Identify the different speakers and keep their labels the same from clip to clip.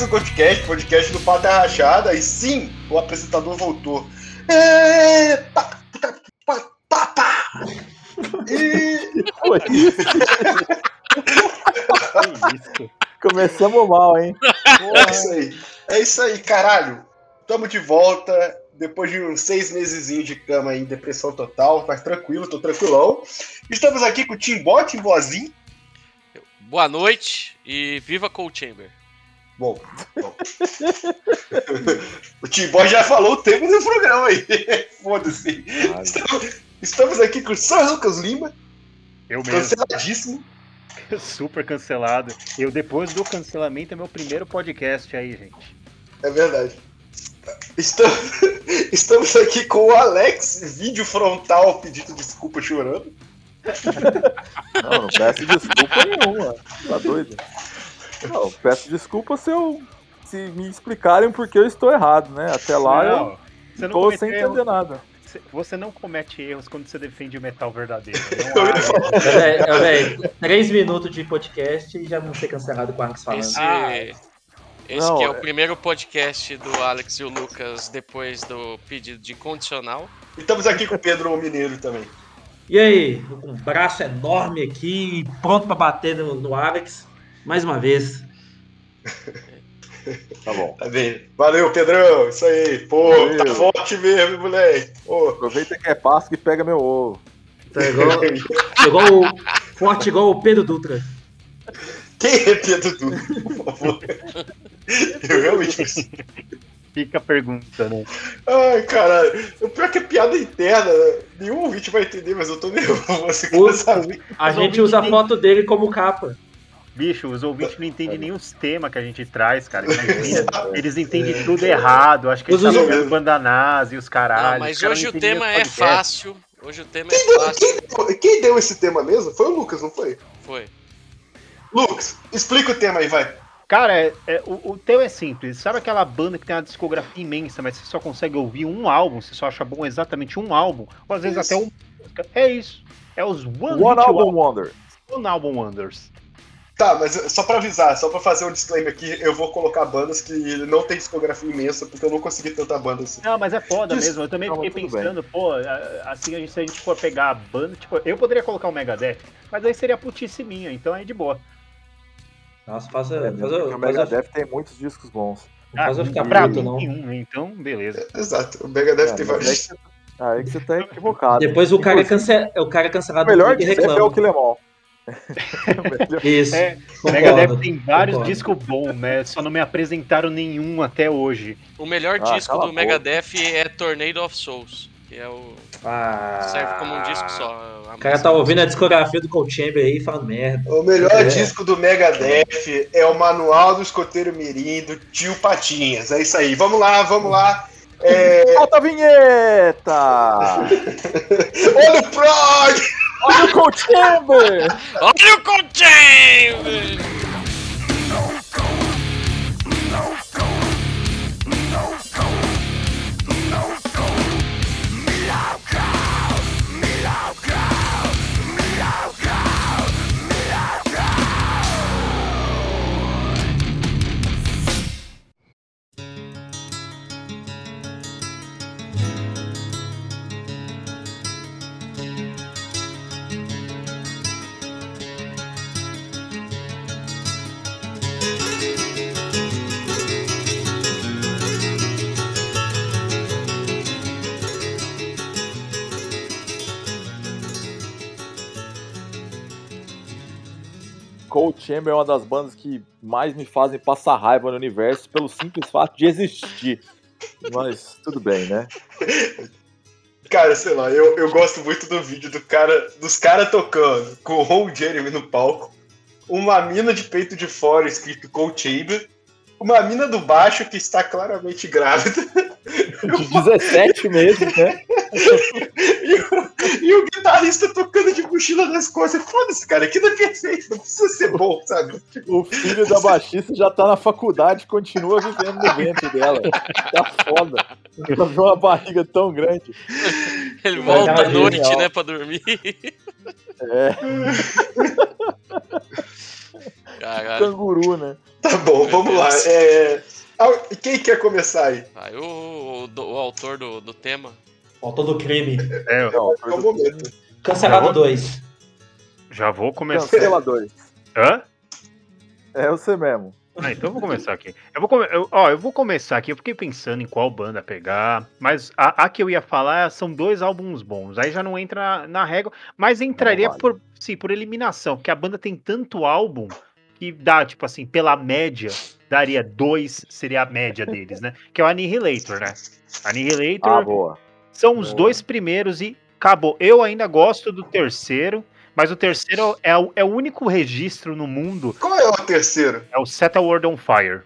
Speaker 1: mais um podcast, podcast do Pata Rachada. E sim, o apresentador voltou. É, pá, pá, pá, pá, pá. E
Speaker 2: Foi isso. Começamos mal, hein?
Speaker 1: é isso aí. É isso aí, caralho. Tamo de volta. Depois de uns seis meses de cama em depressão total, mas tranquilo, tô tranquilão. Estamos aqui com o Timbó, Timbozinho.
Speaker 3: Boa noite e viva Cold Chamber.
Speaker 1: Bom, bom. o Timbó já falou o tema do programa aí. Foda-se. Estamos, estamos aqui com o Sr. Lucas Lima,
Speaker 4: Eu mesmo,
Speaker 1: canceladíssimo.
Speaker 4: super cancelado. Eu, depois do cancelamento, é meu primeiro podcast aí, gente.
Speaker 1: É verdade. Estamos, estamos aqui com o Alex, vídeo frontal pedindo desculpa chorando.
Speaker 2: Não, não peço desculpa nenhuma. Tá doido? Não, peço desculpa se eu. Se me explicarem porque eu estou errado, né? Até lá eu
Speaker 4: Não, você não
Speaker 2: tô
Speaker 4: comete
Speaker 2: sem entender nada.
Speaker 4: Você não comete erros quando você defende o metal verdadeiro.
Speaker 1: Eu
Speaker 4: Não há.
Speaker 5: É, velho, três minutos de podcast e já vão ser cancelado com o Alex falando.
Speaker 3: Esse,
Speaker 4: Ah,
Speaker 3: esse
Speaker 2: não,
Speaker 3: que é o
Speaker 2: é-
Speaker 3: primeiro podcast do Alex e o Lucas depois do pedido de condicional.
Speaker 1: E estamos aqui com o Pedro Mineiro também.
Speaker 5: E aí, um braço enorme aqui, pronto pra bater no, no Alex, mais uma vez.
Speaker 2: Tá bom.
Speaker 1: Tá bem. Valeu, Pedrão. Isso aí. Pô,
Speaker 2: Valeu.
Speaker 1: tá forte mesmo, moleque. Pô.
Speaker 2: Aproveita que é Páscoa e pega meu ovo.
Speaker 5: Tá igual, igual o, forte igual o Pedro Dutra.
Speaker 1: Quem é Pedro Dutra, por favor? Eu realmente preciso.
Speaker 4: Fica a pergunta, né?
Speaker 1: Ai, caralho. O pior é que é piada interna. Nenhum ouvinte vai entender, mas eu tô nervoso. Você
Speaker 5: O-? A gente usa a foto dele como capa.
Speaker 4: Bicho, os ouvintes não entendem nem os temas que a gente traz, cara. Imagina, eles entendem tudo errado. Acho que eles
Speaker 5: Os
Speaker 4: estão
Speaker 1: ouvintes-
Speaker 4: jogando bandanás e os caralhos.
Speaker 3: Mas
Speaker 4: os caras
Speaker 3: hoje o tema é
Speaker 4: podcast.
Speaker 3: fácil. Hoje o tema é
Speaker 1: Quem deu,
Speaker 3: fácil.
Speaker 1: quem, deu, quem deu esse tema mesmo? Foi o Lucas, não foi?
Speaker 3: Foi.
Speaker 1: Lucas, explica o tema aí, vai.
Speaker 4: Cara, é- é- o, o teu é simples. Sabe aquela banda que tem uma discografia imensa, mas você só consegue ouvir um álbum? Você só acha bom exatamente um álbum? Ou às vezes
Speaker 1: Isso.
Speaker 4: até um. É isso. É os One,
Speaker 2: One Album Wonder.
Speaker 4: One Album Wonders.
Speaker 1: Tá, mas só pra avisar, só pra fazer um disclaimer aqui, eu vou colocar bandas que não tem discografia imensa, porque eu não consegui tanta banda assim.
Speaker 4: Não, mas é foda
Speaker 1: Isso.
Speaker 4: mesmo. Eu também
Speaker 2: Não,
Speaker 4: fiquei
Speaker 2: tudo bem.
Speaker 4: pensando, pô, assim, a gente, se a gente for pegar a banda, tipo, eu poderia colocar o Megadeth, mas aí seria putice minha, então é de boa.
Speaker 5: Nossa, faz,
Speaker 2: É,
Speaker 5: faz,
Speaker 2: o Megadeth tem muitos discos bons.
Speaker 5: não faz eu ficar
Speaker 4: mim
Speaker 5: não.
Speaker 4: nenhum, então, beleza.
Speaker 1: Exato, o Megadeth
Speaker 2: É,
Speaker 1: tem vários.
Speaker 2: aí que você- Aí que você tá equivocado.
Speaker 5: Depois o cara, é cance... o cara é cancelado
Speaker 2: O melhor
Speaker 5: e
Speaker 2: disso é
Speaker 5: reclama.
Speaker 2: o Lemon.
Speaker 5: Isso.
Speaker 4: É,
Speaker 5: concordo.
Speaker 4: Megadeth tem vários discos bons, né? Só não me apresentaram nenhum até hoje.
Speaker 3: O melhor
Speaker 2: Ah,
Speaker 3: disco do. Megadeth é Tornado of Souls. Que é o.
Speaker 5: Ah,
Speaker 3: Serve como um disco só.
Speaker 5: O cara tá ouvindo a discografia do Cold Chamber aí e falando merda.
Speaker 1: O melhor
Speaker 5: É.
Speaker 1: disco do Megadeth é o Manual do Escoteiro Mirim do Tio Patinhas. É isso aí. Vamos lá, vamos lá. É...
Speaker 2: Solta a vinheta!
Speaker 1: Olha o Prog!
Speaker 2: Olha o Cold Chamber!
Speaker 3: Olha o Cold Chamber!
Speaker 2: Cold Chamber é uma das bandas que mais me fazem passar raiva no universo pelo simples fato de existir. Mas tudo bem, né?
Speaker 1: Cara, sei lá, eu, eu gosto muito do vídeo do cara, dos caras tocando com o Ron Jeremy no palco, uma mina de peito de fora escrito Cold Chamber, uma mina do baixo que está claramente grávida,
Speaker 2: De 17 meses, né?
Speaker 1: e o, e o guitarrista tocando de mochila nas costas. Foda-se, cara, aquilo é perfeito, não precisa ser bom, sabe?
Speaker 2: O filho da baixista já tá na faculdade e continua vivendo no ventre dela. Tá foda. Pra ver uma barriga tão grande.
Speaker 3: Ele volta à noite,
Speaker 2: genial.
Speaker 3: né, pra dormir.
Speaker 2: É.
Speaker 3: Caralho.
Speaker 2: Canguru, né?
Speaker 1: Tá bom,
Speaker 3: Meu
Speaker 1: vamos lá.
Speaker 3: Deus.
Speaker 1: É... ah, Quem quer começar aí?
Speaker 3: Aí o, o- o autor do, do tema.
Speaker 5: Autor do crime.
Speaker 4: É,
Speaker 2: Não,
Speaker 1: É o momento.
Speaker 5: Cancelado 2.
Speaker 4: já vou começar.
Speaker 2: Canceladores.
Speaker 4: Hã?
Speaker 2: É você mesmo.
Speaker 4: Ah, então eu vou começar aqui. Eu vou, come... eu- ó, eu vou começar aqui. Eu fiquei pensando em qual banda pegar. Mas a, a que eu ia falar são dois álbuns bons. Aí já não entra na régua. Mas entraria
Speaker 2: vale.
Speaker 4: por, sim, por eliminação. Porque a banda tem tanto álbum que dá, tipo assim, pela média, daria dois, seria a média deles, né? Que é o Annihilator, né? Annihilator
Speaker 2: Ah, boa.
Speaker 4: são os
Speaker 2: boa.
Speaker 4: dois primeiros e acabou. Eu ainda gosto do terceiro. Mas o terceiro é o, é o único registro no mundo.
Speaker 1: Qual é o terceiro?
Speaker 4: É o Set a World on Fire.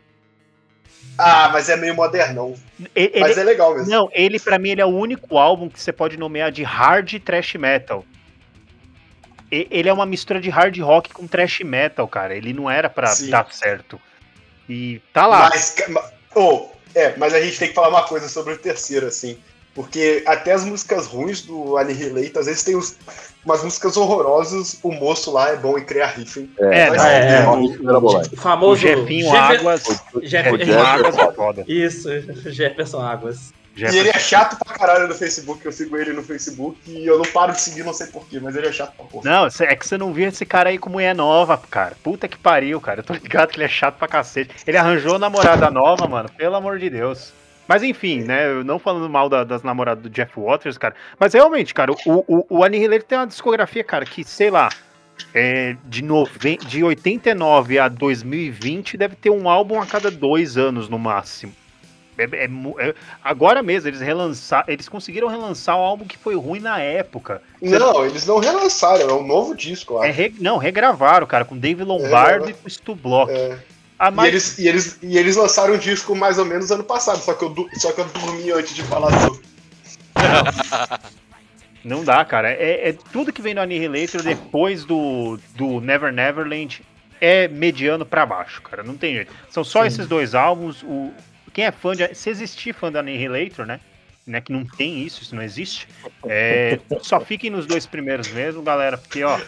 Speaker 1: Ah, mas é meio modernão.
Speaker 4: Ele,
Speaker 1: Mas é legal mesmo.
Speaker 4: Não, ele pra mim ele é o único álbum que você pode nomear de hard trash metal. E- Ele é uma mistura de hard rock com trash metal, cara. Ele não era pra
Speaker 1: Sim.
Speaker 4: dar certo. E tá lá.
Speaker 1: Mas, oh, é, mas a gente tem que falar uma coisa sobre o terceiro, assim. Porque até as músicas ruins do Annihilator, às vezes tem uns- umas músicas horrorosas, o moço lá é bom em criar riff, hein?
Speaker 4: É,
Speaker 1: Mas
Speaker 5: é, é. O
Speaker 4: o
Speaker 5: famoso.
Speaker 4: Jefinho
Speaker 5: Jefe-
Speaker 4: Águas.
Speaker 5: Jeff-
Speaker 4: O
Speaker 2: Jeff-
Speaker 4: Águas é foda.
Speaker 5: Isso, Jefferson Águas.
Speaker 1: E ele é chato pra caralho no Facebook, eu sigo ele no Facebook e eu não paro de seguir, não sei porquê, mas ele é chato pra porra.
Speaker 4: Não, é que você não viu esse cara aí com mulher nova, cara. Puta que pariu, cara. Eu tô ligado que ele é chato pra cacete. Ele arranjou namorada nova, mano. Pelo amor de Deus. Mas enfim, né? Eu não falando mal da- das namoradas do Jeff Waters, cara. Mas realmente, cara, o, o, o Annihilator tem uma discografia, cara, que, sei lá, é, de, noven... de 89 a 2020 deve ter um álbum a cada dois anos no máximo. É- é é- agora mesmo, eles relançaram. Eles conseguiram relançar um álbum que foi ruim na época.
Speaker 1: Não, eles não relançaram, é um novo disco,
Speaker 4: É
Speaker 1: acho.
Speaker 4: re- Não, regravaram, cara, com Dave Lombardo
Speaker 1: É,
Speaker 4: e com Stu Block.
Speaker 1: É.
Speaker 4: Ah,
Speaker 1: E, eles, e, eles, e eles lançaram um disco mais ou menos ano passado, só que eu, du- só que eu dormi antes de falar sobre.
Speaker 4: não dá, cara. É, é tudo que vem do Annihilator depois do, do Never Neverland é mediano pra baixo, cara. Não tem jeito. São só
Speaker 5: Sim.
Speaker 4: esses dois álbuns. O, quem é fã de. Se existir fã do Annihilator, né? né? Que não tem isso, isso não existe. é, só fiquem nos dois primeiros mesmo, galera. Porque, ó.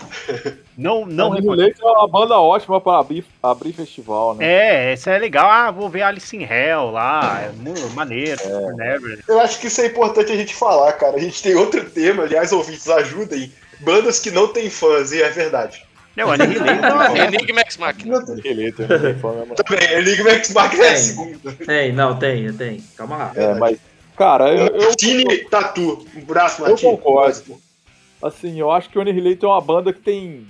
Speaker 4: Não, não
Speaker 2: Annihilator é uma banda ótima pra abrir, abrir festival, né?
Speaker 4: É, isso é legal. Ah, vou ver Alice in Hell lá. É maneiro. Never.
Speaker 1: Eu acho que isso é importante a gente falar, cara. A gente tem outro tema, aliás, ouvintes, ajudem. Bandas que não têm fãs, e é verdade.
Speaker 4: Não, Annihilator é merda.
Speaker 3: Enigma X Machina.
Speaker 1: Não.
Speaker 2: Annihilator, não.
Speaker 1: Também, Enigma X Machina é a segunda.
Speaker 5: Tem, não, tem, tem. Calma lá.
Speaker 2: É, mas, cara, eu, eu,
Speaker 1: Tini Tatu. Um braço,
Speaker 2: Eu concordo. assim, eu acho que o Annihilator é uma banda que tem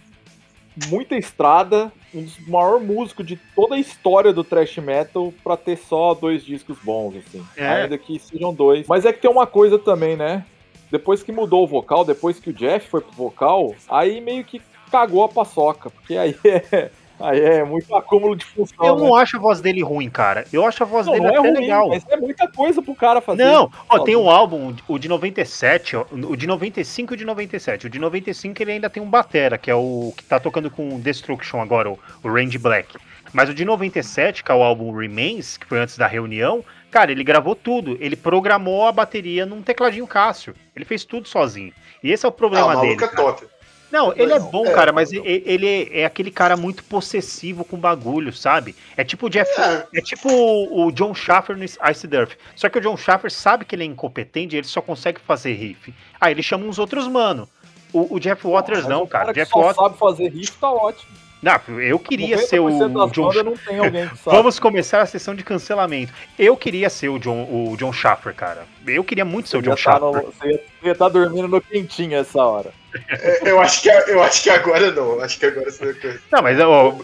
Speaker 2: muita estrada, um dos maiores músicos de toda a história do thrash metal pra ter só dois discos bons, assim.
Speaker 4: É.
Speaker 2: Ainda que sejam dois. Mas é que tem uma coisa também, né? Depois que mudou o vocal, depois que o Jeff foi pro vocal, aí meio que cagou a paçoca, porque aí é, aí é muito acúmulo de função.
Speaker 4: Eu
Speaker 2: né?
Speaker 4: não acho a voz dele ruim, cara. Eu acho a voz
Speaker 2: Não,
Speaker 4: dele
Speaker 2: não é
Speaker 4: até
Speaker 2: ruim,
Speaker 4: legal.
Speaker 2: mas é muita coisa pro cara fazer.
Speaker 4: Não, ó, tem um álbum, o de 97, ó, o de 95 e o de 97. O de 95 ele ainda tem um batera, que é o que tá tocando com Destruction agora, o, o Range Black. Mas o de 97, que é o álbum Remains, que foi antes da reunião, cara, ele gravou tudo. Ele programou a bateria num tecladinho Cássio. Ele fez tudo sozinho. E esse é o
Speaker 1: Ah,
Speaker 4: problema
Speaker 1: o
Speaker 4: dele.
Speaker 1: é top.
Speaker 4: Não, ele é
Speaker 1: Não,
Speaker 4: bom,
Speaker 1: é,
Speaker 4: cara, mas
Speaker 1: não.
Speaker 4: ele é aquele cara muito possessivo com bagulho, sabe? É tipo o Jeff.
Speaker 1: É,
Speaker 4: É tipo o John Schaffer no Ice Durf. Só que o John Schaffer sabe que ele é incompetente e ele só consegue fazer riff. Aí ele chama uns outros mano. O, o Jeff Waters não,
Speaker 2: o
Speaker 4: cara. O Jeff Waters.
Speaker 2: sabe fazer riff tá ótimo.
Speaker 4: Não, eu queria ser o
Speaker 2: 90% das
Speaker 4: John
Speaker 2: não.
Speaker 4: Vamos começar a sessão de cancelamento. Eu queria ser o John, o John Schaffer, cara. Eu queria muito ser o John
Speaker 2: tá no-
Speaker 4: Schaffer.
Speaker 2: Você ia- você ia estar dormindo no quentinho essa hora.
Speaker 1: É, eu, acho que, eu acho que agora não. Acho que agora você vai
Speaker 4: Não, mas ó,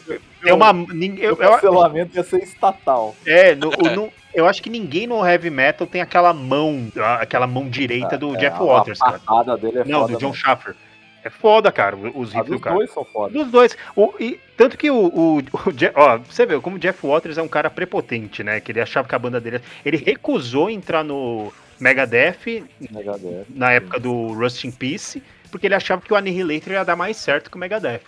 Speaker 4: tem uma. Eu,
Speaker 2: o cancelamento ia ser estatal.
Speaker 4: é, no, o- no- eu acho que ninguém no heavy metal tem aquela mão, aquela mão direita do
Speaker 2: É,
Speaker 4: Jeff
Speaker 2: a-
Speaker 4: Waters,
Speaker 2: a
Speaker 4: cara.
Speaker 2: dele é
Speaker 4: Não,
Speaker 2: foda.
Speaker 4: do John. Schaffer. É foda, cara, os
Speaker 2: Ah,
Speaker 4: riffs do
Speaker 2: dos
Speaker 4: cara.
Speaker 2: dois são foda.
Speaker 4: Dos dois. O, e, tanto que o, o, o Je- ó, você vê como o Jeff Waters é um cara prepotente, né? Que ele achava que a banda dele. Ele recusou entrar no Megadeth
Speaker 2: Megadeth.
Speaker 4: na época do Rust in Peace, porque ele achava que o Annihilator ia dar mais certo que o Megadeth.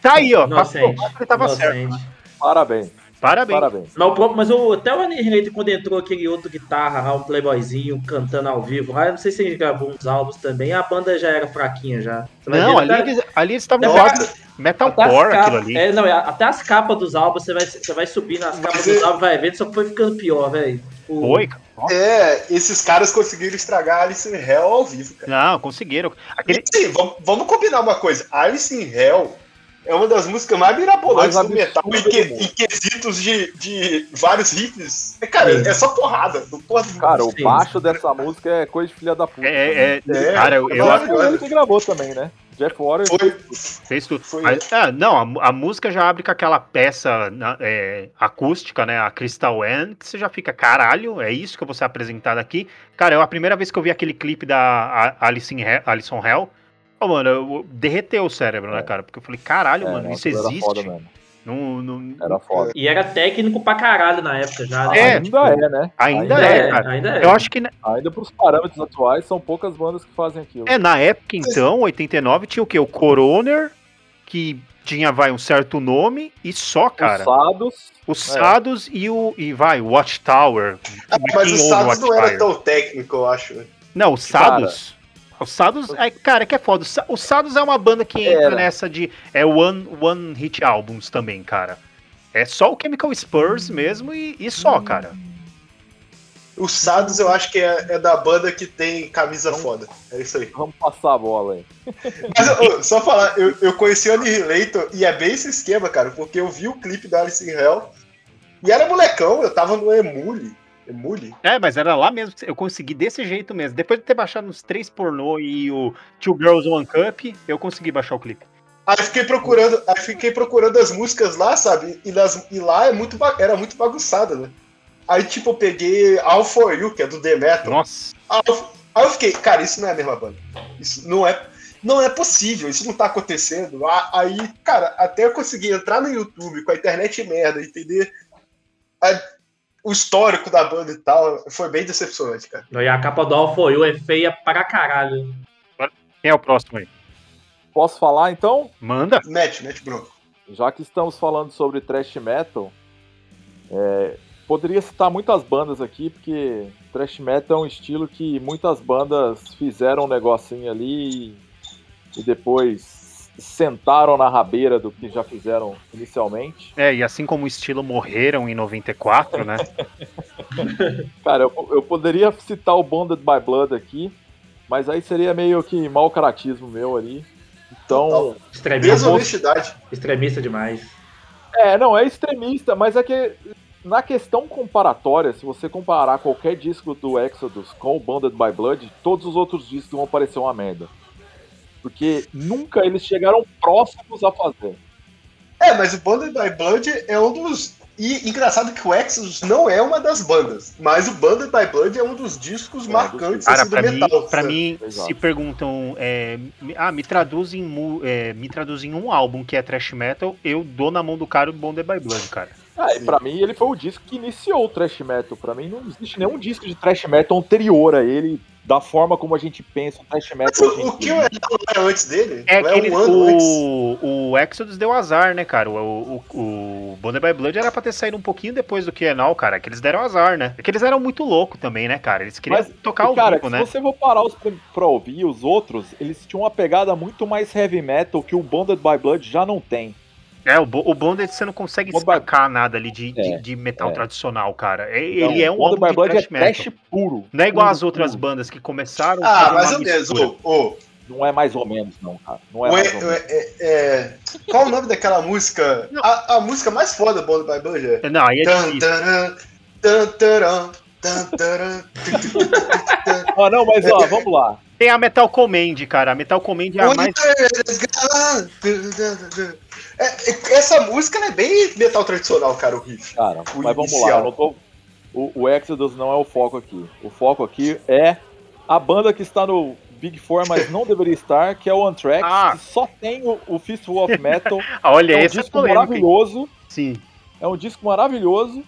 Speaker 4: Tá aí, ó. Passou,
Speaker 5: Inocente.
Speaker 4: ele tava certo.
Speaker 5: Inocente.
Speaker 2: Parabéns,
Speaker 4: Parabéns.
Speaker 2: parabéns.
Speaker 5: Mas, o próprio- mas o, até o Annihilator, quando entrou aquele outro guitarra lá, um playboyzinho, cantando ao vivo lá, eu não sei se ele gravou uns álbuns também, a banda já era fraquinha já. Você
Speaker 4: Não, ali
Speaker 5: tá-
Speaker 4: eles, ali eles estavam
Speaker 5: Não,
Speaker 4: quase. Metalcore
Speaker 5: as
Speaker 4: aquilo ali.
Speaker 5: É, não, é, até as capas dos álbuns, você vai, você vai subir nas
Speaker 1: Mas
Speaker 5: capas
Speaker 1: é-
Speaker 5: dos álbuns, vai vendo, só foi ficando pior, velho. O-
Speaker 4: Foi. Nossa.
Speaker 1: É, esses caras conseguiram estragar Alice in Hell ao vivo, cara.
Speaker 4: Não, conseguiram. Aquele,
Speaker 1: E sim, vamos, vamos combinar uma coisa. Alice in Hell é uma das músicas mais mirabolantes
Speaker 2: Mais
Speaker 1: do metal em, que- quesitos de, de vários riffs. É, cara,
Speaker 5: Sim.
Speaker 1: é só porrada. Não pode...
Speaker 2: Cara, o
Speaker 5: Sim.
Speaker 2: baixo dessa música é coisa de filha da puta.
Speaker 4: é, é,
Speaker 1: É,
Speaker 4: cara, eu, eu,
Speaker 1: maravilhoso.
Speaker 2: Foi ele que gravou também, né? Jeff Waters.
Speaker 1: Foi.
Speaker 4: Fez tudo.
Speaker 1: Foi
Speaker 4: Mas, ah, não, a, a música já abre com aquela peça na- é, acústica, né? A Crystal End, que você já fica, caralho, é isso que eu vou ser apresentado aqui. Cara, eu, a primeira vez que eu vi aquele clipe da Alison Hell, oh, mano, eu, derreteu o cérebro, né,
Speaker 2: É.
Speaker 4: cara? Porque eu falei, caralho,
Speaker 2: É,
Speaker 4: mano,
Speaker 2: não,
Speaker 4: isso
Speaker 2: foda
Speaker 4: existe.
Speaker 2: mesmo.
Speaker 4: Não, não-
Speaker 2: Era foda.
Speaker 5: E era técnico pra caralho na época já. né?
Speaker 4: É,
Speaker 5: Tipo,
Speaker 2: ainda é, né?
Speaker 4: ainda
Speaker 5: ainda
Speaker 4: é,
Speaker 5: é,
Speaker 4: cara.
Speaker 5: ainda é.
Speaker 4: Eu acho que
Speaker 2: Ainda pros parâmetros atuais, são poucas bandas que fazem aquilo.
Speaker 4: é na época, então, 89, tinha o quê? O Coroner, que tinha, vai, um certo nome, e só, cara.
Speaker 2: Os Sados,
Speaker 4: Os Sados e o. E vai, o Watchtower.
Speaker 1: Ah, mas o Sados não era tão técnico, eu acho.
Speaker 4: Não, o Sados. O Sados, é, cara, é que é foda. O Sa- O Sados é uma banda que entra
Speaker 2: Era.
Speaker 4: nessa de. É one, one hit albums também, cara. É só o Chemical Spurs mesmo e, e só, cara.
Speaker 1: O Sados eu acho que é, é da banda que tem camisa foda. É isso aí.
Speaker 2: vamos passar a bola aí.
Speaker 1: Mas só falar, eu, eu conheci o Annihilator e é bem esse esquema, cara, porque eu vi o clipe da Alice in Hell e era molecão, eu tava no Emule. Emule?
Speaker 4: É, mas era lá mesmo. que Eu consegui desse jeito mesmo. Depois de ter baixado uns três pornô e o Two Girls One Cup, eu consegui baixar o clipe.
Speaker 1: Aí fiquei procurando, aí fiquei procurando as músicas lá, sabe? E, nas- e lá é muito, era muito bagunçada, né? Aí, tipo, eu peguei All For You, que é do The Metal.
Speaker 4: Nossa.
Speaker 1: Aí eu, aí eu fiquei, cara, isso não é a mesma banda. Isso não é, não é possível, isso não tá acontecendo. Aí, cara, até eu conseguir entrar no YouTube com a internet merda, entender o histórico da banda e tal, foi bem decepcionante, cara.
Speaker 5: E a capa do All For You é feia pra caralho.
Speaker 4: Quem é o próximo aí?
Speaker 2: Posso falar então?
Speaker 4: Manda.
Speaker 1: Mete, mete, Bruno.
Speaker 2: Já que estamos falando sobre thrash metal, é, poderia citar muitas bandas aqui, porque thrash metal é um estilo que muitas bandas fizeram um negocinho ali e, e depois sentaram na rabeira do que já fizeram inicialmente.
Speaker 4: É, e assim como o estilo morreram em 94, né?
Speaker 2: Cara, eu, eu poderia citar o Bonded by Blood aqui, mas aí seria meio que mau caratismo meu ali. Então.
Speaker 5: Extremista,
Speaker 1: Desonestidade.
Speaker 5: extremista demais.
Speaker 2: É, não, é extremista, mas é que na questão comparatória, se você comparar qualquer disco do Exodus com o Bonded by Blood, todos os outros discos vão parecer uma merda. Porque nunca eles chegaram próximos a fazer.
Speaker 1: É, mas o Bonded by Blood é um dos. E engraçado que o Exodus não é uma das bandas, mas o Bonded by Blood é um dos discos
Speaker 2: É,
Speaker 1: marcantes
Speaker 4: Cara,
Speaker 1: assim, do
Speaker 4: pra mim,
Speaker 1: metal.
Speaker 4: pra
Speaker 1: sabe?
Speaker 4: mim
Speaker 2: Exato.
Speaker 4: se perguntam, é, ah, me traduz, em, é, me traduz em um álbum que é thrash metal, eu dou na mão do cara o Bonded by Blood, cara.
Speaker 2: Ah, e pra mim ele foi o disco que iniciou o thrash metal. Pra mim não existe nenhum disco de thrash metal anterior a ele, da forma como a gente pensa o thrash
Speaker 1: Mas
Speaker 2: metal. hoje
Speaker 1: o, o que não é antes dele?
Speaker 4: É
Speaker 1: não
Speaker 4: aquele,
Speaker 1: um ano antes.
Speaker 4: o, o Exodus deu azar, né, cara? O, o, o Bonded by Blood era pra ter saído um pouquinho depois do Kienal, cara, que eles deram azar, né? É que eles eram muito loucos também, né, cara? Eles queriam
Speaker 2: Mas,
Speaker 4: tocar ao
Speaker 2: cara,
Speaker 4: vivo,
Speaker 2: se
Speaker 4: né?
Speaker 2: você for parar os, pra ouvir os outros, eles tinham uma pegada muito mais heavy metal que o Bonded by Blood já não tem.
Speaker 4: É, o, Bo- o Bonded você não consegue sacar nada ali de, de,
Speaker 2: É,
Speaker 4: de metal
Speaker 2: é.
Speaker 4: tradicional, cara. É-
Speaker 2: Então,
Speaker 4: ele é um álbum de thrash
Speaker 2: é
Speaker 4: metal.
Speaker 2: trash puro.
Speaker 4: Não é igual
Speaker 2: Puro,
Speaker 4: as outras
Speaker 2: puro.
Speaker 4: bandas que começaram
Speaker 1: Ah,
Speaker 4: fazer
Speaker 1: mais ou menos. Ô, ô,
Speaker 2: Não é mais ou menos, não, cara. Não é
Speaker 1: o-
Speaker 2: mais ou menos.
Speaker 1: é- é- é- qual o nome daquela música? A, a música mais foda do Bonded by Blood é.
Speaker 4: Não, aí é
Speaker 1: Tan,
Speaker 4: difícil.
Speaker 1: taran, tan, taran, tan.
Speaker 2: Ah, não, mas ó, vamos lá.
Speaker 4: Tem a Metal Command, cara. A Metal Command é a mais.
Speaker 1: É, é, essa música é bem metal tradicional, cara, o riff.
Speaker 2: Cara,
Speaker 1: O
Speaker 2: mas vamos lá.
Speaker 1: inicial.
Speaker 2: não tô- O, o Exodus não é o foco aqui. O foco aqui é a banda que está no Big Four, mas não deveria estar, que é o Anthrax,
Speaker 4: Ah.
Speaker 2: que só tem o, o Fistful of Metal.
Speaker 4: Olha,
Speaker 2: é um
Speaker 4: esse é
Speaker 2: disco maravilhoso.
Speaker 4: Sim.
Speaker 2: É um disco maravilhoso.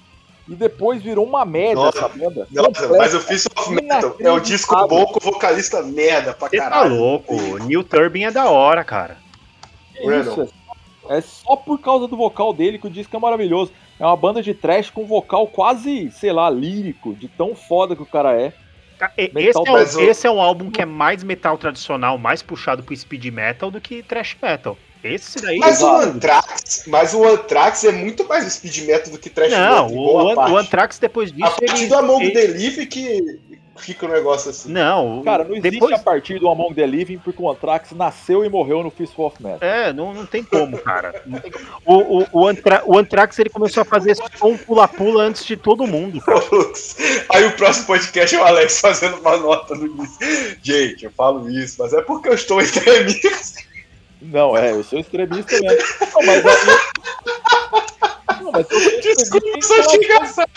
Speaker 2: E depois virou uma merda
Speaker 1: Nossa,
Speaker 2: essa banda.
Speaker 1: Nossa,
Speaker 2: Completa.
Speaker 1: mas o Fist of Metal é um disco bom com vocalista merda pra
Speaker 4: Você tá
Speaker 1: caralho.
Speaker 4: louco. O Neil Turbin é da hora, cara.
Speaker 2: Isso, é- É só por causa do vocal dele que o disco é maravilhoso. É uma banda de trash com vocal quase, sei lá, lírico, de tão foda que o cara é.
Speaker 4: Esse é, o-
Speaker 1: o-
Speaker 4: esse é um álbum que é mais metal tradicional, mais puxado pro speed metal do que thrash metal. Esse daí.
Speaker 1: Mas o. Anthrax, mas o Anthrax é muito mais speed metal do que trash
Speaker 4: Não,
Speaker 1: metal. em
Speaker 4: o,
Speaker 1: boa
Speaker 4: o, o Anthrax depois disso.
Speaker 1: A partir
Speaker 4: ele,
Speaker 1: do Among
Speaker 4: ele-
Speaker 1: the Living que fica um negócio assim.
Speaker 4: Não, o-
Speaker 2: Cara, não existe
Speaker 4: depois.
Speaker 2: a partir do Among the Living porque o Anthrax nasceu e morreu no Fistful of Metal.
Speaker 4: É, não, não tem como, cara. Não tem como. O, o, o, Antra- o Anthrax ele começou a fazer só um pula-pula antes de todo mundo.
Speaker 1: Aí o próximo podcast é o Alex fazendo uma nota no início. Gente, eu falo isso, mas é porque eu estou entre amigos.
Speaker 2: Não, é, eu sou extremista mesmo. Não, mas aí- Não, mas eu sou
Speaker 1: Desculpa,
Speaker 2: extremista
Speaker 1: engraçado.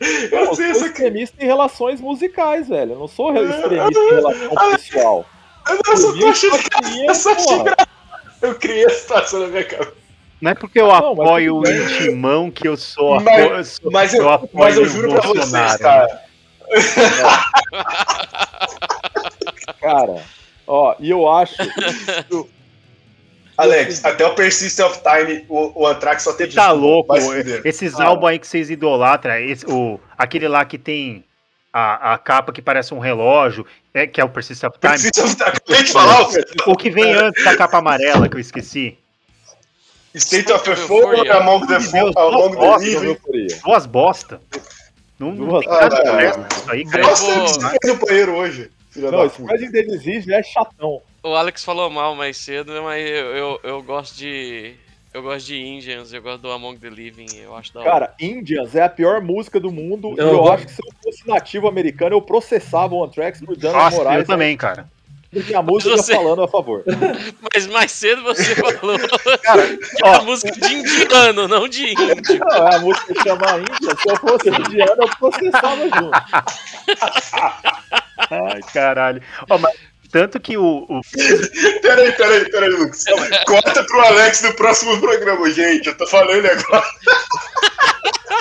Speaker 2: Não,
Speaker 1: Eu
Speaker 2: eu sou
Speaker 1: essa aqui.
Speaker 2: extremista em relações musicais, velho. Eu não sou extremista em relação pessoal.
Speaker 1: Eu não, tô
Speaker 2: mim,
Speaker 1: achando eu. Eu criei a situação na minha cabeça.
Speaker 4: Não é porque eu
Speaker 2: Não, mas
Speaker 4: apoio o intimão que eu sou.
Speaker 1: Mas-
Speaker 4: eu sou-
Speaker 1: Mas eu,
Speaker 4: apoio
Speaker 1: mas eu
Speaker 4: o
Speaker 1: juro pra vocês,
Speaker 4: Bolsonaro,
Speaker 1: cara.
Speaker 2: Cara, ó, e eu acho.
Speaker 1: Alex, até o Persist of Time, o, o Anthrax só tem
Speaker 4: Você tá
Speaker 1: disco,
Speaker 4: louco? Esses
Speaker 2: Cara.
Speaker 4: álbuns aí que vocês idolatram, esse, o, aquele lá que tem a, a capa que parece um relógio, é, que é o Persist of Time.
Speaker 1: Persist of Time, acabei de falar, o
Speaker 4: O que vem antes da capa amarela, que eu esqueci.
Speaker 1: State of
Speaker 3: Euphoria.
Speaker 1: Euphoria, Among the,
Speaker 4: Deus,
Speaker 1: Among the Living.
Speaker 4: Duas bosta. Não, não
Speaker 2: Duas
Speaker 4: tem nada de resto disso aí, cara.
Speaker 1: Nossa,
Speaker 3: vou-
Speaker 1: você fez no banheiro hoje, filha
Speaker 2: Não, esse Disease já é chatão.
Speaker 3: O Alex falou mal mais cedo, mas eu, eu, eu gosto de. Eu gosto de Indians, eu gosto do Among the Living, eu acho da hora.
Speaker 2: Cara, Indians é a pior música do mundo.
Speaker 5: Não,
Speaker 2: e eu acho que se eu fosse nativo americano, eu processava o Anthrax por danos
Speaker 4: Nossa,
Speaker 2: morais.
Speaker 4: eu também, cara.
Speaker 2: E a música
Speaker 3: você-
Speaker 2: falando a favor.
Speaker 3: Mas mais cedo você falou
Speaker 4: Cara,
Speaker 3: que é a música de indiano, não de índio.
Speaker 2: Não, é a música que chama Índia. Se eu fosse indiano, eu processava junto.
Speaker 4: Ai, caralho. Ó, mas tanto que o, o-
Speaker 1: Peraí, peraí, peraí, Lucas. Corta pro Alex no próximo programa, gente. Eu tô falando agora.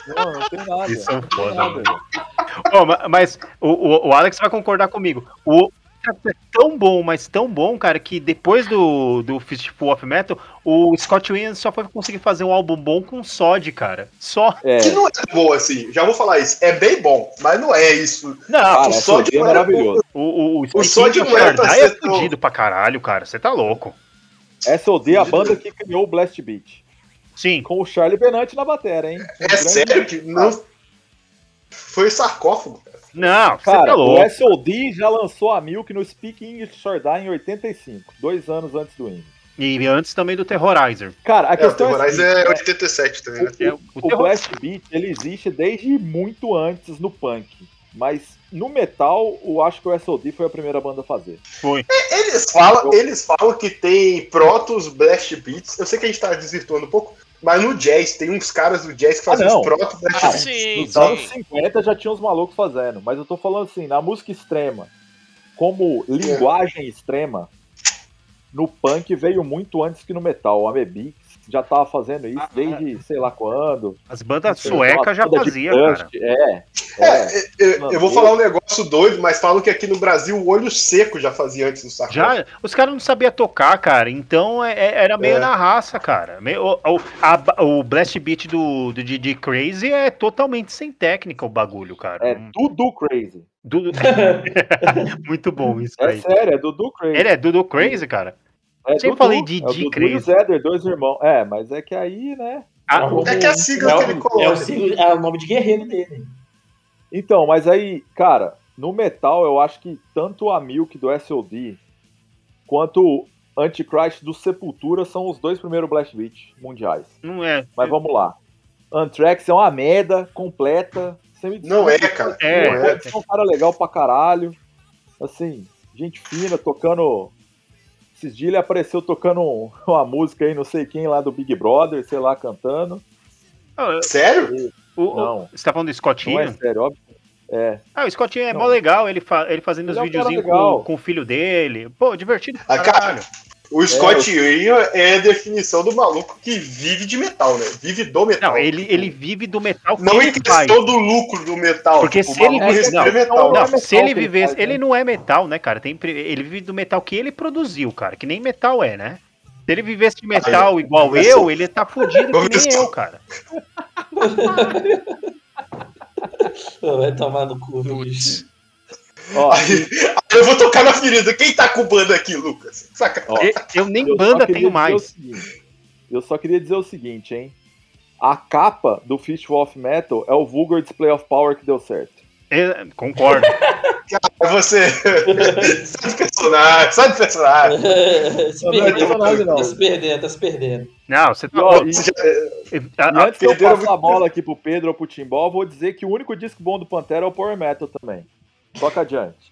Speaker 2: Não, não tem nada.
Speaker 4: Isso é foda,
Speaker 2: nada,
Speaker 4: ma- mas o, o, o Alex vai concordar comigo. O é tão bom, mas tão bom, cara, que depois do, do Fistful of Metal, o Scott Williams só foi conseguir fazer um álbum bom com Sod, cara. Só.
Speaker 2: É,
Speaker 1: Que não é bom assim, já vou falar isso. É bem bom, mas não é isso.
Speaker 4: Não,
Speaker 2: cara,
Speaker 1: o Sod
Speaker 2: é
Speaker 1: não era
Speaker 2: maravilhoso.
Speaker 4: o, o,
Speaker 1: o Sod não era pra
Speaker 4: Shardai é
Speaker 1: tão-
Speaker 4: fudido pra caralho, cara. Você tá louco.
Speaker 2: SOD é a banda que criou o Blast Beat.
Speaker 4: Sim.
Speaker 2: Com o Charlie Benante na bateria, hein? Um
Speaker 1: É
Speaker 2: grande-
Speaker 1: sério que não. Foi o sarcófago. Cara.
Speaker 4: Não, você
Speaker 2: Cara,
Speaker 4: tá louco.
Speaker 2: o SOD já lançou a Milk no Speak English Shardai em 85, dois anos antes do Indie.
Speaker 4: E antes também do Terrorizer.
Speaker 2: Cara, a
Speaker 1: É, o
Speaker 2: questão é, a
Speaker 1: Terrorize
Speaker 2: seguinte,
Speaker 1: é
Speaker 2: né?
Speaker 1: 87 também, né?
Speaker 4: É, o
Speaker 2: o
Speaker 4: Terror-
Speaker 2: Blast Beat ele existe desde muito antes no punk, mas no metal eu acho que o SOD foi a primeira banda a fazer.
Speaker 4: Foi.
Speaker 1: Eles falam, eles falam que tem protos blast beats. Eu sei que a gente tá desvirtuando um pouco, mas no jazz tem uns caras do jazz que fazem
Speaker 2: Ah,
Speaker 1: os blast
Speaker 2: Cara,
Speaker 1: beats.
Speaker 3: Sim,
Speaker 2: Nos anos
Speaker 3: sim.
Speaker 2: 50 já tinha os malucos fazendo, mas eu tô falando assim, na música extrema, como linguagem extrema, no punk veio muito antes que no metal. O Amebix já tava fazendo isso
Speaker 4: Ah,
Speaker 2: desde sei lá quando.
Speaker 4: As bandas suecas já
Speaker 2: toda de
Speaker 4: fazia,
Speaker 2: Dust,
Speaker 4: cara.
Speaker 2: É, é.
Speaker 1: É, eu,
Speaker 2: Mano,
Speaker 1: eu vou falar um negócio doido, mas falam que aqui no Brasil o olho seco já fazia antes do sarcófago.
Speaker 4: Já, os caras não sabiam tocar, cara. Então é- é- era meio
Speaker 1: É.
Speaker 4: na raça, cara. Meio- o, a- o Blast Beat do, do DJ Crazy é totalmente sem técnica o bagulho, cara.
Speaker 2: É
Speaker 4: Hum,
Speaker 2: Dudu Crazy.
Speaker 4: Dudu- Muito bom isso
Speaker 2: É
Speaker 4: aí.
Speaker 2: sério, é Dudu Crazy.
Speaker 4: Ele é Dudu Crazy, cara?
Speaker 2: É
Speaker 4: sempre
Speaker 2: Dudu,
Speaker 4: falei
Speaker 2: é o
Speaker 4: Didi
Speaker 2: Dudu e. Zéder, dois irmãos. É, mas é que aí, né?
Speaker 4: Ah,
Speaker 5: o-
Speaker 1: É que a sigla
Speaker 5: é,
Speaker 1: que ele
Speaker 5: o-
Speaker 1: coloca.
Speaker 5: é o, sigla- é o nome de guerreiro dele.
Speaker 2: Então, mas aí, cara, no metal eu acho que tanto a Milk do SOD quanto o Antichrist do Sepultura são os dois primeiros Blast Beat mundiais.
Speaker 4: não é.
Speaker 2: Mas vamos lá. Anthrax é uma merda completa. Você me
Speaker 1: Não é, cara.
Speaker 4: É,
Speaker 1: não é.
Speaker 2: É um cara legal pra caralho. Assim, gente fina, tocando. Esses dias ele apareceu tocando um- uma música aí, não sei quem lá do Big Brother, sei lá, cantando.
Speaker 4: Ah,
Speaker 1: Sério?
Speaker 4: o- o-
Speaker 2: Não.
Speaker 4: você tá falando do Scott
Speaker 2: Não é sério, óbvio. É.
Speaker 4: Ah, o Scott Ian é
Speaker 2: Não.
Speaker 4: mó legal, ele, fa- ele fazendo
Speaker 2: Ele
Speaker 4: os
Speaker 2: é um
Speaker 4: videozinhos com, com o filho dele. Pô, divertido.
Speaker 1: Ah, cara,
Speaker 4: caralho.
Speaker 1: O Scott Ian é a definição do maluco que vive de metal, né? Vive do metal.
Speaker 4: Não, ele, ele vive do metal que
Speaker 1: Não
Speaker 4: ele
Speaker 1: em questão do lucro do metal.
Speaker 4: Porque
Speaker 1: tipo,
Speaker 4: se
Speaker 1: o
Speaker 4: ele
Speaker 1: maluco
Speaker 4: vive- não,
Speaker 1: metal.
Speaker 2: não
Speaker 4: Não,
Speaker 2: é metal
Speaker 4: se ele vivesse,
Speaker 2: faz,
Speaker 4: ele
Speaker 2: né?
Speaker 4: não é metal, né, cara? Tem, ele vive do metal que ele produziu, cara, que nem metal é, né? Se ele vivesse de metal igual eu,
Speaker 1: só-
Speaker 4: ele tá fudido que nem eu, cara.
Speaker 5: Vai tomar no cu, bicho?
Speaker 2: Ó,
Speaker 1: Aí, eu vou tocar na ferida. Quem tá com banda aqui, Lucas? Saca?
Speaker 2: ó,
Speaker 4: Eu, eu nem
Speaker 2: eu
Speaker 4: banda tenho mais.
Speaker 2: seguinte, eu só queria dizer o seguinte, hein? A capa do Fistful of Metal é o Vulgar Display of Power que deu certo.
Speaker 4: É, concordo.
Speaker 1: É você. sai do personagem, sai do personagem.
Speaker 5: se
Speaker 2: Não, não é não.
Speaker 5: tá se perdendo, tá se perdendo.
Speaker 4: Não, você tá
Speaker 2: E,
Speaker 1: Você já-
Speaker 2: antes de eu passar a bola aqui pro Pedro ou pro Timbó, eu vou dizer que o único disco bom do Pantera é o Power Metal também. Toca adiante.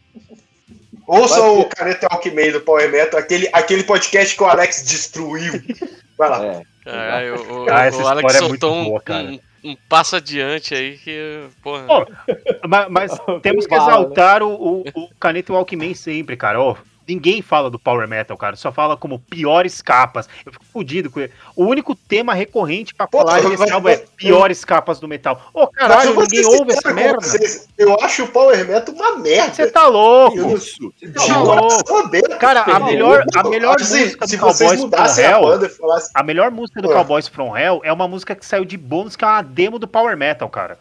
Speaker 1: Ouça
Speaker 2: Vai
Speaker 1: o Caneta Alckmin do Power Metal, aquele, aquele podcast que o Alex destruiu. Vai lá.
Speaker 2: É.
Speaker 3: Caralho, o,
Speaker 4: Ah, essa
Speaker 3: o Alex
Speaker 4: história é muito
Speaker 3: soltou um,
Speaker 4: boa, cara.
Speaker 3: um, um passo adiante aí que. Porra.
Speaker 4: Ó, mas, mas temos que
Speaker 2: né?
Speaker 4: exaltar o, o, o Caneta Walkman sempre, cara. Ó, ninguém fala do Power Metal, cara. Só fala como piores capas. Eu fico fudido com ele. O único tema recorrente pra
Speaker 1: Pô,
Speaker 4: falar desse álbum é
Speaker 1: mas-
Speaker 4: piores capas do metal. Ô, caralho, ninguém ouve essa
Speaker 1: sincero com
Speaker 4: merda.
Speaker 1: vocês, Eu acho o Power Metal uma merda.
Speaker 4: Você tá louco.
Speaker 2: Isso.
Speaker 1: De
Speaker 4: tá
Speaker 1: coração aberto.
Speaker 4: Cara, a melhor, a melhor música
Speaker 1: se
Speaker 4: do
Speaker 1: vocês
Speaker 4: Cowboys from
Speaker 1: a
Speaker 4: Hell.
Speaker 1: banda e falassem.
Speaker 4: A melhor música do
Speaker 1: Ué.
Speaker 4: Cowboys From Hell é uma música que saiu de bônus, que é uma demo do Power Metal, cara.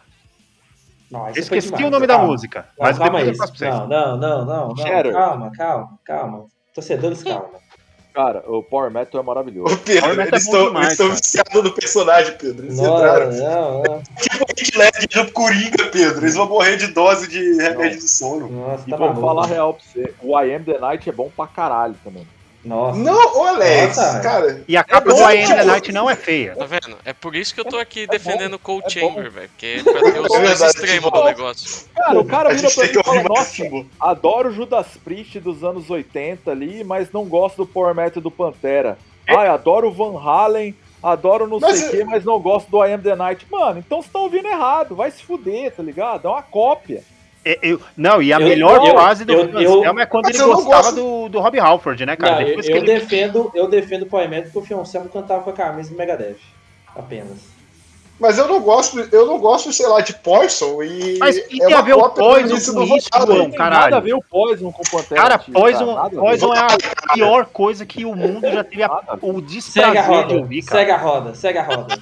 Speaker 5: Não,
Speaker 4: esqueci
Speaker 5: demais,
Speaker 4: o nome da
Speaker 5: calma.
Speaker 4: música.
Speaker 5: Não,
Speaker 4: Mas
Speaker 5: calma
Speaker 4: depois
Speaker 5: aí.
Speaker 4: eu faço pra vocês.
Speaker 5: Não, não, não, não. Calma, calma, calma. Torcedores, calma.
Speaker 2: Cara, o Power Metal é maravilhoso.
Speaker 1: Ô, Pedro,
Speaker 4: Power Metal
Speaker 1: eles
Speaker 4: é
Speaker 1: estão
Speaker 4: demais,
Speaker 1: eles estão
Speaker 4: cara.
Speaker 1: viciados no personagem, Pedro. Eles
Speaker 5: Não,
Speaker 1: entraram.
Speaker 5: não, não.
Speaker 1: Tipo o Hit Ledger no Coringa, Pedro. Eles vão morrer de dose de remédio de sono.
Speaker 5: Nossa,
Speaker 2: E
Speaker 5: tá
Speaker 2: vou
Speaker 5: maluco.
Speaker 2: falar a real pra você. O I Am The Night é bom pra caralho também.
Speaker 5: Nossa.
Speaker 1: Não, ô Alex,
Speaker 5: Nossa,
Speaker 1: cara.
Speaker 4: E a capa
Speaker 1: mas
Speaker 4: do
Speaker 1: é
Speaker 4: I Am The
Speaker 1: tipo-
Speaker 4: Night não é feia.
Speaker 3: Tá vendo? É por isso que eu tô aqui
Speaker 2: É
Speaker 3: defendendo o Cold
Speaker 2: é
Speaker 3: Chamber, velho. Porque pra ter os
Speaker 1: É
Speaker 3: dois extremos do negócio.
Speaker 2: Cara, o cara vira pra mim e fala, nossa,
Speaker 1: Máximo.
Speaker 2: adoro o Judas Priest dos anos 80 ali, mas não gosto do Power Metal do Pantera. Ai, adoro o Van Halen, adoro não
Speaker 1: Mas
Speaker 2: sei o
Speaker 1: eu-
Speaker 2: que, mas não gosto do I Am The Night. Mano, então você tá ouvindo errado, vai se fuder, tá ligado? É uma cópia.
Speaker 4: É, eu- não, e a
Speaker 5: Eu-
Speaker 4: melhor
Speaker 5: eu-
Speaker 4: fase do Anselmo é quando ele gostava
Speaker 1: gosto-
Speaker 4: do, do Rob Halford, né, cara?
Speaker 5: Não, eu,
Speaker 4: Depois que
Speaker 5: eu
Speaker 4: ele...
Speaker 5: defendo, eu defendo o Power Metal porque o Fioncello cantava com a camisa do Megadeth. Apenas.
Speaker 1: Mas eu não gosto, eu não gosto, sei lá, de Poison e.
Speaker 4: Mas que
Speaker 1: é
Speaker 4: tem a
Speaker 1: uma
Speaker 4: ver o Poison com isso, João?
Speaker 1: né?
Speaker 2: Não tem
Speaker 4: caralho.
Speaker 2: nada a ver o Poison com o Pantera.
Speaker 4: Cara,
Speaker 2: tio,
Speaker 4: Poison,
Speaker 2: nada a ver.
Speaker 4: Poison é a pior coisa que o mundo já teve a, o desprazer de
Speaker 5: roda.
Speaker 4: ouvir, cara.
Speaker 5: Segue a roda, segue a roda.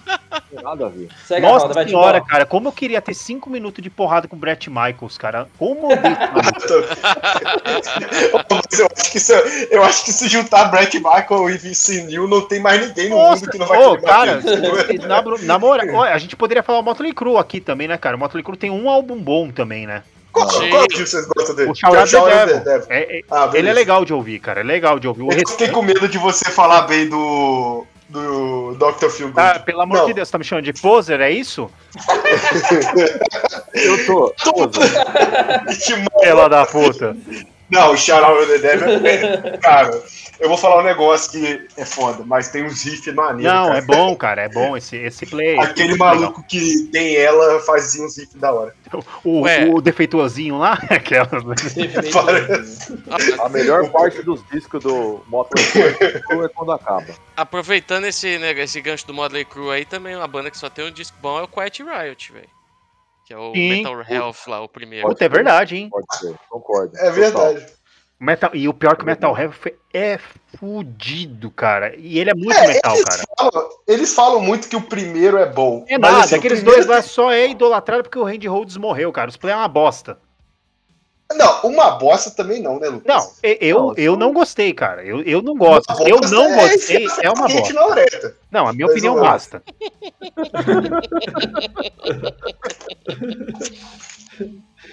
Speaker 2: nada a ver.
Speaker 5: Segue a
Speaker 4: Nossa
Speaker 5: roda, vai
Speaker 4: senhora,
Speaker 5: bola.
Speaker 4: cara, como eu queria ter cinco minutos de porrada com o Brett Michaels, cara. Como eu
Speaker 1: acho que se, eu acho que se juntar Brett Michael e Vince Neil, não tem mais ninguém no
Speaker 4: Nossa,
Speaker 1: mundo que não vai
Speaker 4: ô, cara,
Speaker 1: bater.
Speaker 4: na, na moral, a gente poderia falar o Motley Crue aqui também, né, cara? O Motley Crue tem um álbum bom também, né?
Speaker 1: Qual,
Speaker 3: Sim.
Speaker 1: qual que vocês gostam dele?
Speaker 4: O Shout Out the
Speaker 1: Out
Speaker 4: Devil. É- é-
Speaker 1: Ah,
Speaker 4: ele é legal de ouvir, cara. É legal de ouvir. O
Speaker 1: Eu fiquei
Speaker 4: restante-
Speaker 1: com medo de você falar bem do. do Dr. Phil Good.
Speaker 4: Ah, pelo amor
Speaker 1: Não.
Speaker 4: de Deus, tá me chamando de poser, é isso?
Speaker 2: Eu tô. Poison,
Speaker 4: Ela da puta.
Speaker 1: Não, o Shout Out the Devil é. Cara, eu vou falar um negócio que é foda, mas tem uns riffs maneiros.
Speaker 4: Não,
Speaker 1: cara.
Speaker 4: é bom, cara, é bom esse, esse play.
Speaker 1: Aquele maluco que tem ela fazia uns riffs da hora.
Speaker 4: legal. O,
Speaker 3: Ué.
Speaker 4: o defeituosinho lá, aquela.
Speaker 1: Parece.
Speaker 2: a melhor parte dos discos do Motley Crue é quando acaba.
Speaker 3: Aproveitando esse, né, esse gancho do Modley Crew aí, também uma banda que só tem um disco bom é o Quiet Riot, velho. Que é o
Speaker 4: Sim.
Speaker 3: Metal Health lá, o primeiro.
Speaker 4: Puta, é verdade, hein?
Speaker 2: Pode ser, concordo.
Speaker 1: É verdade.
Speaker 4: Metal, e o pior é que o Metal Health é fudido, cara. E ele é muito
Speaker 1: É,
Speaker 4: metal,
Speaker 1: eles,
Speaker 4: cara.
Speaker 1: falam, eles falam muito que o primeiro é bom.
Speaker 4: É
Speaker 1: mas,
Speaker 4: nada,
Speaker 1: assim,
Speaker 4: aqueles
Speaker 1: primeiro-
Speaker 4: dois lá só é idolatrado porque o Randy Rhodes morreu, cara. Os play é uma bosta.
Speaker 1: Não, uma bosta também não, né, Lucas?
Speaker 4: Não, eu,
Speaker 2: Não,
Speaker 4: eu não gostei, cara. Eu, eu não gosto. Eu não
Speaker 1: é
Speaker 4: gostei,
Speaker 1: enfiar
Speaker 4: é uma bosta. Não, a minha
Speaker 1: Mas
Speaker 4: opinião basta.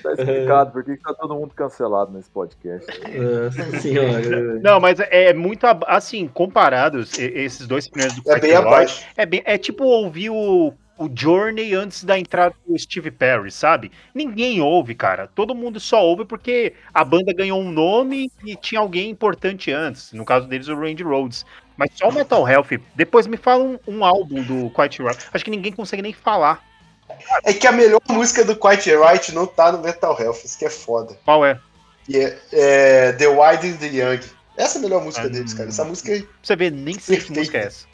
Speaker 2: Tá explicado por que tá todo mundo cancelado nesse podcast.
Speaker 5: Nossa senhora.
Speaker 4: Não, mas é muito ab- assim, comparados esses dois primeiros do
Speaker 1: É bem abaixo.
Speaker 4: É, bem, é tipo ouvir o, o Journey antes da entrada do Steve Perry, sabe? Ninguém ouve, cara. Todo mundo só ouve porque a banda ganhou um nome e tinha alguém importante antes. No caso deles, o Randy Rhodes. Mas só o Metal Health. Depois me fala um, um álbum do Quiet Riot. Acho que ninguém consegue nem falar.
Speaker 1: É que a melhor música do Quiet Right não tá no Metal Health, isso que é foda.
Speaker 4: Qual é?
Speaker 1: É, é The Wild and the Young. Essa é a melhor música
Speaker 4: Ah,
Speaker 1: deles, cara. Essa música aí.
Speaker 4: Pra você ver, nem sei que música é essa.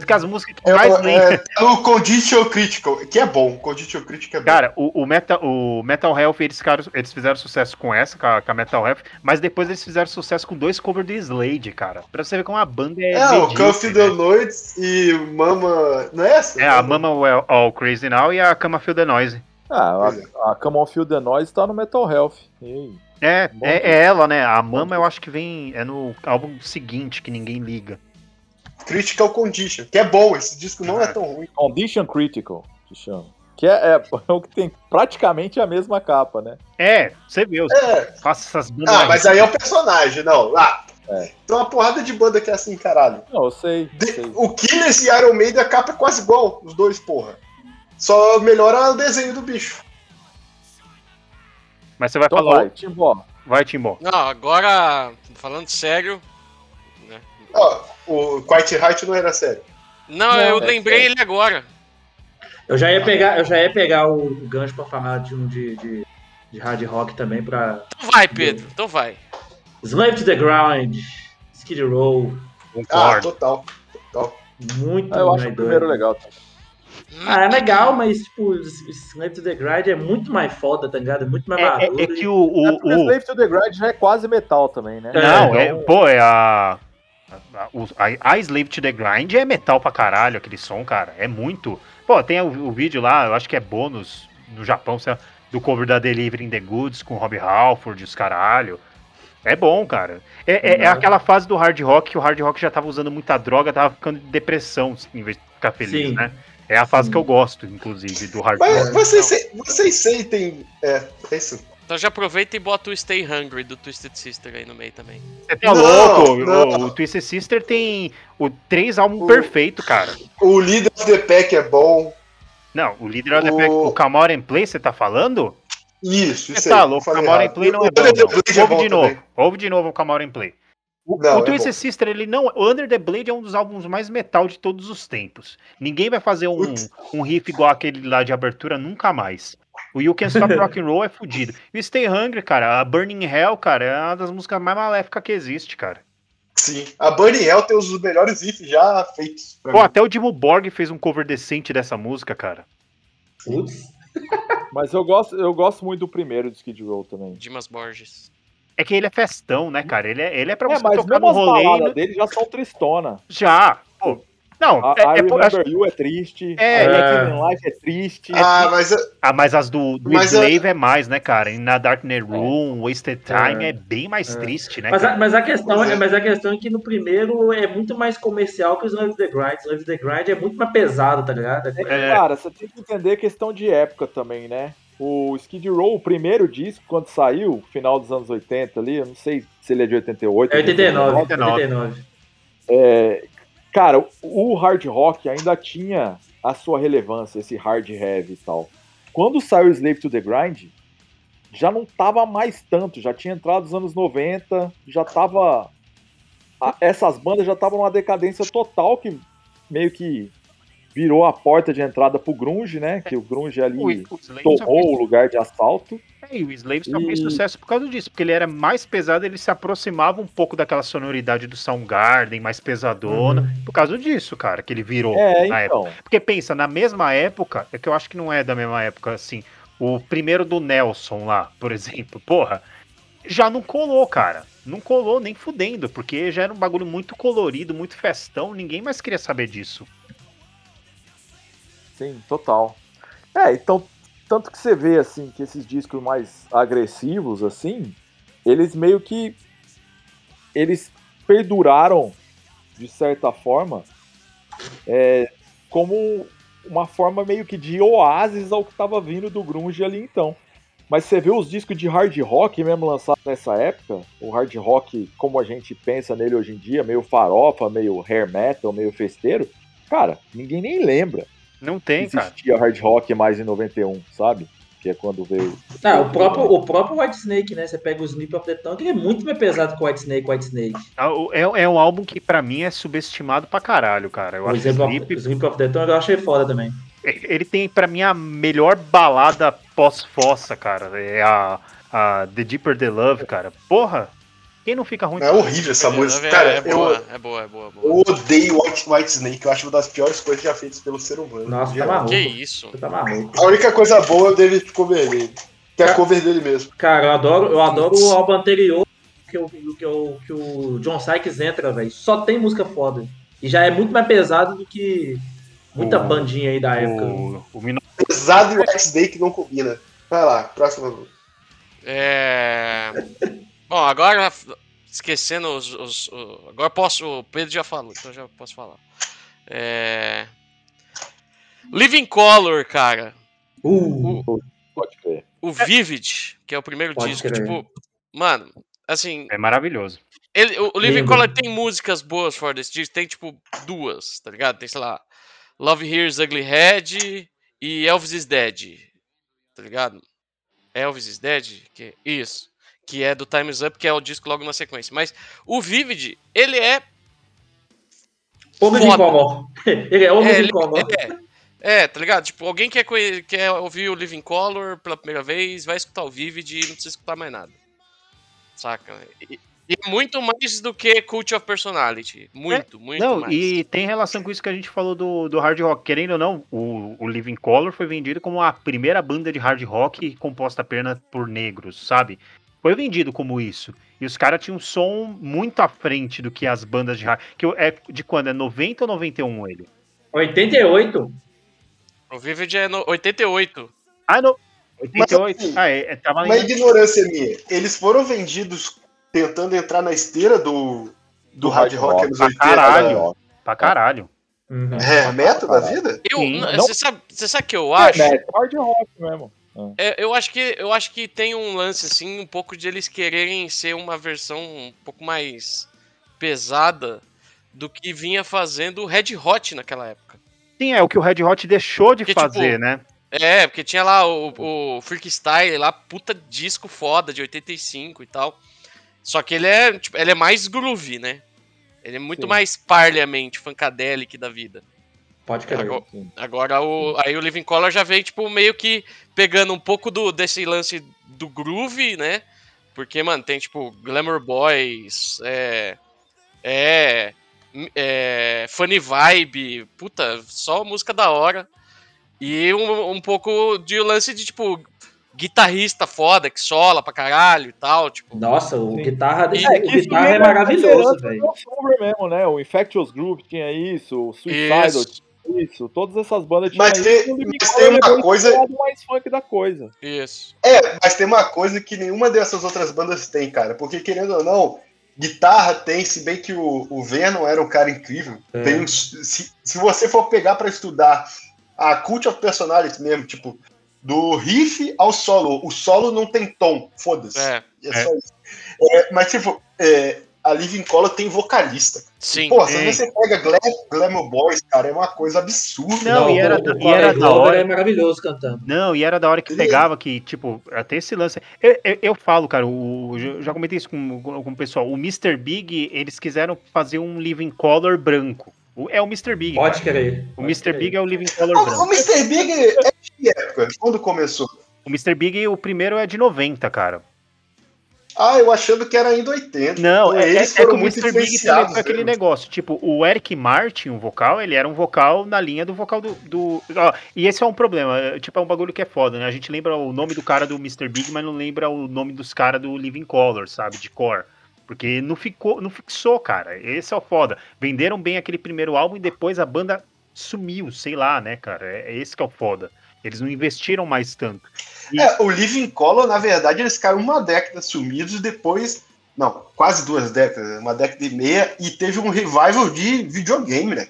Speaker 4: Tanto que as músicas que
Speaker 1: É,
Speaker 4: mais lembram.
Speaker 1: é, o Condition Critical, que é bom. Condition Critical é bom.
Speaker 4: Cara, o, o, Metal, o Metal Health, eles, eles fizeram sucesso com essa, com a, com a Metal Health, mas depois eles fizeram sucesso com dois covers do Slade, cara. Pra você ver como a banda é.
Speaker 1: É, o Cuff
Speaker 4: né?
Speaker 1: the Noites e Mama. Não é essa?
Speaker 4: É, a Mama Well All Crazy Now e a Cama Feel the Noise.
Speaker 2: Ah, a, a Come On Feel the Noise tá no Metal Health. E-
Speaker 4: É, é, é ela, né? A Mama eu acho que vem. É no álbum seguinte que ninguém liga.
Speaker 1: Critical Condition, que é bom, esse disco não é tão ruim.
Speaker 2: Condition Critical, se chama. Que é, é, é o que tem praticamente a mesma capa, né?
Speaker 4: É, você vê, eu
Speaker 1: É,
Speaker 4: faço essas bandas.
Speaker 1: ah, mas aí é o personagem, não. Ah,
Speaker 2: É.
Speaker 1: tem uma porrada de banda que é assim, caralho.
Speaker 2: Não, eu sei. eu
Speaker 1: De-
Speaker 2: sei.
Speaker 1: o Killers e Iron Maiden, a capa é quase igual, os dois, porra. Só melhora o desenho do bicho.
Speaker 4: Mas você vai
Speaker 2: Então
Speaker 4: falar.
Speaker 2: vai, Timbó.
Speaker 4: Vai, Timbó.
Speaker 3: Não, agora, falando sério. né?
Speaker 1: Ó, o Quiet Height não era sério.
Speaker 3: Não,
Speaker 2: Não,
Speaker 3: eu
Speaker 2: é
Speaker 3: lembrei
Speaker 2: sério.
Speaker 3: ele agora.
Speaker 5: Eu já ia pegar, eu já ia pegar o, gancho pra falar de um de, de, de hard rock também pra.
Speaker 3: Então vai, Pedro, então vai.
Speaker 5: Slave to the Ground, Skid Row,
Speaker 1: Ah,
Speaker 4: Concordo.
Speaker 1: total. Total.
Speaker 5: muito
Speaker 2: Ah, eu acho
Speaker 5: mais
Speaker 2: o primeiro legal. tá?
Speaker 5: Ah, é legal, mas tipo, Slave to the Grind é muito mais foda, tá ligado? É muito mais
Speaker 4: É, é-
Speaker 5: maduro.
Speaker 4: é que
Speaker 5: e-
Speaker 4: o. o,
Speaker 2: É
Speaker 4: o-
Speaker 2: Slave to the Grind já é quase metal também, né?
Speaker 5: É,
Speaker 4: Não, é,
Speaker 5: então-
Speaker 4: pô, é a. A, a- a Slave to the Grind é metal pra caralho, aquele som, cara. É muito. Pô, tem o, o vídeo lá, eu acho que é bônus no Japão, sei lá, do cover da Delivering the Goods com Rob Halford os caralho. É bom, cara. É, é- é
Speaker 5: Uhum.
Speaker 4: aquela fase do hard rock que o hard rock já tava usando muita droga, tava ficando de depressão em vez de ficar feliz,
Speaker 5: Sim.
Speaker 4: né? É a fase
Speaker 5: Sim.
Speaker 4: que eu gosto, inclusive, do hard
Speaker 1: Mas
Speaker 4: rock.
Speaker 1: vocês, se- vocês sentem. É, é isso.
Speaker 3: Então já aproveita e bota o Stay Hungry do Twisted Sister aí no meio também.
Speaker 4: Você tá
Speaker 1: Não,
Speaker 4: louco?
Speaker 1: não.
Speaker 4: O, o Twisted Sister tem o três álbuns
Speaker 1: O-
Speaker 4: perfeito, cara.
Speaker 1: O Leader of the Pack é bom.
Speaker 4: Não, o líder of the Pack, o Out and Play, você tá falando?
Speaker 1: Isso, isso
Speaker 4: Você tá
Speaker 1: aí,
Speaker 4: louco, o and
Speaker 1: errado.
Speaker 4: Play não é bom, não.
Speaker 1: É
Speaker 4: Ouve
Speaker 1: bom
Speaker 4: de novo,
Speaker 1: também.
Speaker 4: ouve de novo o Out and Play. O,
Speaker 1: Não,
Speaker 4: o
Speaker 1: é
Speaker 4: Twisted
Speaker 1: bom.
Speaker 4: Sister, ele não. O Under the Blade é um dos álbuns mais metal de todos os tempos. Ninguém vai fazer um, um riff igual aquele lá de abertura nunca mais. O You Can Stop Rock and Roll é fudido. E o Stay Hungry, cara, a Burning Hell, cara, é uma das músicas mais maléficas que existe, cara.
Speaker 1: Sim. A Bunny Hell tem os melhores riffs já feitos.
Speaker 4: Pô,
Speaker 1: mim.
Speaker 4: até o Dimo Borg fez um cover decente dessa música, cara.
Speaker 5: Putz.
Speaker 2: Mas eu gosto, eu gosto muito do primeiro de Skid Row também.
Speaker 3: Dimas Borges.
Speaker 4: É que ele é festão, né, cara? Ele é, ele é pra
Speaker 2: É,
Speaker 4: você
Speaker 2: mas
Speaker 4: tocar
Speaker 2: mesmo
Speaker 4: no
Speaker 2: as
Speaker 4: rolê.
Speaker 2: baladas
Speaker 4: não-
Speaker 2: dele já são tristona.
Speaker 4: Já. Pô. Não,
Speaker 2: A,
Speaker 4: é,
Speaker 2: I
Speaker 4: é por-
Speaker 2: Remember
Speaker 4: acho-
Speaker 2: You é triste.
Speaker 4: É,
Speaker 2: a
Speaker 5: é.
Speaker 2: Life é triste.
Speaker 1: Ah, mas é-
Speaker 4: Ah, mas as do, do
Speaker 1: Mas
Speaker 4: Slave é mais, né, cara? E na Darknet Room, Wasted Time é,
Speaker 5: É.
Speaker 4: bem mais
Speaker 5: É.
Speaker 4: triste, né,
Speaker 5: Mas a, mas, a questão, é.
Speaker 1: é.
Speaker 5: mas a questão é que no primeiro é muito mais comercial que o Slave the Grind. Slave the Grind é muito mais pesado, tá ligado?
Speaker 2: É
Speaker 4: É.
Speaker 2: cara, você tem que entender a questão de época também, né? O Skid Row, o primeiro disco, quando saiu, final dos anos 80 ali, eu não sei se ele é de 88.
Speaker 5: É 89,
Speaker 4: 89.
Speaker 5: 89.
Speaker 2: É, cara, o hard rock ainda tinha a sua relevância, esse hard heavy e tal. Quando saiu Slave to the Grind, já não tava mais tanto, já tinha entrado nos anos 90, já tava. essas bandas já estavam numa decadência total que meio que virou a porta de entrada pro grunge, né? Que o grunge ali
Speaker 4: O, o só
Speaker 2: tomou o
Speaker 4: fez,
Speaker 2: lugar de assalto.
Speaker 4: é, e o Slave só fez sucesso por causa disso, porque ele era mais pesado, ele se aproximava um pouco daquela sonoridade do Soundgarden, mais pesadona,
Speaker 5: Uhum.
Speaker 4: por causa disso, cara, que ele virou
Speaker 2: É,
Speaker 4: na época.
Speaker 2: então.
Speaker 4: Porque pensa, na mesma época, é que eu acho que não é da mesma época, assim, o primeiro do Nelson lá, por exemplo, porra, já não colou, cara. Não colou nem fudendo, porque já era um bagulho muito colorido, muito festão, ninguém mais queria saber disso.
Speaker 2: Sim, total. É, então, tanto que você vê, assim, que esses discos mais agressivos, assim, eles meio que. Eles perduraram, de certa forma, é, como uma forma meio que de oásis ao que estava vindo do grunge ali então. Mas você vê os discos de hard rock mesmo lançados nessa época, o hard rock como a gente pensa nele hoje em dia, meio farofa, meio hair metal, meio festeiro, cara, ninguém nem lembra
Speaker 4: Não tem, cara.
Speaker 2: existia hard rock mais em 91, sabe? Que é quando veio.
Speaker 5: Ah, o próprio, o próprio White Snake, né? Você pega o Sleep of the Tongue, ele é muito mais pesado que o White Snake, White Snake.
Speaker 4: Ah, É, é um álbum que pra mim é subestimado pra caralho, cara. Eu
Speaker 5: O
Speaker 4: acho que
Speaker 5: Sleep of,
Speaker 4: Sleep,
Speaker 5: of the Tongue eu achei foda também.
Speaker 4: ele tem pra mim a melhor balada pós-fossa, cara. É a, a The Deeper the Love, cara. Porra, quem não fica ruim?
Speaker 1: é horrível essa música.
Speaker 3: É,
Speaker 1: Cara,
Speaker 3: é
Speaker 1: eu,
Speaker 3: boa, é boa, é boa, é boa.
Speaker 1: eu odeio White, White Snake. Eu acho uma das piores coisas já feitas pelo ser humano.
Speaker 5: Nossa, tá maluco.
Speaker 3: Que isso?
Speaker 5: Você tá maluco.
Speaker 1: A única coisa boa é o David cover dele. Que é a cover dele mesmo.
Speaker 5: Cara, eu adoro, eu adoro o álbum anterior que o, que o, que o John Sykes entra, velho. Só tem música foda. E já é muito mais pesado do que muita
Speaker 4: O-
Speaker 5: bandinha aí da época.
Speaker 4: O, o
Speaker 1: pesado e White Snake não combina. Vai lá, próximo.
Speaker 3: É. Bom, agora esquecendo os. os- o- agora posso. O Pedro já falou, então já posso falar. É. Living Color, cara.
Speaker 5: Uh,
Speaker 2: Pode crer.
Speaker 3: O Vivid, que é o primeiro
Speaker 5: Pode
Speaker 3: disco,
Speaker 5: crer.
Speaker 3: tipo. Mano, assim.
Speaker 4: É maravilhoso.
Speaker 3: Ele, o, o Living
Speaker 5: Lindo.
Speaker 3: Color tem músicas boas fora desse disco. Tem, tipo, duas, tá ligado? Tem, sei lá. Love Here's Ugly Head e Elvis is Dead. Tá ligado? Elvis is Dead? Que, isso. Que é do Time's Up, que é o disco logo na sequência. Mas o Vivid, ele é.
Speaker 5: o Living
Speaker 3: foda.
Speaker 5: Color. Ele é o
Speaker 3: É, ele-
Speaker 5: Color.
Speaker 3: É, é, tá ligado? Tipo, alguém quer, quer ouvir o Living Color pela primeira vez, vai escutar o Vivid e não precisa escutar mais nada. Saca? E, e é muito mais do que Cult of Personality. Muito, muito
Speaker 4: não,
Speaker 3: mais.
Speaker 4: e tem relação com isso que a gente falou do, do hard rock. Querendo ou não, o, o Living Color foi vendido como a primeira banda de hard rock composta apenas por negros, sabe? Foi vendido como isso. E os caras tinham um som muito à frente do que as bandas de hard. Que é de quando? É 90 ou 91 ele?
Speaker 5: 88.
Speaker 3: O Vivid é no 88.
Speaker 4: Ah, não. 88.
Speaker 1: assim,
Speaker 4: ah, é, é, tava
Speaker 1: Uma ignorância minha. Eles foram vendidos tentando entrar na esteira do, do hard rock anos
Speaker 4: pra
Speaker 1: 80.
Speaker 4: caralho. pra caralho.
Speaker 5: Uhum.
Speaker 1: É, metal da vida?
Speaker 3: Eu,
Speaker 4: Sim,
Speaker 3: n-
Speaker 2: não-
Speaker 3: você sabe, você sabe que eu
Speaker 2: É,
Speaker 3: acho?
Speaker 2: né? Hard rock mesmo.
Speaker 3: É, eu acho que eu acho que tem um lance assim, um pouco de eles quererem ser uma versão um pouco mais pesada do que vinha fazendo o Red Hot naquela época.
Speaker 4: Sim, é o que o Red Hot deixou de
Speaker 3: Porque, tipo,
Speaker 4: fazer, né?
Speaker 3: É, porque tinha lá o, o Freak Style lá, puta disco foda de 85 e tal. Só que ele é, tipo, ele é mais groovy, né? Ele é muito
Speaker 2: Sim.
Speaker 3: mais parliament, funkadelic da vida.
Speaker 5: Pode crer.
Speaker 3: Agora, agora o, aí o Living Color já veio, tipo, meio que pegando um pouco do, desse lance do groove, né? Porque, mano, tem, tipo, Glamour Boys, é. É. é funny Vibe, puta, só música da hora. E um, um pouco de lance de, tipo, guitarrista foda que sola pra caralho e tal, tipo.
Speaker 5: Nossa, o
Speaker 2: Sim.
Speaker 5: guitarra,
Speaker 3: E-
Speaker 5: o
Speaker 2: É, isso
Speaker 5: guitarra é
Speaker 2: vem
Speaker 5: maravilhoso,
Speaker 2: liderança
Speaker 5: velho.
Speaker 2: crossover mesmo, né? O Infectious Group tinha isso, o Suicidal
Speaker 3: Isso,
Speaker 2: isso, todas essas bandas tinham
Speaker 1: Mas tem- mas tem uma coisa-
Speaker 2: mais funk da coisa.
Speaker 3: isso.
Speaker 1: É, mas tem uma coisa que nenhuma dessas outras bandas tem, cara. Porque, querendo ou não, guitarra tem, se bem que o, o Venom era um cara incrível.
Speaker 5: É.
Speaker 1: Tem se, se você for pegar pra estudar a Cult of Personality mesmo, tipo, do riff ao solo, o solo não tem tom, foda-se.
Speaker 3: É,
Speaker 1: É só isso. É, mas, tipo, é, a Living Color tem vocalista.
Speaker 3: sim.
Speaker 1: Pô, se você pega Glam, Glamour Boys, cara, é uma coisa absurda.
Speaker 4: Não, e era
Speaker 5: o,
Speaker 4: da-
Speaker 5: o
Speaker 4: e era da hora.
Speaker 5: é maravilhoso cantando.
Speaker 4: Não, e era da hora que
Speaker 1: Ele-
Speaker 4: pegava que, tipo, até esse lance. Eu, eu, eu falo, cara, o, eu já comentei isso com, com, o pessoal. O Mr. Big, eles quiseram fazer um Living Color branco. O- É o Mr. Big.
Speaker 5: Pode
Speaker 4: cara.
Speaker 5: crer.
Speaker 4: O
Speaker 5: pode
Speaker 4: Mr.
Speaker 5: crer.
Speaker 4: Big é o Living Color
Speaker 1: O, o
Speaker 4: branco.
Speaker 1: Mr. Big é de que época? Quando começou?
Speaker 4: O Mr. Big, o primeiro é de 90, cara.
Speaker 1: Ah, eu achando que era ainda 80.
Speaker 4: Não, é, é,
Speaker 1: eles
Speaker 4: é que
Speaker 1: foram
Speaker 4: o Mr. Big também foi aquele negócio. Tipo, o Eric Martin, o vocal, ele era um vocal na linha do vocal do. do ó, e esse é um problema. é, Tipo, é um bagulho que é foda, né? A gente lembra o nome do cara do Mr. Big, mas não lembra o nome dos caras do Living Color, sabe? De core. Porque não ficou, não fixou, cara. Esse é o foda. Venderam bem aquele primeiro álbum e depois a banda sumiu, sei lá, né, cara? É, é esse que é o foda. Eles não investiram mais tanto.
Speaker 1: É, o Living Color, na verdade, eles ficaram uma década sumidos e depois. Não, quase duas décadas, uma década e meia, e teve um revival de videogame, né?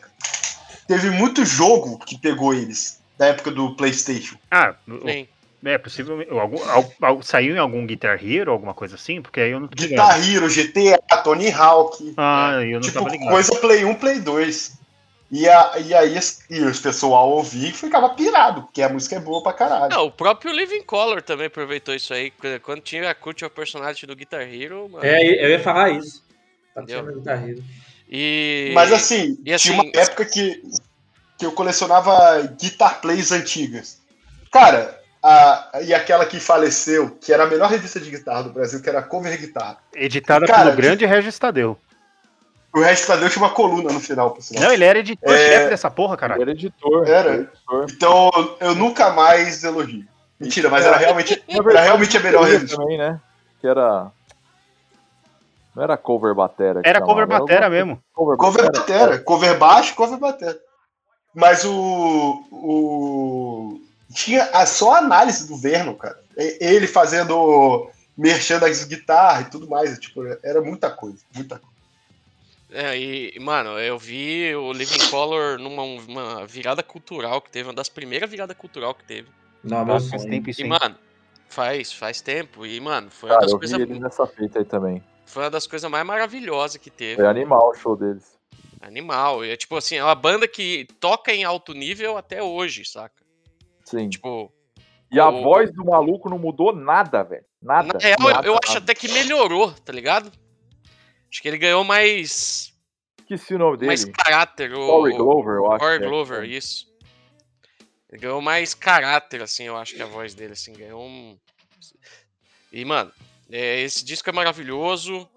Speaker 1: Teve muito jogo que pegou eles, da época do PlayStation.
Speaker 4: Ah, o-
Speaker 3: Sim.
Speaker 4: é possível. Algum, al- al- saiu em algum Guitar Hero, alguma coisa assim? Porque aí eu não tô ligado.
Speaker 1: Guitar Hero, GTA, Tony Hawk.
Speaker 4: Ah, eu não
Speaker 1: tipo,
Speaker 4: tava ligado.
Speaker 1: coisa Play 1, Play 2. E, a, e aí e os pessoal ouvia e ficava pirado, porque a música é boa pra caralho.
Speaker 3: Não, o próprio Living Color também aproveitou isso aí. quando- tinha a Cult of Personality do Guitar Hero, mano.
Speaker 5: É, eu ia falar isso. Tá
Speaker 3: Entendeu?
Speaker 5: Guitar Hero.
Speaker 3: E.
Speaker 1: Mas assim,
Speaker 3: e assim-
Speaker 1: tinha uma época que, que eu colecionava guitar plays antigas. Cara, a, e aquela que faleceu, que era a melhor revista de guitarra do Brasil, que era a Cover Guitarra.
Speaker 4: Editada
Speaker 1: Cara,
Speaker 4: pelo grande Regis Tadeu.
Speaker 1: O resto da Deus tinha uma coluna no final, por sinal.
Speaker 4: Não, ele era editor-chefe
Speaker 1: É.
Speaker 4: dessa porra, caralho.
Speaker 2: Era editor.
Speaker 1: Era?
Speaker 2: editor.
Speaker 1: Então eu nunca mais elogio. Mentira, mas era realmente, era realmente a melhor revista.
Speaker 2: também, né? Que era. Não era cover batera.
Speaker 4: Era
Speaker 2: chamava,
Speaker 4: cover batera mesmo.
Speaker 2: Cover,
Speaker 1: Cover
Speaker 2: batera.
Speaker 1: batera, cover baixo, cover batera. Mas o, o tinha a, só a análise do Vernon, cara. Ele fazendo merchan das guitarras e tudo mais. Tipo, era muita coisa, muita coisa.
Speaker 3: É, e, mano, eu vi o Living Color numa uma virada cultural que teve, uma das primeiras viradas cultural que teve.
Speaker 5: Não, meu
Speaker 4: Faz tempo isso
Speaker 3: E, mano, faz, faz tempo. E, mano, foi uma
Speaker 2: Cara,
Speaker 3: das
Speaker 2: eu vi
Speaker 3: coisas.
Speaker 2: eles nessa fita aí também.
Speaker 3: Foi uma das coisas mais maravilhosas que teve.
Speaker 2: Foi animal o show deles.
Speaker 3: Animal. E é tipo assim, é uma banda que toca em alto nível até hoje, saca?
Speaker 2: Sim.
Speaker 3: Tipo,
Speaker 2: E a
Speaker 3: o-
Speaker 2: voz do maluco não mudou nada, velho. Nada.
Speaker 3: na real, eu-
Speaker 2: nada,
Speaker 3: eu
Speaker 2: nada.
Speaker 3: acho até que melhorou, tá ligado? Acho que ele ganhou mais,
Speaker 2: Esqueci o nome dele.
Speaker 3: mais caráter. O,
Speaker 2: Corey Glover, eu acho.
Speaker 3: Corey
Speaker 2: é.
Speaker 3: Glover, isso. Ele ganhou mais caráter, assim, eu acho que a voz dele, assim, ganhou um. E, mano, é, esse disco é maravilhoso.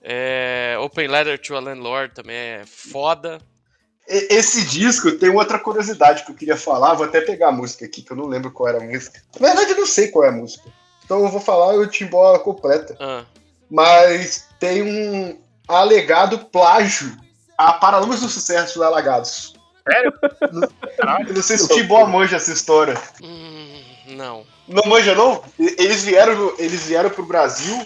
Speaker 3: É, Open Letter to a Landlord também é foda.
Speaker 1: Esse disco tem outra curiosidade que eu queria falar. Vou até pegar a música aqui, que eu não lembro qual era a música. Na verdade, eu não sei qual é a música. Então eu vou falar o Timbó completa.
Speaker 3: Ah,
Speaker 1: Mas tem um alegado plágio a Paralamas do Sucesso da Alagados.
Speaker 4: Sério?
Speaker 1: Eu não sei se o Timbó manja essa história.
Speaker 3: hum, não.
Speaker 1: Não manja, não? Eles vieram, eles vieram pro Brasil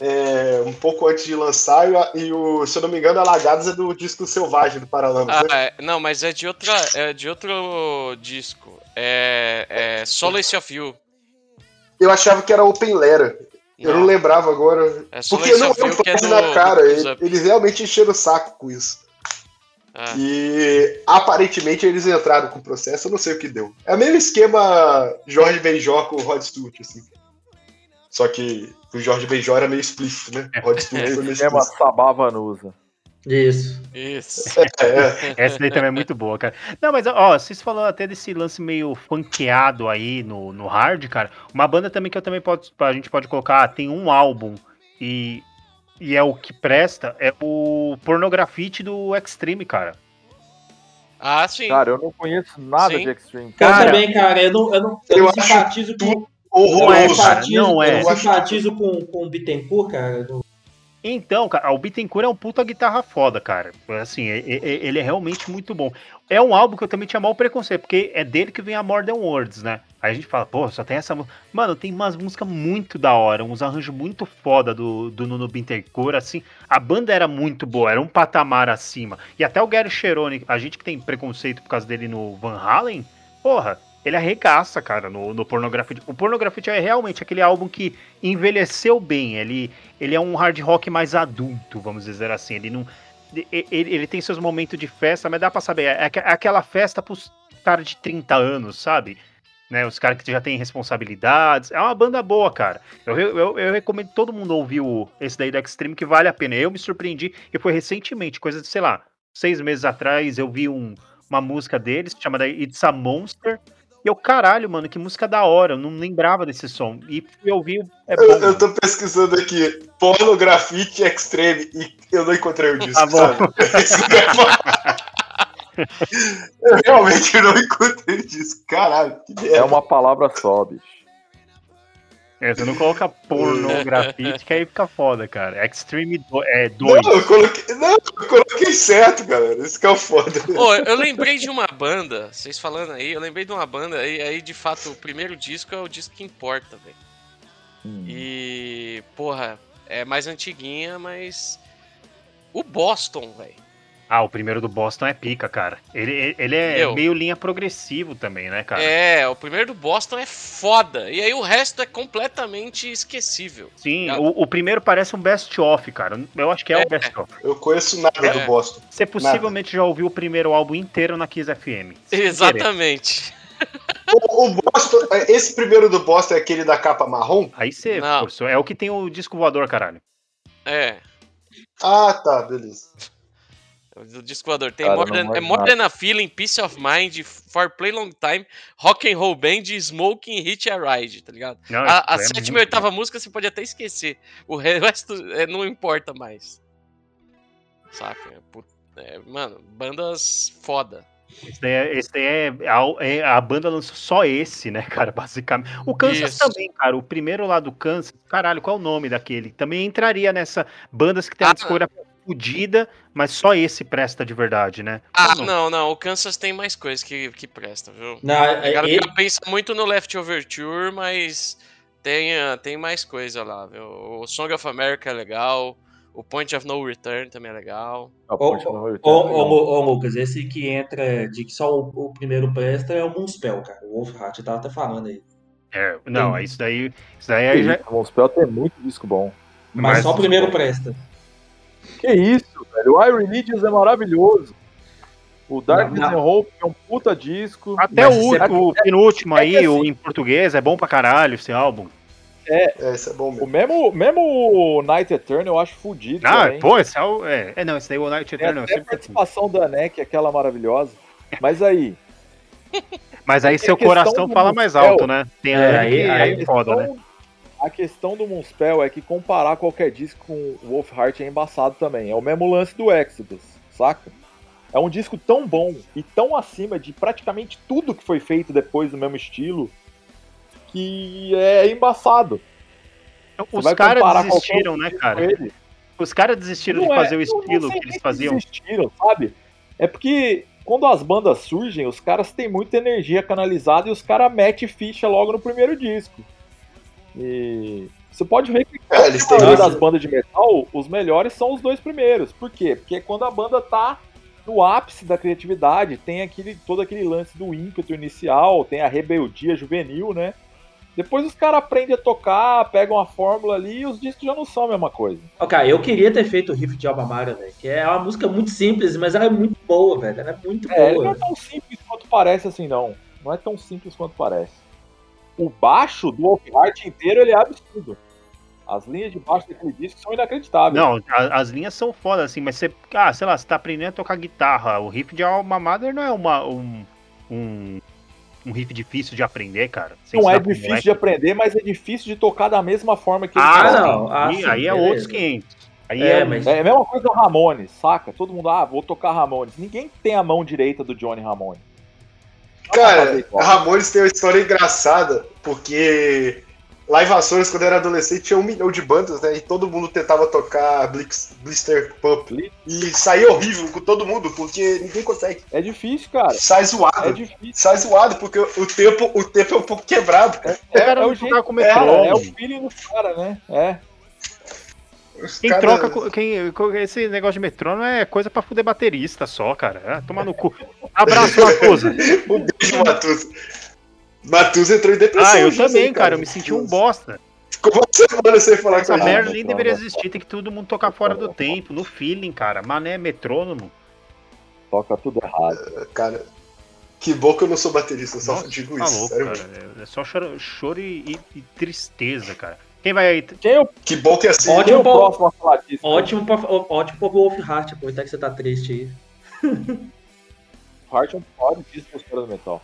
Speaker 1: é, um pouco antes de lançar, e, e o, se eu não me engano, Alagados é do disco Selvagem do Paralamas.
Speaker 3: Ah,
Speaker 1: né?
Speaker 3: é, não, mas é de outra, é de outro disco. É, é Solace of You.
Speaker 1: Eu achava que era Open Eu não lembrava agora.
Speaker 3: É
Speaker 1: Porque não é um
Speaker 3: é do,
Speaker 1: na cara.
Speaker 3: do
Speaker 1: Eles, eles realmente encheram o saco com isso.
Speaker 3: Ah,
Speaker 1: E aparentemente eles entraram com o processo, eu não sei o que deu. É o mesmo esquema Jorge Benjó com o Rod Stewart, assim. Só que o Jorge Benjó era meio explícito, né? O Rod Stewart foi meio
Speaker 2: Esquema
Speaker 1: explícito.
Speaker 2: Sabá Vanusa.
Speaker 5: Isso.
Speaker 3: Isso.
Speaker 1: É.
Speaker 4: Essa daí também é muito boa, cara. Não, mas ó, vocês falaram até desse lance meio funkeado aí no, no hard, cara. Uma banda também que eu também pode, a gente pode colocar, tem um álbum e, e é o que presta, é o Pornografite do Extreme, cara.
Speaker 3: Ah, sim.
Speaker 2: Cara, eu não conheço nada
Speaker 3: Sim.
Speaker 2: de Extreme.
Speaker 5: Eu
Speaker 4: Cara,
Speaker 5: também, cara, eu não, eu não, eu
Speaker 1: eu
Speaker 5: não
Speaker 1: acho
Speaker 5: simpatizo com.
Speaker 4: Não é,
Speaker 1: Horroroso.
Speaker 4: cara,
Speaker 5: simpatizo,
Speaker 4: não é.
Speaker 5: Eu
Speaker 1: Eu
Speaker 5: simpatizo com, com o Bittencourt, cara. do-
Speaker 4: Então, cara, o Bittencourt é um puta guitarra foda, cara. Assim, e- e- ele é realmente muito bom. É um álbum que eu também tinha mal preconceito, porque é dele que vem a More Than Words, né? Aí a gente fala, pô, só tem essa. Mano, tem umas músicas muito da hora, uns arranjos muito foda do, do Nuno Bittencourt, assim. A banda era muito boa, era um patamar acima. E até o Gary Cherone, a gente que tem preconceito por causa dele no Van Halen, porra, ele arregaça, cara, no, no Pornografite. O Pornografite é realmente aquele álbum que envelheceu bem. Ele, ele é um hard rock mais adulto, vamos dizer assim. Ele não. Ele, ele tem seus momentos de festa, mas dá pra saber. É, aqu- é aquela festa pros caras de 30 anos, sabe? Né, os caras que já têm responsabilidades. É uma banda boa, cara. Eu, eu, eu recomendo todo mundo ouvir o, esse daí do Extreme, que vale a pena. Eu me surpreendi, e foi recentemente, coisa de, sei lá, seis meses atrás, eu vi um, uma música deles, chamada It's a Monster. E eu, caralho, mano, que música da hora. Eu não lembrava desse som. E fui ouvir, é bom.
Speaker 1: Eu, eu tô pesquisando aqui, pornografite extreme, e eu não encontrei o disco,
Speaker 4: Tá bom.
Speaker 1: sabe? Isso que eu. Eu realmente não encontrei o disco. Caralho, que merda.
Speaker 2: É uma palavra só, bicho.
Speaker 4: É, você não coloca pornografite, que aí fica foda, cara. Extreme 2. É, dois.
Speaker 1: Não, eu coloquei, não, eu coloquei certo, galera. Isso que é o foda.
Speaker 3: Ô, eu lembrei de uma banda, vocês falando aí, eu lembrei de uma banda, e aí de fato o primeiro disco é o disco que importa, velho.
Speaker 2: Hum.
Speaker 3: E, porra, é mais antiguinha, mas. O Boston, velho.
Speaker 4: Ah, o primeiro do Boston é pica, cara. Ele, ele é
Speaker 3: Meu.
Speaker 4: meio linha progressivo também, né, cara?
Speaker 3: É, o primeiro do Boston é foda. E aí o resto é completamente esquecível.
Speaker 4: Sim,
Speaker 3: Ah.
Speaker 4: o, o primeiro parece um best-of, cara. Eu acho que é,
Speaker 3: É.
Speaker 4: o best-of.
Speaker 1: Eu conheço nada
Speaker 3: É.
Speaker 1: do Boston.
Speaker 4: Você possivelmente já ouviu o primeiro álbum inteiro na Kiss FM.
Speaker 3: Exatamente.
Speaker 1: O, o Boston, esse primeiro do Boston é aquele da capa marrom?
Speaker 4: Aí você. É o que tem o disco voador, caralho.
Speaker 3: É.
Speaker 1: Ah, tá, beleza.
Speaker 3: Do disco voador. Tem
Speaker 2: Cara,
Speaker 3: More Than, é More
Speaker 2: nada.
Speaker 3: Than a Feeling, Peace of Mind, For Play Long Time, Rock and Roll Band, Smoking, Hit a Ride, tá ligado?
Speaker 4: Não,
Speaker 3: A, a
Speaker 4: é
Speaker 3: sétima e oitava música você pode até esquecer. O resto é, não importa mais. Saca? Put- é, mano, bandas foda.
Speaker 4: Esse daí é, esse daí é, a, é- a banda lançou só esse, né, cara, basicamente. O Kansas
Speaker 3: Isso.
Speaker 4: também, cara. O primeiro lá do Kansas, caralho, qual é o nome daquele? Também entraria nessa bandas que tem
Speaker 3: Ah,
Speaker 4: uma discografia fodida, mas só esse presta de verdade, né?
Speaker 3: Ah, não, não. O Kansas tem mais coisas que, que prestam, viu?
Speaker 5: Não,
Speaker 3: A
Speaker 5: é-
Speaker 3: galera
Speaker 5: ele-
Speaker 3: pensa muito no Leftover Tour, mas tem, ah, tem mais coisa lá, viu? O Song of America é legal. O Point of No Return também é legal.
Speaker 5: Ô, ô, Lucas, esse que entra de que só o, o primeiro presta é o Moonspell, cara. O Wolfheart, eu tava até falando aí.
Speaker 4: É, não,
Speaker 5: Tem-
Speaker 4: isso daí, isso daí aí
Speaker 2: Que
Speaker 4: já,
Speaker 2: o Spell tem muito disco bom.
Speaker 5: Mas,
Speaker 4: Mas-
Speaker 5: só o primeiro presta.
Speaker 2: Que isso, velho. O I Religious é maravilhoso. O Darkness and Hope é um puta disco.
Speaker 4: Até
Speaker 5: Mas
Speaker 4: o,
Speaker 5: você-
Speaker 4: último- o penúltimo
Speaker 2: é
Speaker 4: aí,
Speaker 2: que
Speaker 4: o
Speaker 2: assim-
Speaker 4: em português, é bom pra caralho esse álbum.
Speaker 1: É, isso é bom
Speaker 2: O
Speaker 1: mesmo.
Speaker 2: mesmo, mesmo o Night Eternal eu acho fudido
Speaker 4: Ah,
Speaker 2: também.
Speaker 4: pô, esse é o. É, é, não, esse daí é o Night Eternal. eu
Speaker 2: até a participação da NEC, aquela maravilhosa. Mas aí,
Speaker 4: Mas aí seu coração fala mais alto, né? Tem
Speaker 5: É,
Speaker 4: aí,
Speaker 5: aí-
Speaker 4: aí, é foda, né?
Speaker 2: A questão do Moonspell é que comparar qualquer disco com o Wolfheart é embaçado também. É o mesmo lance do Exodus, saca? É um disco tão bom e tão acima de praticamente tudo que foi feito depois do mesmo estilo que é embaçado. Você
Speaker 4: Os
Speaker 2: vai
Speaker 4: caras desistiram, né, cara? Os caras desistiram de
Speaker 2: Não é,
Speaker 4: fazer o
Speaker 2: não- não
Speaker 4: estilo que eles faziam.
Speaker 2: Desistiram, sabe? É porque quando as bandas surgem, os caras têm muita energia canalizada e os caras metem ficha logo no primeiro disco. E você pode ver que
Speaker 1: É, eles têm
Speaker 2: das bandas de metal, os melhores são os dois primeiros. Por quê? Porque é quando a banda tá no ápice da criatividade, tem aquele todo aquele lance do ímpeto inicial, tem a rebeldia juvenil, né? Depois os caras aprendem a tocar, pegam a fórmula ali e os discos já não são a mesma coisa.
Speaker 5: Ok, eu queria ter feito o riff de Alma Mara, velho. Que é uma música muito simples, mas ela é muito boa, velho. Ela é muito
Speaker 2: É, ele não é
Speaker 5: boa.
Speaker 2: tão simples quanto parece assim, não. Não é tão simples quanto parece. O baixo do Wolfheart inteiro, ele é absurdo. As linhas de baixo daquele disco são inacreditáveis.
Speaker 4: Não, a- as linhas são foda, assim, mas você, ah, sei lá, você tá aprendendo a tocar guitarra. O riff de Alma Mater não é uma, um, um, um riff difícil de aprender, cara.
Speaker 2: Não é difícil
Speaker 4: moleque.
Speaker 2: de aprender, mas é difícil de tocar da mesma forma que ele
Speaker 4: Ah,
Speaker 2: toca.
Speaker 5: não. Ah,
Speaker 4: aí,
Speaker 5: sim,
Speaker 4: aí é
Speaker 5: beleza.
Speaker 4: outros 500. Aí
Speaker 5: É,
Speaker 4: é,
Speaker 5: mas-
Speaker 2: É a mesma coisa do Ramones, saca? Todo mundo, ah, vou tocar Ramones. Ninguém tem a mão direita do Johnny Ramone.
Speaker 1: Cara. Ramones tem uma história engraçada, porque lá em Vassouras, quando eu era adolescente, tinha um milhão de bandas, né? E todo mundo tentava tocar Blix- Blister Pump. E saía horrível com todo mundo, porque ninguém consegue.
Speaker 2: É difícil, cara.
Speaker 1: Sai
Speaker 2: É
Speaker 1: zoado.
Speaker 2: difícil.
Speaker 1: Sai zoado, porque o tempo, o tempo é um pouco quebrado, cara.
Speaker 4: o cara
Speaker 2: é
Speaker 4: não
Speaker 2: o
Speaker 4: tocar
Speaker 2: jeito-
Speaker 4: com
Speaker 2: Cara,
Speaker 4: metrônomo.
Speaker 2: é o feeling do cara, né? É.
Speaker 1: Os
Speaker 4: Quem
Speaker 1: cara-
Speaker 4: troca com- quem, esse negócio de metrônomo é coisa pra fuder baterista só, cara. É, toma no cu. Abraço, Matusa.
Speaker 1: Um beijo, Matusa. Matusa entrou em depressão.
Speaker 4: Ah, eu também, cara. Eu me senti um bosta.
Speaker 1: Ficou uma semana sem falar
Speaker 4: Essa
Speaker 1: com ele.
Speaker 4: merda nem deveria existir. Tem que todo mundo tocar fora do tempo, no feeling, cara. Mané metrônomo.
Speaker 2: Toca tudo errado.
Speaker 1: Cara, que bom que eu não sou baterista, eu só digo
Speaker 4: tá
Speaker 1: isso.
Speaker 4: louco,
Speaker 1: sério
Speaker 4: cara. É é só choro, choro e, e tristeza, cara. Quem vai aí?
Speaker 2: Quem é o,
Speaker 1: Que bom que assim.
Speaker 2: é
Speaker 5: Ótimo,
Speaker 2: o
Speaker 5: Paulo.
Speaker 2: próximo a falar disso?
Speaker 5: Ótimo pra, ótimo pro Wolfheart, aproveitar que você tá triste aí.
Speaker 2: Heart é um pra história do metal.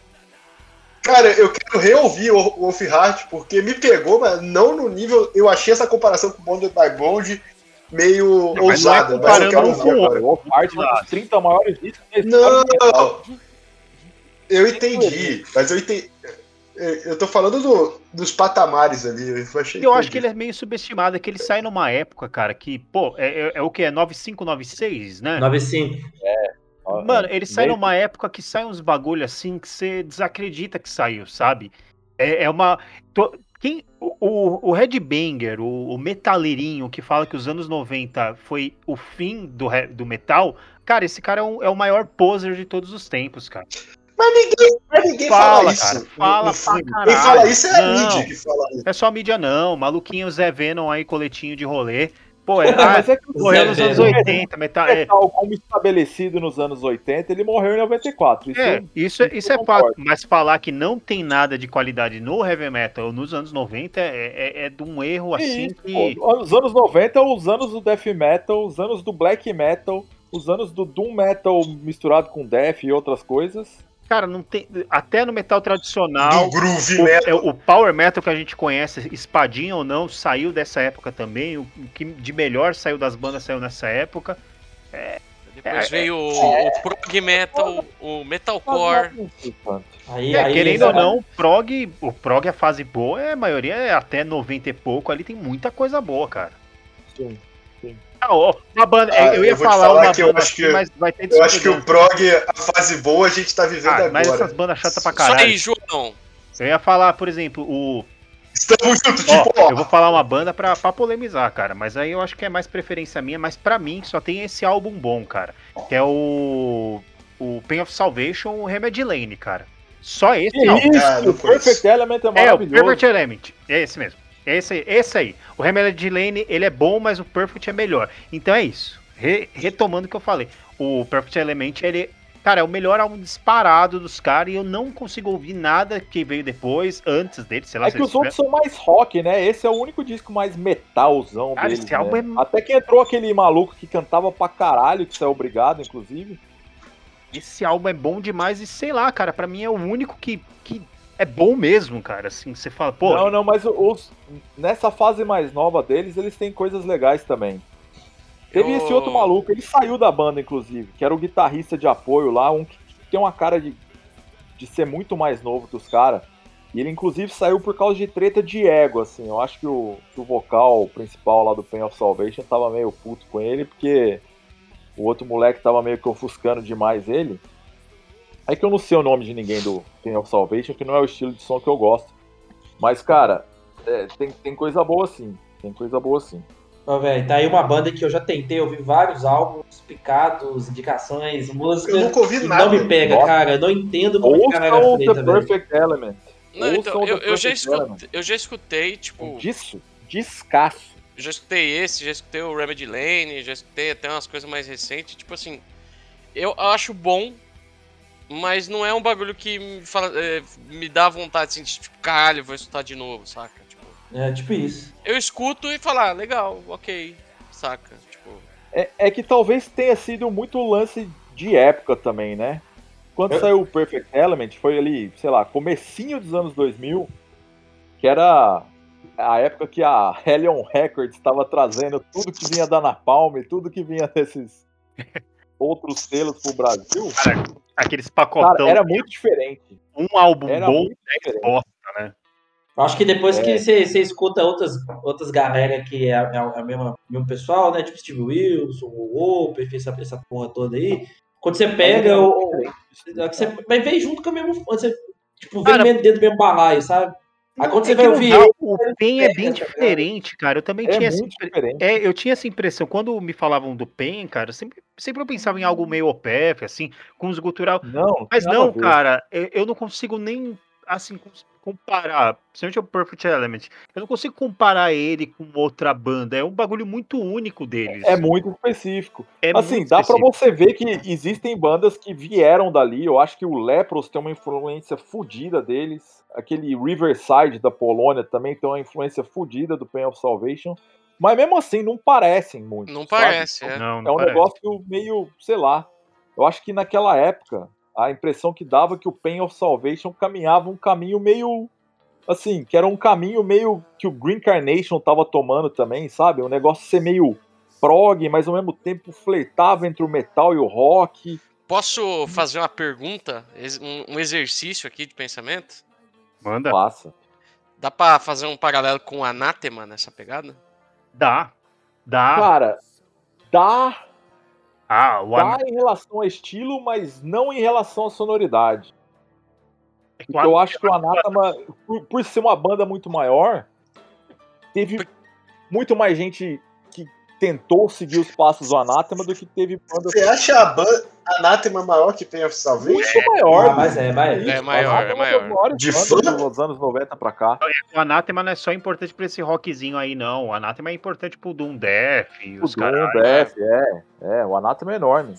Speaker 1: Cara, eu quero reouvir o Wolf Heart porque me pegou, mas não no nível. Eu achei essa comparação com Bonded by Bond meio
Speaker 4: Não, mas não é
Speaker 1: ousada, mas eu
Speaker 4: comparando
Speaker 1: quero
Speaker 4: um
Speaker 1: ouvir
Speaker 4: com o
Speaker 1: agora.
Speaker 2: O Wolfheart é um dos 30 maiores discos da história do metal.
Speaker 1: Não! Eu entendi, mas eu entendi. Eu tô falando do- dos patamares ali. Eu, achei
Speaker 4: Eu acho que ele é meio subestimado, é que ele sai numa época, cara, que, pô, é, é- é o que? É 9596, né?
Speaker 5: 95.
Speaker 4: Mano, ele sai
Speaker 2: Meio-
Speaker 4: numa época que sai uns bagulho assim que você desacredita que saiu, sabe? É, é uma. to- Quem, o, o, Banger, o, o metaleirinho que fala que os anos 90 foi o fim do, do metal, cara, esse cara é, um- é o maior poser de todos os tempos, cara.
Speaker 1: Mas ninguém, mas ninguém
Speaker 4: Fala,
Speaker 1: fala, isso.
Speaker 4: cara, fala pra caralho.
Speaker 1: Quem fala isso é a
Speaker 4: Não.
Speaker 1: mídia que fala isso.
Speaker 4: É só mídia, não. Maluquinho Zé Venom aí, coletinho de rolê. Pô, é,
Speaker 2: Ah, mas é que o
Speaker 4: morreu nos anos
Speaker 5: Venom.
Speaker 4: 80, metal. É,
Speaker 2: metal, como estabelecido nos anos 80, ele morreu em 94. Isso
Speaker 4: É, isso, é-
Speaker 2: isso
Speaker 4: é fato. Mas falar que não tem nada de qualidade no heavy metal nos anos 90 é, é, é de um erro assim
Speaker 2: isso,
Speaker 4: que.
Speaker 2: Os anos 90, os anos do death metal, os anos do black metal, os anos do doom metal misturado com death e outras coisas.
Speaker 4: Cara, não tem. Até no metal tradicional.
Speaker 1: Do groove
Speaker 4: O,
Speaker 1: metal.
Speaker 4: é, o power metal que a gente conhece, espadinha ou não, saiu dessa época também. O que de melhor saiu das bandas saiu nessa época.
Speaker 3: Depois
Speaker 4: É,
Speaker 3: veio o, o prog metal, o metalcore.
Speaker 5: Aí,
Speaker 4: É,
Speaker 5: aí
Speaker 4: querendo ou não, o prog, o prog a fase boa, é, a maioria é até 90 e pouco, ali tem muita coisa boa, cara.
Speaker 2: Sim.
Speaker 4: Ah, uma banda,
Speaker 1: Ah,
Speaker 4: eu ia
Speaker 1: eu
Speaker 4: falar,
Speaker 1: falar
Speaker 4: uma
Speaker 1: que eu
Speaker 4: banda
Speaker 1: acho
Speaker 4: aqui,
Speaker 1: que-
Speaker 4: mas vai ter
Speaker 1: Eu acho que o prog, a fase boa, a gente tá vivendo
Speaker 4: Ah,
Speaker 1: agora.
Speaker 4: mas essas bandas chatas pra
Speaker 3: Isso
Speaker 4: caralho.
Speaker 3: aí, João.
Speaker 4: Eu ia falar, por exemplo, o.
Speaker 1: Estamos juntos,
Speaker 4: Ó,
Speaker 1: tipo, ó.
Speaker 4: eu vou falar uma banda pra, pra polemizar, cara. Mas aí eu acho que é mais preferência minha, mas pra mim só tem esse álbum bom, cara. Que é o. O Pain of Salvation, o Remedy Lane, cara. Só esse
Speaker 2: Que
Speaker 4: álbum.
Speaker 2: isso,
Speaker 1: Ah,
Speaker 2: o Perfect Element é
Speaker 4: É, o
Speaker 2: maravilhoso.
Speaker 4: Perfect Element. É esse mesmo. É esse, esse aí. O Remedy Lane, ele é bom, mas o Perfect é melhor. Então é isso. Re- retomando o que eu falei. O Perfect Element, ele. Cara, é o melhor álbum disparado dos caras e eu não consigo ouvir nada que veio depois, antes dele, sei lá
Speaker 2: É
Speaker 4: se
Speaker 2: que os outros são mais rock, né? Esse é o único disco mais metalzão
Speaker 4: Cara,
Speaker 2: deles,
Speaker 4: esse álbum
Speaker 2: né?
Speaker 4: é-
Speaker 2: Até que entrou aquele maluco que cantava pra caralho, que saiu obrigado, inclusive.
Speaker 4: Esse álbum é bom demais e sei lá, cara, pra mim é o único que, que é bom mesmo, cara. Assim, você fala, pô,
Speaker 2: Não, não, mas os, nessa fase mais nova deles, eles têm coisas legais também. Teve
Speaker 3: Eu-
Speaker 2: esse outro maluco, ele saiu da banda, inclusive, que era o guitarrista de apoio lá, um que tem uma cara de, de ser muito mais novo que os caras. E ele, inclusive, saiu por causa de treta de ego, assim. Eu acho que o, que o vocal principal lá do Pain of Salvation tava meio puto com ele, porque o outro moleque tava meio que ofuscando demais ele. É que eu não sei o nome de ninguém do Pain of Salvation, que não é o estilo de som que eu gosto. Mas, cara, é, tem, tem coisa boa sim. Tem coisa boa sim.
Speaker 5: Ó, velho, tá aí uma banda que eu já tentei ouvir vários álbuns, picados, indicações, músicas.
Speaker 1: Eu nunca ouvi nada.
Speaker 5: não me pega,
Speaker 2: Nossa.
Speaker 5: cara. Eu não entendo como é
Speaker 2: Ouçam
Speaker 5: feita,
Speaker 2: The
Speaker 5: velho.
Speaker 2: Perfect Element.
Speaker 3: Não, então, eu, eu já
Speaker 2: Perfect Element.
Speaker 3: escutei, eu já escutei, tipo,
Speaker 2: Disso, descasso.
Speaker 3: já escutei esse, já escutei o Remedy Lane, já escutei até umas coisas mais recentes, tipo assim, eu acho bom, mas não é um bagulho que me, fala, é, me dá vontade, assim, de, tipo, caralho, vou escutar de novo, saca? Tipo,
Speaker 5: É, tipo isso.
Speaker 3: eu escuto e falo, ah, legal, ok, saca? Tipo,
Speaker 2: É, é que talvez tenha sido muito lance de época também, né? Quando
Speaker 5: Eu-
Speaker 2: saiu o Perfect Element, foi ali, sei lá, comecinho dos anos 2000, que era a época que a Hellion Records estava trazendo tudo que vinha da Napalm, tudo que vinha desses outros selos pro Brasil.
Speaker 4: aqueles
Speaker 2: Cara,
Speaker 4: pacotão,
Speaker 2: era muito diferente.
Speaker 4: um álbum
Speaker 2: Era
Speaker 4: bom,
Speaker 2: diferente.
Speaker 4: bosta, né?
Speaker 5: Eu acho que depois
Speaker 2: É.
Speaker 5: que você escuta outras, outras galera que é, é, o mesmo, mesmo pessoal, né? Tipo Steve Wilson, o Oper, essa, essa porra toda aí. Quando você pega
Speaker 2: Mas
Speaker 5: o. é que Você vai ver junto com o mesmo. Você, tipo, vem
Speaker 4: Cara,
Speaker 5: dentro do mesmo balaio, sabe? Aí quando você
Speaker 4: É
Speaker 5: vai ouvir.
Speaker 4: o Pen é bem diferente, cara. Eu também
Speaker 2: É
Speaker 4: tinha essa impre-. É, eu tinha essa impressão. Quando me falavam do Pen, cara, sempre, sempre eu pensava em algo meio OPEF, assim, com os gutural.
Speaker 2: Não,
Speaker 4: Mas não, cara, eu, eu não consigo nem, assim, comparar. Principalmente o Perfect Element. Eu não consigo comparar ele com outra banda. É um bagulho muito único deles.
Speaker 2: É muito específico.
Speaker 4: É
Speaker 2: assim,
Speaker 4: muito
Speaker 2: dá pra
Speaker 4: específico.
Speaker 2: você ver que existem bandas que vieram dali. Eu acho que o Lepros tem uma influência fodida deles. Aquele Riverside da Polônia também tem uma influência fodida do Pain of Salvation. Mas mesmo assim, não parecem muito.
Speaker 3: não
Speaker 2: sabe?
Speaker 3: parece, é.
Speaker 4: Não,
Speaker 2: É
Speaker 4: não
Speaker 2: um
Speaker 4: parece.
Speaker 2: negócio meio, sei lá. Eu acho que naquela época, a impressão que dava é que o Pain of Salvation caminhava um caminho meio. Assim, que era um caminho meio que o Green Carnation tava tomando também, sabe? Um negócio ser meio prog, mas ao mesmo tempo flertava entre o metal e o rock.
Speaker 3: Posso fazer uma pergunta, um, exercício aqui de pensamento?
Speaker 4: Manda.
Speaker 2: Passa.
Speaker 3: Dá pra fazer um paralelo com o Anátema nessa pegada?
Speaker 4: Dá. Dá.
Speaker 2: Cara, dá,
Speaker 4: Ah, o Ana-
Speaker 2: em relação a estilo, mas não em relação à sonoridade.
Speaker 4: é
Speaker 2: Porque eu acho que o Anatema, por, por ser uma banda muito maior, teve muito mais gente tentou seguir os passos do Anatema do que teve bandas
Speaker 1: Você acha a banda Anátema maior que Pain of Salvation?
Speaker 2: muito maior.
Speaker 5: Ah, mas é, mas
Speaker 3: É maior, é maior.
Speaker 2: De
Speaker 1: De fã?
Speaker 2: dos anos 90 pra cá.
Speaker 4: O Anátema não é só importante pra esse rockzinho aí, não. O Anátema é importante pro Doom Death
Speaker 2: O
Speaker 4: os
Speaker 2: Doom,
Speaker 4: caras.
Speaker 2: Death, é. É, o Anatema é enorme.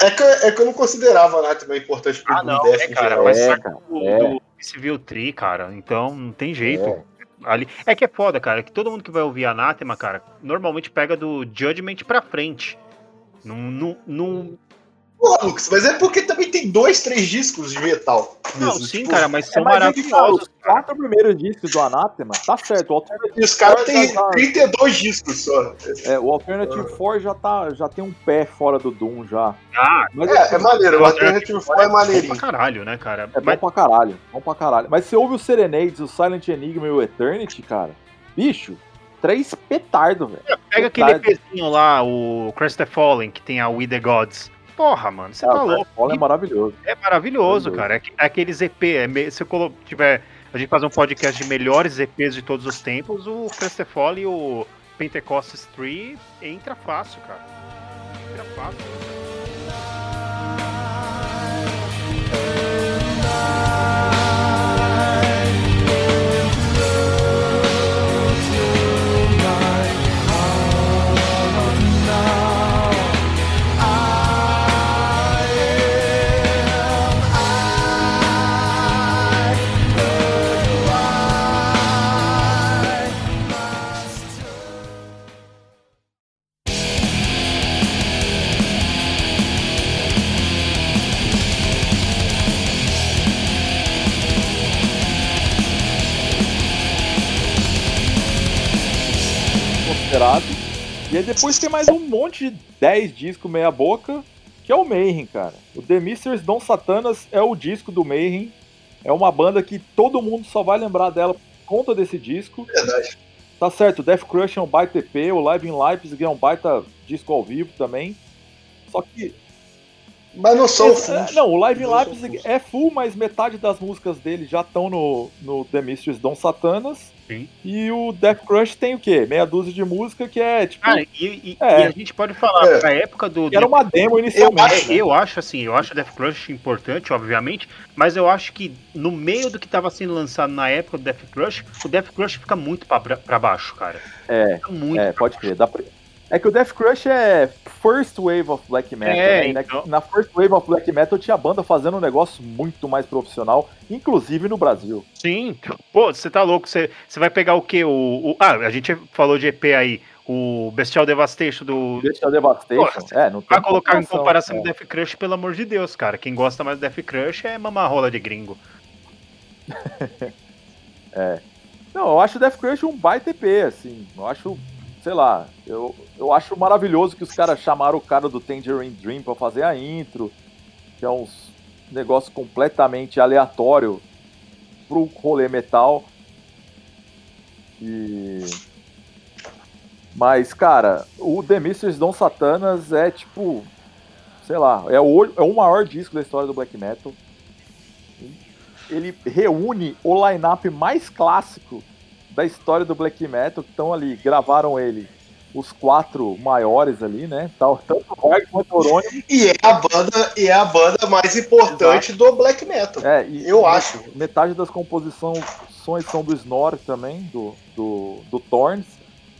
Speaker 1: É que, é que eu não considerava Anátema importante pro
Speaker 4: Ah, não,
Speaker 1: Death
Speaker 4: é, cara, mas
Speaker 2: É,
Speaker 4: saca
Speaker 2: cara,
Speaker 4: do,
Speaker 2: é.
Speaker 4: do Civil Tree, cara. Então não tem jeito.
Speaker 2: É.
Speaker 4: Ali. É que é foda, cara. Que todo mundo que vai ouvir Anátema, cara, normalmente pega do Judgment pra frente. Não, não, não,
Speaker 1: Porra, Lucas, mas é porque também tem dois, três discos de metal.
Speaker 4: não
Speaker 1: mesmo,
Speaker 4: sim,
Speaker 1: tipo,
Speaker 4: cara, mas são
Speaker 2: É, mas é
Speaker 4: maravilhosos.
Speaker 2: os quatro primeiros discos do Anatema, tá certo. O Alternative,
Speaker 1: E os caras têm
Speaker 2: Tá, tá.
Speaker 1: 32 discos só.
Speaker 2: é, o Alternative 4 já, tá, já tem um pé fora do Doom já.
Speaker 4: Ah,
Speaker 2: Mas
Speaker 1: É, é maneiro, o Alternative 4 é
Speaker 4: bom
Speaker 1: maneirinho.
Speaker 4: pra caralho, né, cara?
Speaker 2: É bom
Speaker 4: Mas,
Speaker 2: pra caralho, bom pra caralho. Mas você ouve o Serenades, o Silent Enigma e o Eternity, cara, bicho, três petardo, velho.
Speaker 4: Pega aquele
Speaker 2: Verdade.
Speaker 4: EPzinho lá, o Crest the Fallen, que tem a We the Gods. Porra, mano, você
Speaker 2: Ah,
Speaker 4: tá louco.
Speaker 2: É maravilhoso.
Speaker 4: É maravilhoso,
Speaker 2: Maravilhoso.
Speaker 4: cara. É, é aqueles EP. É se eu tiver. A gente fazer um podcast de melhores EPs de todos os tempos, o Crestefall e o Pentecostes 3 entra fácil, cara. Entra fácil.
Speaker 2: E aí depois tem mais um monte de 10 discos meia boca, que é o Mayhem, cara. O The Misters Don Satanas é o disco do Mayhem. É uma banda que todo mundo só vai lembrar dela por conta desse disco.
Speaker 1: Verdade.
Speaker 2: Tá certo, o Death Crush é um baita EP, o Live in Leipzig é um baita disco ao vivo também. Só que
Speaker 1: Mas não são
Speaker 2: é,
Speaker 1: fundos.
Speaker 2: não, o Live in Leipzig
Speaker 1: full.
Speaker 2: é full, mas metade das músicas dele já estão no, no The Mistress Don Satanas.
Speaker 4: Sim.
Speaker 2: E o Death Crush tem o quê? Meia dúzia de música que é tipo.
Speaker 4: Cara, e, e-
Speaker 2: É.
Speaker 4: e a gente pode falar,
Speaker 1: É.
Speaker 4: pra época do.
Speaker 2: era uma demo inicialmente.
Speaker 1: acho,
Speaker 2: né?
Speaker 4: Eu acho assim, eu acho o Death Crush importante, obviamente, mas eu acho que no meio do que tava sendo lançado na época do Death Crush, o Death Crush fica muito pra baixo, cara.
Speaker 2: É,
Speaker 4: Fica muito.
Speaker 2: é, pode crer. Dá pra- É que o Death Crush é First Wave of Black Metal.
Speaker 4: É,
Speaker 2: né?
Speaker 4: então.
Speaker 2: Na First Wave of Black Metal tinha banda fazendo um negócio muito mais profissional, inclusive no Brasil.
Speaker 4: Sim. Pô, você tá louco, você, você vai pegar o quê? O, o- ah, a gente falou de EP aí, o Bestial Devastation do.
Speaker 2: A Devastation.
Speaker 4: Pô,
Speaker 2: é, não tem
Speaker 4: Pra colocar em comparação
Speaker 2: é.
Speaker 4: com Death Crush, pelo amor de Deus, cara. Quem gosta mais do Death Crush é mamarrola de gringo.
Speaker 2: Não, eu acho o Death Crush um baita EP, assim. Eu acho, sei lá, eu, eu acho maravilhoso que os caras chamaram o cara do Tangerine Dream pra fazer a intro, que é uns negócio completamente aleatório pro rolê metal. E. Mas, cara, o The Misters Don Satanas é tipo. Sei lá, é o, é o maior disco da história do black metal. Ele reúne o line-up mais clássico da história do black metal, que estão ali, gravaram ele. Os quatro maiores ali, né? Tal, tanto o Varg quanto o.
Speaker 1: E é a banda, e é a banda mais importante do black metal.
Speaker 2: É,
Speaker 1: Eu acho.
Speaker 2: Metade das composições são do Snore também, do, do, do Thorns.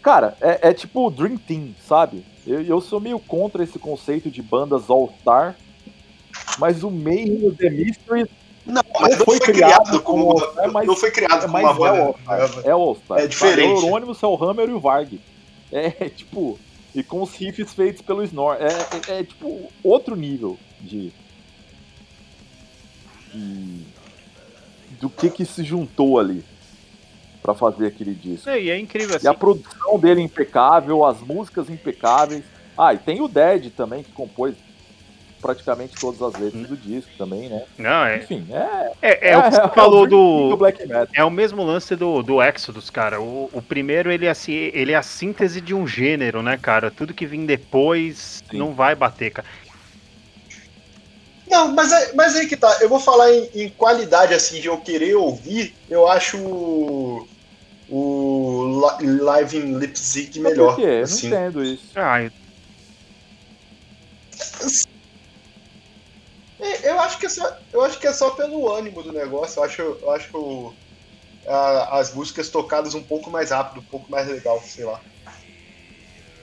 Speaker 2: Cara, é, é tipo o Dream Team, sabe? Eu, eu sou meio contra esse conceito de bandas All-Star, mas o Mayhem e o The Mystery
Speaker 1: Não, mas não
Speaker 2: foi
Speaker 1: foi,
Speaker 2: criado
Speaker 1: criado como,
Speaker 2: como- é, mas-
Speaker 1: não foi criado
Speaker 2: é
Speaker 1: como
Speaker 2: mais
Speaker 1: uma
Speaker 2: é o
Speaker 1: banda.
Speaker 2: All-Star. É All-Star.
Speaker 1: É diferente.
Speaker 2: É o Euronymous, é o Hammer e o Varg. É tipo. E com os riffs feitos pelo Snore. É, é, é, tipo outro nível de. de- do que que se juntou ali pra fazer aquele disco.
Speaker 4: E é incrível assim.
Speaker 2: E a produção dele é impecável, as músicas impecáveis. Ah, e tem o Dead também, que compôs praticamente todas as letras do disco também, né?
Speaker 4: Não, é,
Speaker 2: Enfim, é.
Speaker 4: é, é o que você
Speaker 2: é
Speaker 4: falou
Speaker 2: o Dream Team
Speaker 4: do.
Speaker 2: Black Metal.
Speaker 4: É o mesmo lance do, do Exodus, cara. O, o primeiro, ele é, assim, ele é a síntese de um gênero, né, cara? Tudo que vem depois
Speaker 2: Sim.
Speaker 4: não vai bater, cara.
Speaker 1: Não, mas, é- mas aí que tá. Eu vou falar em, em qualidade, assim, de eu querer ouvir. Eu acho o, o Li- Live in Leipzig
Speaker 2: Mas
Speaker 1: melhor.
Speaker 2: Por quê? Eu
Speaker 1: assim.
Speaker 2: não entendo isso.
Speaker 4: Ah, eu-
Speaker 1: É, Eu acho que é só, eu acho que é só pelo ânimo do negócio. Eu acho, eu acho o- a- as músicas tocadas um pouco mais rápido, um pouco mais legal, sei lá.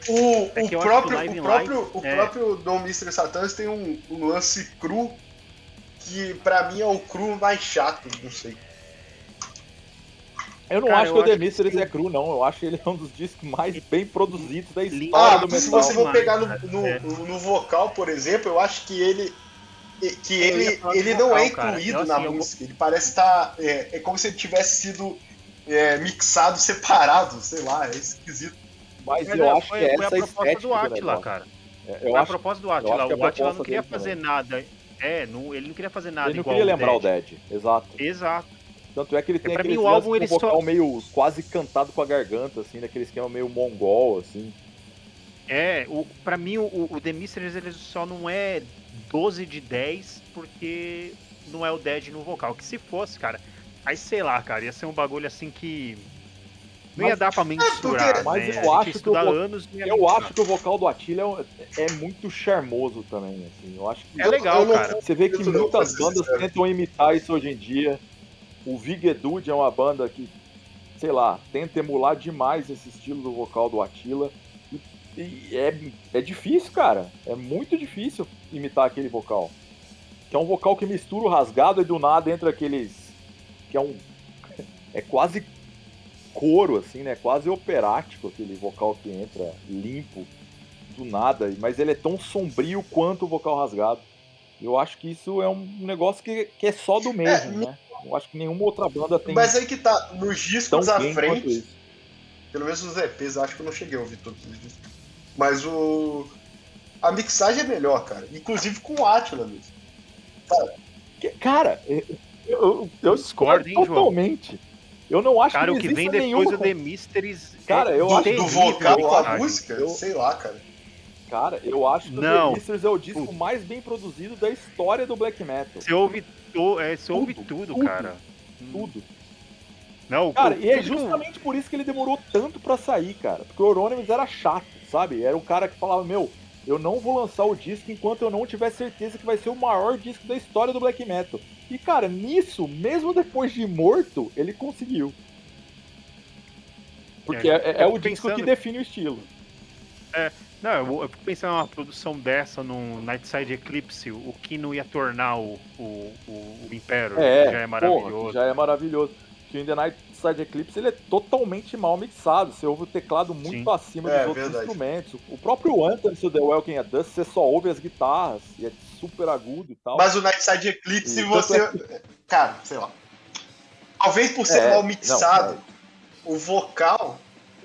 Speaker 1: O,
Speaker 4: É
Speaker 1: o próprio,
Speaker 4: Live
Speaker 1: o próprio,
Speaker 4: Light,
Speaker 1: o
Speaker 4: é.
Speaker 1: próprio Dom Mr. Satans tem um, um lance cru que pra mim é o cru mais chato, não sei.
Speaker 2: Eu não
Speaker 4: Cara,
Speaker 2: acho
Speaker 4: eu
Speaker 2: que o The
Speaker 4: que
Speaker 2: é cru, não. Eu acho que ele é um dos discos mais bem produzidos da história
Speaker 1: Ah,
Speaker 2: do
Speaker 1: se
Speaker 2: metal.
Speaker 1: você for pegar no,
Speaker 4: É.
Speaker 1: no- no vocal, por exemplo, eu acho que ele que
Speaker 4: Eu ia
Speaker 1: ele, ele não
Speaker 4: vocal,
Speaker 1: é incluído
Speaker 4: Eu,
Speaker 1: na
Speaker 4: assim, eu-
Speaker 1: música. Ele parece estar. é, é como se ele tivesse sido é, mixado separado, sei lá, é esquisito.
Speaker 2: Mas
Speaker 4: Mas
Speaker 2: eu
Speaker 4: é,
Speaker 2: acho
Speaker 4: foi,
Speaker 2: que
Speaker 4: foi a
Speaker 2: essa é a
Speaker 4: proposta do Atila, cara.
Speaker 2: É,
Speaker 4: Foi
Speaker 2: Eu
Speaker 4: a
Speaker 2: acho,
Speaker 4: proposta do
Speaker 2: eu acho
Speaker 4: Atila.
Speaker 2: que
Speaker 4: O Atila não queria fazer nada. É, não, ele não queria fazer nada
Speaker 2: ele não
Speaker 4: igual
Speaker 2: queria lembrar o
Speaker 4: Dead.
Speaker 2: Dead, exato.
Speaker 4: Exato.
Speaker 2: Tanto é que ele tem
Speaker 4: pra
Speaker 2: aquele
Speaker 4: mim, o álbum, ele
Speaker 2: vocal
Speaker 4: só-
Speaker 2: meio quase cantado com a garganta, assim, daquele esquema meio mongol, assim.
Speaker 4: É, o, pra mim o, o The Mysteries ele só não é 12 de 10 porque não é o Dead no vocal. Que se fosse, cara, aí sei lá, cara, ia ser um bagulho assim que. Não ia
Speaker 2: Mas-
Speaker 4: dar pra mensurar.
Speaker 1: porque-
Speaker 2: Mas
Speaker 4: né?
Speaker 2: eu
Speaker 4: A gente
Speaker 2: acho que eu vou-
Speaker 4: anos
Speaker 2: Eu
Speaker 4: mensurar.
Speaker 2: acho que o vocal do Attila é, é muito charmoso também, assim. Eu acho que
Speaker 4: É legal,
Speaker 1: eu
Speaker 4: cara.
Speaker 2: Você vê que
Speaker 1: Eu
Speaker 2: muitas bandas tentam imitar isso hoje em dia. O Vigedude é uma banda que, sei lá, tenta emular demais esse estilo do vocal do Attila. E, e é, é difícil, cara. É muito difícil imitar aquele vocal. Que é um vocal que mistura o rasgado e do nada entra aqueles. Que é um. É quase coro, assim, né? Quase operático aquele vocal que entra limpo do nada, mas ele é tão sombrio quanto o vocal rasgado. Eu acho que isso é um negócio que, que é só do mesmo, né? Eu acho que nenhuma outra banda tem
Speaker 1: Mas aí que tá, nos discos à frente, pelo menos os EPs, acho que eu não cheguei a ouvir todos os discos. Mas o. A mixagem é melhor, cara. Inclusive com o Atila mesmo.
Speaker 2: Que- Cara, eu, eu, eu
Speaker 4: Discordo, hein, João?
Speaker 2: totalmente. Eu não acho
Speaker 4: Cara,
Speaker 2: que
Speaker 4: o que vem depois do The Mysteries.
Speaker 2: Cara,
Speaker 4: é
Speaker 2: eu
Speaker 1: Do,
Speaker 2: acho
Speaker 1: do vocal à
Speaker 4: cara.
Speaker 1: música,
Speaker 2: Eu-
Speaker 1: sei lá, cara.
Speaker 2: Cara, eu acho que
Speaker 4: Não.
Speaker 2: o The Misters é o disco mais bem produzido da história do black metal.
Speaker 4: Você ouve, to- é, você ouve
Speaker 2: Tudo,
Speaker 4: tudo,
Speaker 2: tudo.
Speaker 4: cara.
Speaker 2: Tudo.
Speaker 4: Não,
Speaker 2: Cara,
Speaker 4: o-
Speaker 2: e é
Speaker 4: tudo-
Speaker 2: justamente por isso que ele demorou tanto pra sair, cara. Porque o Euronymous era chato, sabe? Era o cara que falava, meu, eu não vou lançar o disco enquanto eu não tiver certeza que vai ser o maior disco da história do black metal. E, cara, nisso, mesmo depois de morto, ele conseguiu. Porque
Speaker 4: É,
Speaker 2: é, é o disco
Speaker 4: pensando-
Speaker 2: que define o estilo.
Speaker 4: Não, eu, eu fico pensando numa produção dessa num Nightside Eclipse, o que não ia tornar o, o, o, o Império,
Speaker 2: É,
Speaker 4: que já é maravilhoso.
Speaker 2: Porra, já é maravilhoso. Que o In The Night Side Eclipse ele é totalmente mal mixado. Você ouve o teclado muito
Speaker 4: Sim.
Speaker 2: acima
Speaker 1: É,
Speaker 2: dos outros
Speaker 1: verdade.
Speaker 2: instrumentos. O próprio Anthem, The Welcome at Dust, você só ouve as guitarras e é super agudo e tal.
Speaker 1: Mas o Nightside Eclipse,
Speaker 2: E
Speaker 1: você.
Speaker 2: tanto
Speaker 1: Cara, sei lá. Talvez por ser
Speaker 2: É,
Speaker 1: mal
Speaker 2: não,
Speaker 1: mixado, o vocal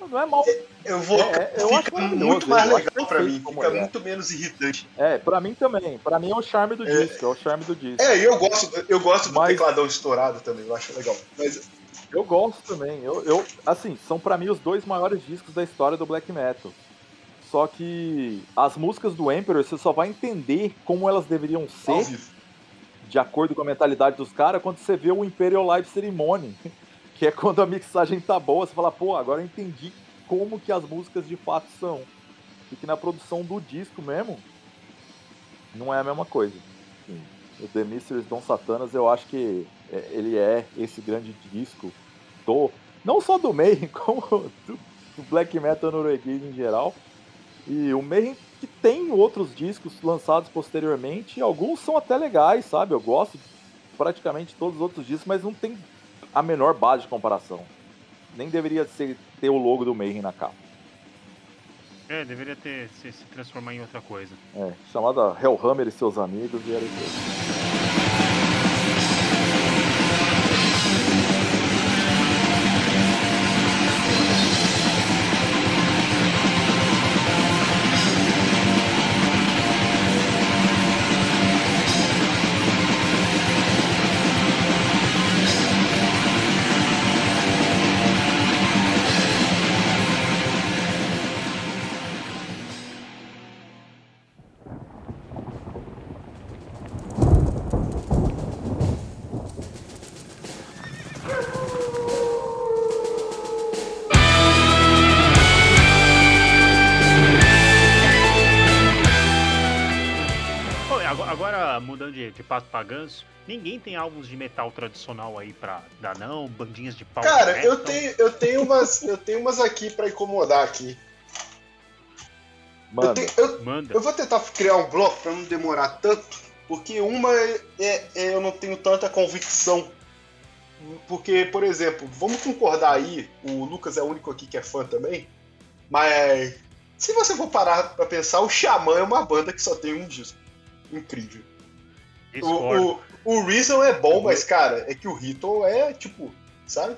Speaker 2: não é mal.
Speaker 1: eu vou
Speaker 2: É, eu acho
Speaker 1: fica muito mais legal pra
Speaker 2: perfeito
Speaker 1: mim, fica
Speaker 2: é.
Speaker 1: muito menos irritante.
Speaker 2: É, pra mim também. Pra mim é o charme do
Speaker 1: É.
Speaker 2: disco. É o charme do disco.
Speaker 1: É, e eu gosto, eu gosto do
Speaker 2: Mas-
Speaker 1: tecladão estourado também, eu acho legal. Mas
Speaker 2: Eu gosto também. Eu, eu, assim, são pra mim os dois maiores discos da história do black metal. Só que as músicas do Emperor você só vai entender como elas deveriam ser de acordo com a mentalidade dos caras, quando você vê o Imperial Live Ceremony, que é quando a mixagem tá boa, você fala, pô, agora eu entendi como que as músicas de fato são. E que na produção do disco mesmo, não é a mesma coisa. Assim, o The Mysteries Don Satanas, eu acho que ele é esse grande disco do, não só do Mayhem, como do, do black metal norueguês em geral. E o Mayhem que tem outros discos lançados posteriormente, e alguns são até legais, sabe? Eu gosto de praticamente todos os outros discos, mas não tem a menor base de comparação. Nem deveria ser, ter o logo do Mayhem na capa.
Speaker 4: É, deveria ter se, se transformar em outra coisa.
Speaker 2: É, chamada Hellhammer e seus amigos, e era isso
Speaker 4: ninguém tem álbuns de metal tradicional aí pra dar não? Bandinhas de pau
Speaker 1: Cara,
Speaker 4: metal?
Speaker 1: eu tenho, eu tenho umas, eu tenho umas aqui pra incomodar aqui. Eu,
Speaker 2: Mano,
Speaker 1: tenho- eu-
Speaker 4: Manda.
Speaker 1: eu vou tentar criar um bloco pra não demorar tanto, porque uma é, é- é eu não tenho tanta convicção. Porque, por exemplo, vamos concordar aí, o Lucas é o único aqui que é fã também, mas se você for parar pra pensar, o Xamã é uma banda que só tem um disco. Incrível. O, o, o Reason é bom, mas, cara, é que o Ritual é, tipo, sabe?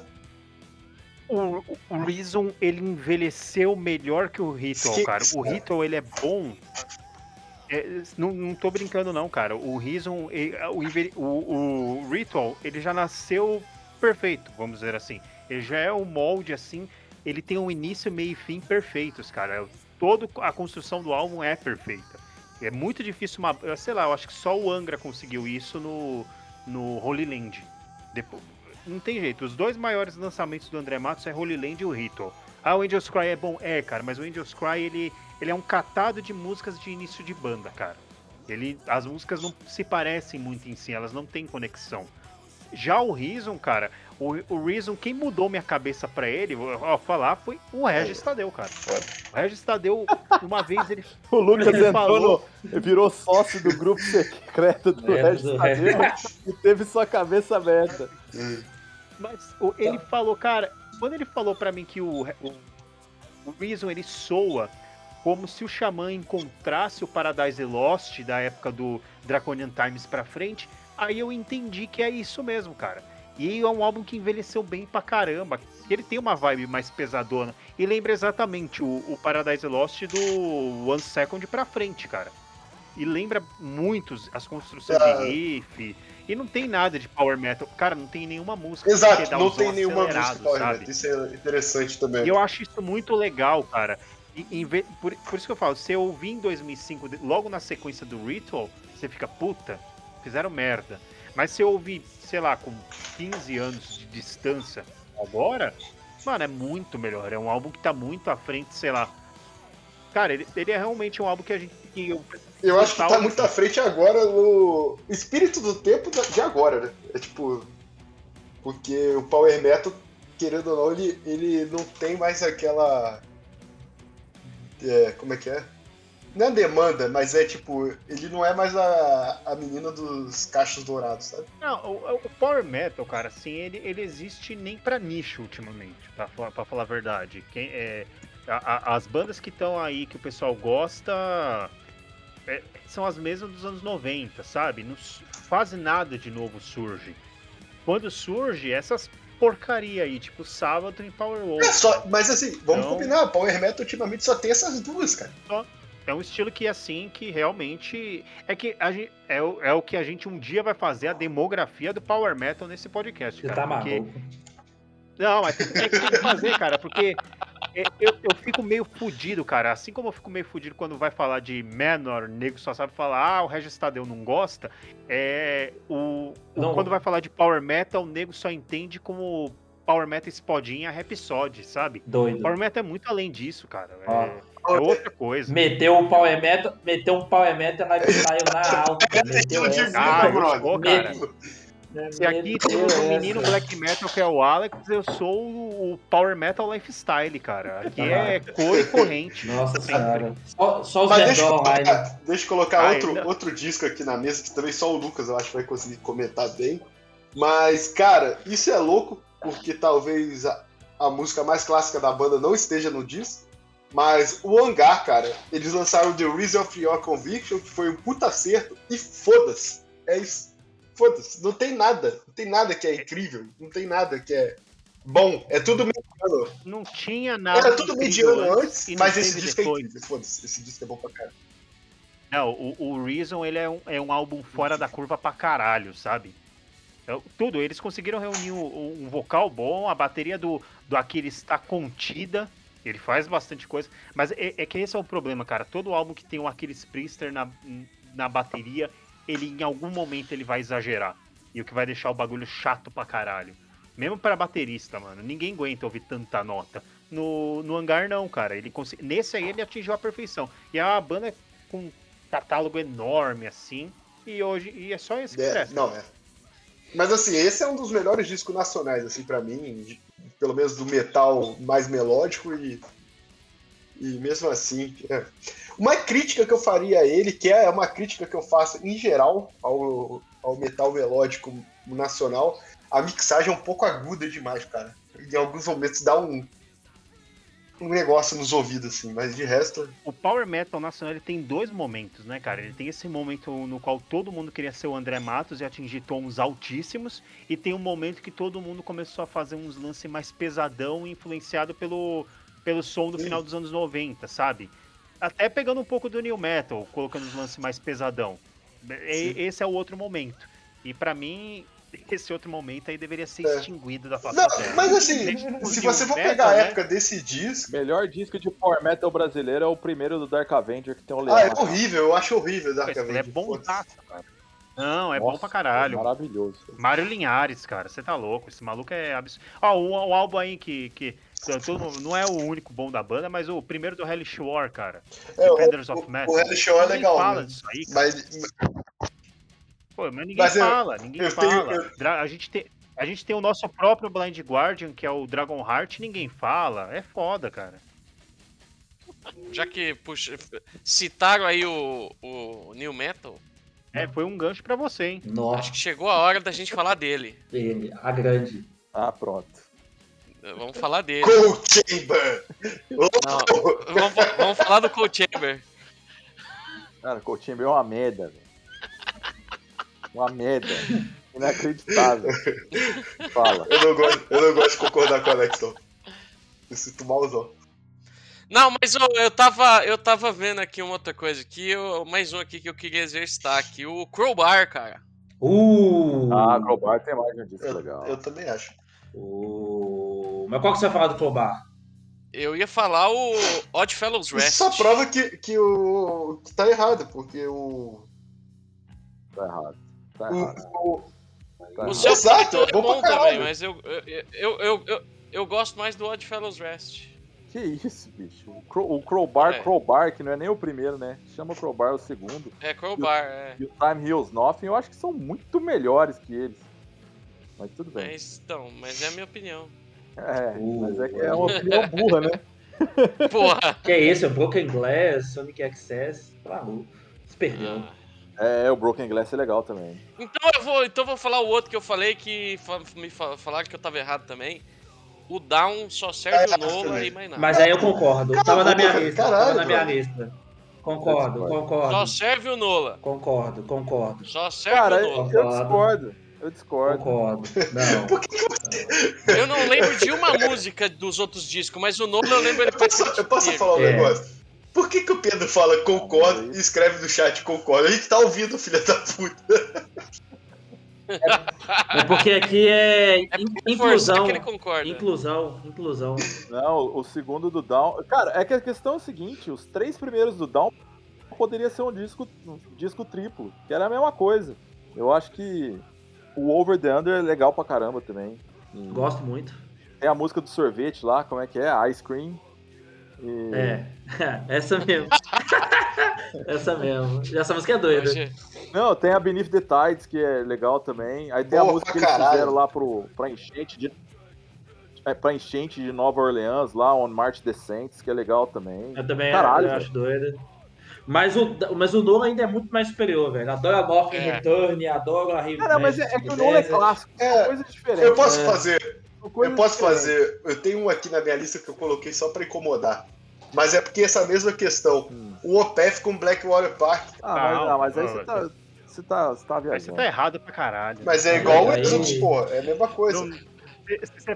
Speaker 4: O, o- Reason, ele envelheceu melhor que o Ritual,
Speaker 1: Sim,
Speaker 4: cara. O. Ritual, ele é bom. É, não, não tô brincando, não, cara. O Reason, ele- o, o, o Ritual, ele já nasceu perfeito, vamos dizer assim. Ele já é o molde, assim. Ele tem um início, meio e fim perfeitos, cara. toda a construção do álbum é perfeita. É muito difícil uma. Sei lá, eu acho que só o Angra conseguiu isso no, no Holy Land. Depois, não tem jeito. Os dois maiores lançamentos do André Matos é Holy Land e o Ritual. Ah, o Angels Cry é bom? É, cara, mas o Angels Cry ele, ele é um catado de músicas de início de banda, cara. Ele, as músicas não se parecem muito em si, elas não têm conexão. Já o Reason, cara, o, o Reason, quem mudou minha cabeça pra ele, ó, falar, foi o Regis Tadeu, cara. O Regis Tadeu, uma vez ele.
Speaker 2: O Lucas
Speaker 4: Ele
Speaker 2: entrou
Speaker 4: falou-
Speaker 2: no, virou sócio do grupo secreto do
Speaker 5: É,
Speaker 2: Regis Tadeu e teve sua cabeça aberta.
Speaker 4: Mas o- ele falou, cara, quando ele falou pra mim que o, o, o Reason ele soa como se o Xamã encontrasse o Paradise Lost da época do Draconian Times pra frente, aí eu entendi que é isso mesmo, cara. E é um álbum que envelheceu bem pra caramba. Ele tem uma vibe mais pesadona. E lembra exatamente o, o Paradise Lost do One Second pra frente, cara. E lembra muito as construções
Speaker 1: Ah.
Speaker 4: de riff. E não tem nada de power metal. Cara, não tem nenhuma música.
Speaker 1: Exato, não tem nenhuma música Power
Speaker 4: sabe?
Speaker 1: Metal. Isso é interessante também.
Speaker 4: E eu acho isso muito legal, cara. E, ve- por, por isso que eu falo, se eu ouvir em 2005, de- logo na sequência do Ritual, você fica, puta, fizeram merda. Mas se eu ouvir, sei lá, com 15 anos de distância agora, mano, é muito melhor. É um álbum que tá muito à frente, sei lá. Cara, ele, ele é realmente um álbum que a gente. Que eu,
Speaker 1: Eu acho que tá muito à frente agora no espírito do tempo de agora, né? É tipo. Porque o Power Metal, querendo ou não, ele, ele não tem mais aquela. É, como é que é? Não é demanda, mas é tipo. Ele não é mais a, a menina dos cachos dourados, sabe?
Speaker 4: Não, o, o Power Metal, cara, assim, ele, ele existe nem pra nicho ultimamente, pra, falar- pra falar a verdade. Quem, é, a- a- as bandas que estão aí, que o pessoal gosta, é, são as mesmas dos anos 90, sabe? Não quase nada de novo surge. Quando surge, essas porcaria aí, tipo Sábado e Power Wolf.
Speaker 1: É só, mas assim, vamos
Speaker 4: Então-
Speaker 1: combinar, Power Metal ultimamente só tem essas duas, cara.
Speaker 4: É um estilo que, assim, que realmente. É que a gente, é, o, é o que a gente um dia vai fazer a demografia do Power Metal nesse podcast,
Speaker 5: Você
Speaker 4: cara.
Speaker 5: tá
Speaker 4: porque-
Speaker 5: maluco.
Speaker 4: Não, mas tem que, tem que fazer, cara, porque é, eu, eu fico meio fudido, cara. Assim como eu fico meio fudido quando vai falar de Menor, o nego só sabe falar, ah, o Regis Tadeu não gosta. É, o,
Speaker 5: Não.
Speaker 4: quando vai falar de Power Metal, o nego só entende como Power Metal Spodinha Rapsod, sabe?
Speaker 5: Doido.
Speaker 4: Power Metal é muito além disso, cara. É,
Speaker 5: Ó.
Speaker 4: é outra coisa.
Speaker 5: Meteu o Power Metal, meteu um Power Metal lifestyle na alta. Meteu
Speaker 1: de
Speaker 5: essa.
Speaker 1: vida,
Speaker 4: Ah, sou, cara. Se aqui temos um menino black metal que é o Alex, eu sou o, o Power Metal Lifestyle, cara. Aqui é cor e corrente.
Speaker 5: Nossa senhora. Só, só os
Speaker 1: Mas deixa colocar, deixa eu colocar outro, outro disco aqui na mesa, que também só o Lucas eu acho que vai conseguir comentar bem. Mas, cara, isso é louco, porque talvez a, a música mais clássica da banda não esteja no disco. Mas o Hangar, cara, eles lançaram The Reason of Your Conviction, que foi um puta acerto, e foda-se. É isso. Foda-se. Não tem nada. Não tem nada que é incrível. Não tem nada que é bom. É tudo mediano.
Speaker 4: Não tinha nada.
Speaker 1: Era tudo mediano antes, mas esse disco é incrível. Foda-se. Esse disco é bom pra caralho.
Speaker 4: Não, o, o Reason ele é um, é um álbum fora da curva pra caralho, sabe? É, tudo, eles conseguiram reunir um, um vocal bom, a bateria do, do Aquiles está contida, ele faz bastante coisa, mas é, é que esse é o problema, cara. Todo álbum que tem o Aquiles Priester na, na bateria, ele em algum momento ele vai exagerar. E o que vai deixar o bagulho chato pra caralho. Mesmo pra baterista, mano. Ninguém aguenta ouvir tanta nota. No, no hangar, não, cara. Ele consegui... Nesse aí ele atingiu a perfeição. E é uma banda com um catálogo enorme, assim. E hoje. E é só esse que
Speaker 1: É,
Speaker 4: presta.
Speaker 1: não, é. Mas assim, esse é um dos melhores discos nacionais, assim, para mim, de- pelo menos do metal mais melódico e. E mesmo assim. é. Uma crítica que eu faria a ele, que é uma crítica que eu faço em geral ao, ao metal melódico nacional, a mixagem é um pouco aguda demais, cara. Em alguns momentos dá um. Um negócio nos ouvidos, assim, mas de resto.
Speaker 4: O Power Metal Nacional ele tem dois momentos, né, cara? Ele tem esse momento no qual todo mundo queria ser o André Matos e atingir tons altíssimos, e tem um momento que todo mundo começou a fazer uns lances mais pesadão, influenciado pelo, pelo som do
Speaker 1: Sim.
Speaker 4: final dos anos 90, sabe? Até pegando um pouco do New Metal, colocando os lances mais pesadão. E-
Speaker 1: Sim.
Speaker 4: Esse é o outro momento. E pra mim, esse outro momento aí deveria ser
Speaker 1: É.
Speaker 4: extinguido da face
Speaker 1: Não,
Speaker 4: da
Speaker 1: mas assim, se você
Speaker 4: o
Speaker 1: for
Speaker 4: metal,
Speaker 1: pegar a
Speaker 4: né?
Speaker 1: época desse disco.
Speaker 2: Melhor disco de power metal brasileiro é o primeiro do Dark Avenger, que tem um leão.
Speaker 1: Ah, é horrível, eu acho horrível Dark
Speaker 4: Esse é
Speaker 1: Avenger.
Speaker 4: bom
Speaker 1: foda-se.
Speaker 4: cara. Não, é
Speaker 2: Nossa,
Speaker 4: bom pra caralho.
Speaker 2: Maravilhoso.
Speaker 4: Mário Linhares, cara, você tá louco. Esse maluco é absurdo. Ó, o, o álbum aí que, que todo- não é o único bom da banda, mas o primeiro do Hellish War, cara.
Speaker 1: É, o,
Speaker 4: Defenders of Metal.
Speaker 1: o Red Show é legal,
Speaker 4: fala
Speaker 1: né?
Speaker 4: disso aí, cara.
Speaker 1: Mas,
Speaker 4: Pô, mas ninguém
Speaker 1: Mas eu-
Speaker 4: fala, ninguém
Speaker 1: eu
Speaker 4: fala.
Speaker 1: tenho- eu-
Speaker 4: A, gente tem, a gente tem o nosso próprio Blind Guardian, que é o Dragon Heart, ninguém fala. É foda, cara.
Speaker 3: Já que, puxa, citaram aí o, o New Metal,
Speaker 4: É, foi um gancho pra você, hein?
Speaker 3: acho
Speaker 5: Nossa,
Speaker 3: que chegou a hora da gente falar dele.
Speaker 5: ele, a grande.
Speaker 2: Ah, pronto.
Speaker 3: Vamos falar dele.
Speaker 1: Cold Chamber!
Speaker 3: Não, vamos, vamos falar do Cold Chamber.
Speaker 2: Cara, Coutinho é uma merda, velho. Uma merda. Inacreditável. Fala.
Speaker 1: Eu não gosto, eu não gosto de concordar com o Alex, não. Eu sinto malzão.
Speaker 3: Não, mas eu, eu, tava, eu tava vendo aqui uma outra coisa aqui, eu, mais um aqui que eu queria exercitar aqui, o Crowbar, cara.
Speaker 5: Uh!
Speaker 2: Ah, Crowbar tem mais de um disco
Speaker 1: Eu,
Speaker 2: legal.
Speaker 1: eu também acho.
Speaker 5: Uh, Mas qual que você vai falar do Clobar?
Speaker 3: Eu ia falar o Odd Fellows
Speaker 1: Isso
Speaker 3: Rest.
Speaker 1: só prova que, que o. que tá errado, porque o.
Speaker 2: Tá errado. Tá
Speaker 1: o, o-
Speaker 2: Tá
Speaker 3: O seu
Speaker 1: Exato, é bom
Speaker 3: também, mas eu, eu, eu, eu, eu, eu gosto mais do Odd Fellows Rest.
Speaker 2: Que isso, bicho. O, Crow, o Crowbar,
Speaker 3: É.
Speaker 2: Crowbar, que não é nem o primeiro, né? Chama Crowbar o segundo.
Speaker 3: É, Crowbar, é.
Speaker 2: E o Time Heals Nothing, eu acho que são muito melhores que eles. Mas tudo bem.
Speaker 3: Mas, então, mas é a minha opinião.
Speaker 2: É,
Speaker 5: Uh,
Speaker 2: mas é que é uma opinião burra, né?
Speaker 3: Porra!
Speaker 5: Que é esse? É o Broken Glass, Sonic Access. Tá maluco. Se perdeu.
Speaker 3: Ah.
Speaker 2: É, o Broken Glass é legal também.
Speaker 3: Então eu vou, então eu vou falar o outro que eu falei que me fa- falaram que eu tava errado também. O Down só serve
Speaker 1: Ah,
Speaker 3: o Nola
Speaker 1: também.
Speaker 3: e mais nada.
Speaker 5: Mas aí eu concordo. Tava na minha lista.
Speaker 1: caralho,
Speaker 5: tava na minha lista. Concordo,
Speaker 2: Eu
Speaker 3: Só
Speaker 5: concordo.
Speaker 3: serve o Nola.
Speaker 5: Concordo, concordo.
Speaker 3: Só serve
Speaker 2: Cara,
Speaker 3: o
Speaker 2: eu
Speaker 3: Nola.
Speaker 2: discordo. Eu discordo.
Speaker 5: Concordo. Não.
Speaker 3: Eu não lembro de uma música dos outros discos, mas o Nola eu lembro ele
Speaker 1: Eu posso, eu posso falar um
Speaker 5: É.
Speaker 1: negócio? Por que, que o Pedro fala concordo e escreve no chat concordo? A gente tá ouvindo, filha da puta.
Speaker 5: É porque aqui é,
Speaker 3: É porque forçar
Speaker 5: inclusão.
Speaker 3: que ele concorda.
Speaker 5: Inclusão, inclusão.
Speaker 2: Não, o segundo do Down. Cara, é que a questão é o seguinte: os três primeiros do Down poderia ser um disco, um disco triplo, que era a mesma coisa. Eu acho que o Over the Under é legal pra caramba também. E
Speaker 5: Gosto muito.
Speaker 2: Tem a música do sorvete lá, como é que é? Ice Cream. E-
Speaker 5: É. Essa mesmo. Essa mesmo. Essa música é doida.
Speaker 2: Não, tem a Beneath the Tides, que é legal também. Aí tem a
Speaker 1: Boa
Speaker 2: música que
Speaker 1: pra
Speaker 2: eles
Speaker 1: caralho.
Speaker 2: fizeram lá pro, pra enchente de. É, pra enchente de Nova Orleans, lá, On March the Saints, que é legal também.
Speaker 5: Eu também
Speaker 2: Caralho,
Speaker 5: eu acho doida. Mas o, mas o Nolan ainda é muito mais superior, velho. Adoro a Morphin
Speaker 3: É.
Speaker 5: Return, adoro a Rio
Speaker 2: Cara, mas é, é que o Nolan é clássico,
Speaker 1: É,
Speaker 2: são coisas diferentes.
Speaker 1: Eu posso
Speaker 2: É,
Speaker 1: fazer, eu posso fazer. Eu tenho um aqui na minha lista que eu coloquei só pra incomodar. Mas é porque essa mesma questão.
Speaker 2: Hum.
Speaker 1: O Opeth com Blackwater Park.
Speaker 2: Ah, mas,
Speaker 4: Não,
Speaker 2: não, mas aí
Speaker 4: não,
Speaker 2: você tá, você tá, você tá
Speaker 4: Aí você
Speaker 2: viajando.
Speaker 4: tá errado pra caralho.
Speaker 1: Mas é igual
Speaker 5: Aí-
Speaker 1: os outros, porra. É a mesma coisa.
Speaker 4: Não-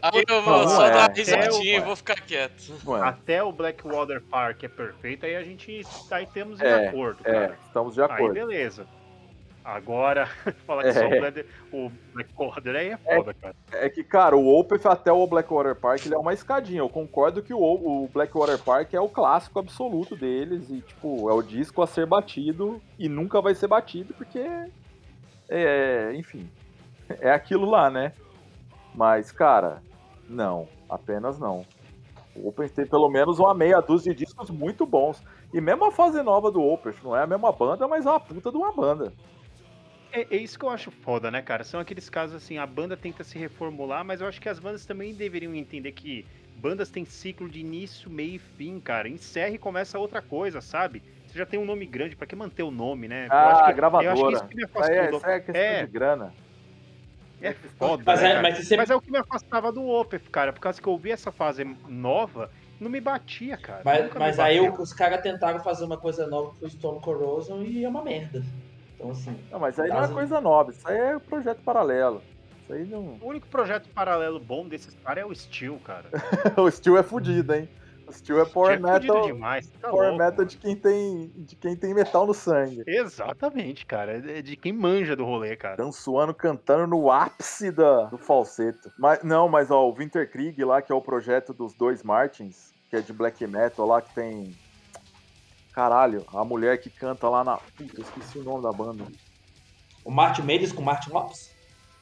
Speaker 3: Aí eu vou
Speaker 2: Não,
Speaker 3: só
Speaker 2: é.
Speaker 3: dar uma
Speaker 2: É,
Speaker 3: risadinha e vou ficar quieto.
Speaker 2: Ué,
Speaker 4: Até o Blackwater Park é perfeito, aí a gente aí temos em
Speaker 2: É,
Speaker 4: acordo,
Speaker 2: é,
Speaker 4: cara.
Speaker 2: estamos de
Speaker 4: Aí
Speaker 2: acordo.
Speaker 4: beleza. Agora, falar que
Speaker 2: É.
Speaker 4: só o, Black, o Blackwater aí é foda, cara.
Speaker 2: É que, cara, o Opeth até o Blackwater Park ele é uma escadinha. Eu concordo que o, o Blackwater Park é o clássico absoluto deles e, tipo, é o disco a ser batido e nunca vai ser batido porque, é, enfim, é aquilo lá, né? Mas, cara, não, apenas não. O Opeth tem pelo menos uma meia dúzia de discos muito bons. E mesmo a fase nova do Opeth, não é a mesma banda, mas é uma puta de uma banda.
Speaker 4: É, é isso que eu acho foda, né, cara? São aqueles casos assim, a banda tenta se reformular, mas eu acho que as bandas também deveriam entender que bandas têm ciclo de início, meio e fim, cara. Encerra e começa outra coisa, sabe? Você já tem um nome grande, pra que manter o nome, né?
Speaker 2: Ah,
Speaker 4: eu acho que,
Speaker 2: gravadora.
Speaker 4: Eu acho que isso que me
Speaker 2: Isso aí
Speaker 4: afastou
Speaker 2: é,
Speaker 4: do...
Speaker 2: isso aí é questão
Speaker 4: É.
Speaker 2: de grana.
Speaker 4: É foda,
Speaker 5: Mas
Speaker 4: né,
Speaker 5: é-
Speaker 4: cara?
Speaker 5: mas você-
Speaker 4: Mas é o que me afastava do Opeth, cara. Por causa que eu ouvi essa fase nova, não me batia, cara.
Speaker 5: Mas, mas aí o- os caras tentaram fazer uma coisa nova que foi Stone Corrosion e é uma merda. Então, assim.
Speaker 2: Não, mas aí não é coisa nova, isso aí é projeto paralelo. Isso aí não.
Speaker 4: O único projeto paralelo bom desses caras é o Steel, cara.
Speaker 2: o Steel é fudido, hein? Steel é power
Speaker 4: Tinha fudido
Speaker 2: metal,
Speaker 4: demais. Tá
Speaker 2: power
Speaker 4: louco,
Speaker 2: metal
Speaker 4: mano.
Speaker 2: de quem tem de quem tem metal no sangue.
Speaker 4: Exatamente, cara. É de quem manja do rolê, cara.
Speaker 2: Dan suando cantando no ápice da, do falseto. Mas, não, mas ó, o Winterkrieg lá, que é o projeto dos dois Martins, que é de black metal lá, que tem. Caralho, a mulher que canta lá na. Puta, eu esqueci o nome da banda.
Speaker 5: O Martin Mendes com o Martin Lopes?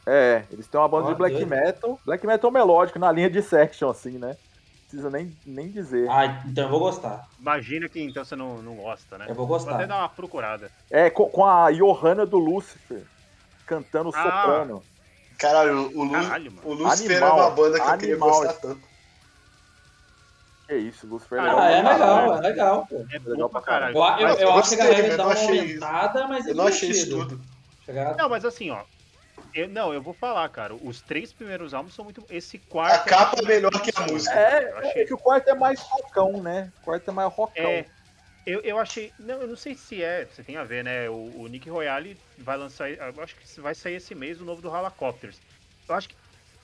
Speaker 2: É, eles têm uma banda
Speaker 5: Ó,
Speaker 2: de black
Speaker 5: doido.
Speaker 2: metal. Black metal melódico, na linha de section, assim, né? Precisa nem, nem dizer.
Speaker 5: Ah, então eu vou gostar.
Speaker 4: Imagina que então você não, não gosta, né?
Speaker 5: Eu vou
Speaker 4: Vou até
Speaker 5: gostar.
Speaker 4: dar uma procurada.
Speaker 2: É, com, com a Johanna do Lucifer, cantando
Speaker 4: Ah.
Speaker 2: soprano.
Speaker 1: Caralho, o, Lu,
Speaker 4: Caralho, mano.
Speaker 1: o Lucifer
Speaker 2: Animal,
Speaker 1: é uma banda que eu queria
Speaker 2: animal.
Speaker 1: gostar tanto.
Speaker 2: Que isso, Lucifer legal
Speaker 5: Ah, é legal, é legal, pô.
Speaker 4: É
Speaker 2: Legal
Speaker 4: bom
Speaker 2: pra
Speaker 4: caralho.
Speaker 5: Eu, eu, eu
Speaker 1: eu
Speaker 5: acho que a galera dá uma
Speaker 1: achei-
Speaker 5: aumentada, mas é
Speaker 1: Eu não achei isso tudo.
Speaker 5: Chegar-
Speaker 4: Não, mas assim, ó. eu- não, eu vou falar, cara. Os três primeiros álbuns são muito. Esse quarto.
Speaker 1: A capa
Speaker 4: eu
Speaker 1: é melhor
Speaker 4: achei
Speaker 1: que a música.
Speaker 2: É.
Speaker 4: Eu
Speaker 2: é
Speaker 4: achei.
Speaker 2: que o quarto é mais rockão, né? O quarto é mais rockão.
Speaker 4: É, eu, eu achei. Não, eu não sei se é. Você tem a ver, né? O, o Nick Royale vai lançar. Eu acho que vai sair esse mês o novo do Helicopters. Eu acho que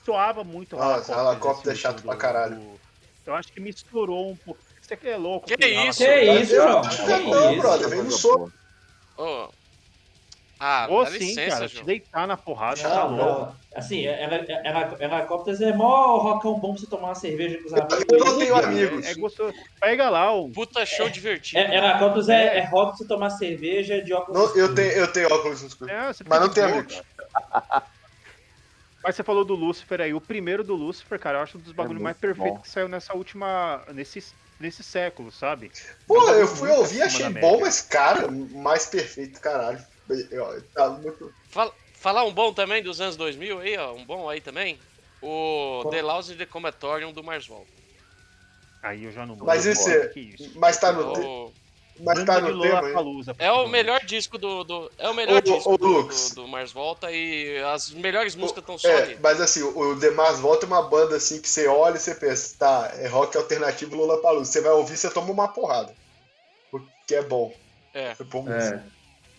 Speaker 4: soava muito
Speaker 1: Nossa,
Speaker 4: Helicopters esse
Speaker 1: é chato pra caralho.
Speaker 4: do- eu acho que misturou um pouco. Você que é louco.
Speaker 3: Que
Speaker 4: filho,
Speaker 3: isso?
Speaker 5: Que
Speaker 4: Helicopters.
Speaker 5: isso, João?
Speaker 1: Não,
Speaker 5: Que isso?
Speaker 1: brother, vem no soco.
Speaker 3: Ô. Ah,
Speaker 4: Ô,
Speaker 3: dá
Speaker 4: sim,
Speaker 3: licença,
Speaker 4: cara. Te
Speaker 3: João.
Speaker 4: deitar na porrada, tá
Speaker 5: Não,
Speaker 4: louco.
Speaker 5: não. Assim, ela, ela, Helicópteros é mó rockão bom pra você tomar uma cerveja com os amigos.
Speaker 1: Eu não tenho
Speaker 5: É,
Speaker 1: amigos.
Speaker 4: É, é gostoso. Pega lá o.
Speaker 3: Puta show divertido.
Speaker 5: É, Helicópteros é, é rock pra você tomar cerveja de óculos
Speaker 1: Não, eu,
Speaker 5: escuros.
Speaker 1: tenho, eu tenho óculos no escuro.
Speaker 4: É,
Speaker 1: Mas não tem amigos.
Speaker 4: Mas você falou do Lucifer aí. O primeiro do Lucifer, cara, eu acho um dos bagulhos
Speaker 2: muito
Speaker 4: mais perfeitos
Speaker 2: bom.
Speaker 4: que saiu nessa última. nesse, nesse século, sabe?
Speaker 1: Pô,
Speaker 4: É bagulho
Speaker 1: eu fui ouvir,
Speaker 4: acima
Speaker 1: achei bom, mas, cara, mais perfeito, caralho. Eu- Tá muito...
Speaker 3: Fala- falar um bom também dos anos 2000 aí, ó. Um bom aí também. O
Speaker 5: Qual?
Speaker 3: The Lousy Decomatorium do Mars Volta.
Speaker 4: Aí eu já não
Speaker 1: Mas
Speaker 4: eu
Speaker 1: esse é-
Speaker 4: que isso.
Speaker 1: Mas tá no,
Speaker 3: O-
Speaker 1: mas tá no tema?
Speaker 4: Lollapalooza,
Speaker 3: É o melhor disco do. do- é o melhor
Speaker 1: Ô,
Speaker 3: disco
Speaker 1: ô,
Speaker 3: do,
Speaker 1: Lux.
Speaker 3: do, do Mars Volta e as melhores músicas estão só
Speaker 1: É,
Speaker 3: ali.
Speaker 1: mas assim, o o The Mars Volta é uma banda assim que você olha e você pensa, tá, é rock alternativo Lollapalooza. Você vai ouvir, você toma uma porrada. Porque é bom.
Speaker 3: É.
Speaker 1: É bom
Speaker 5: É,
Speaker 1: mesmo.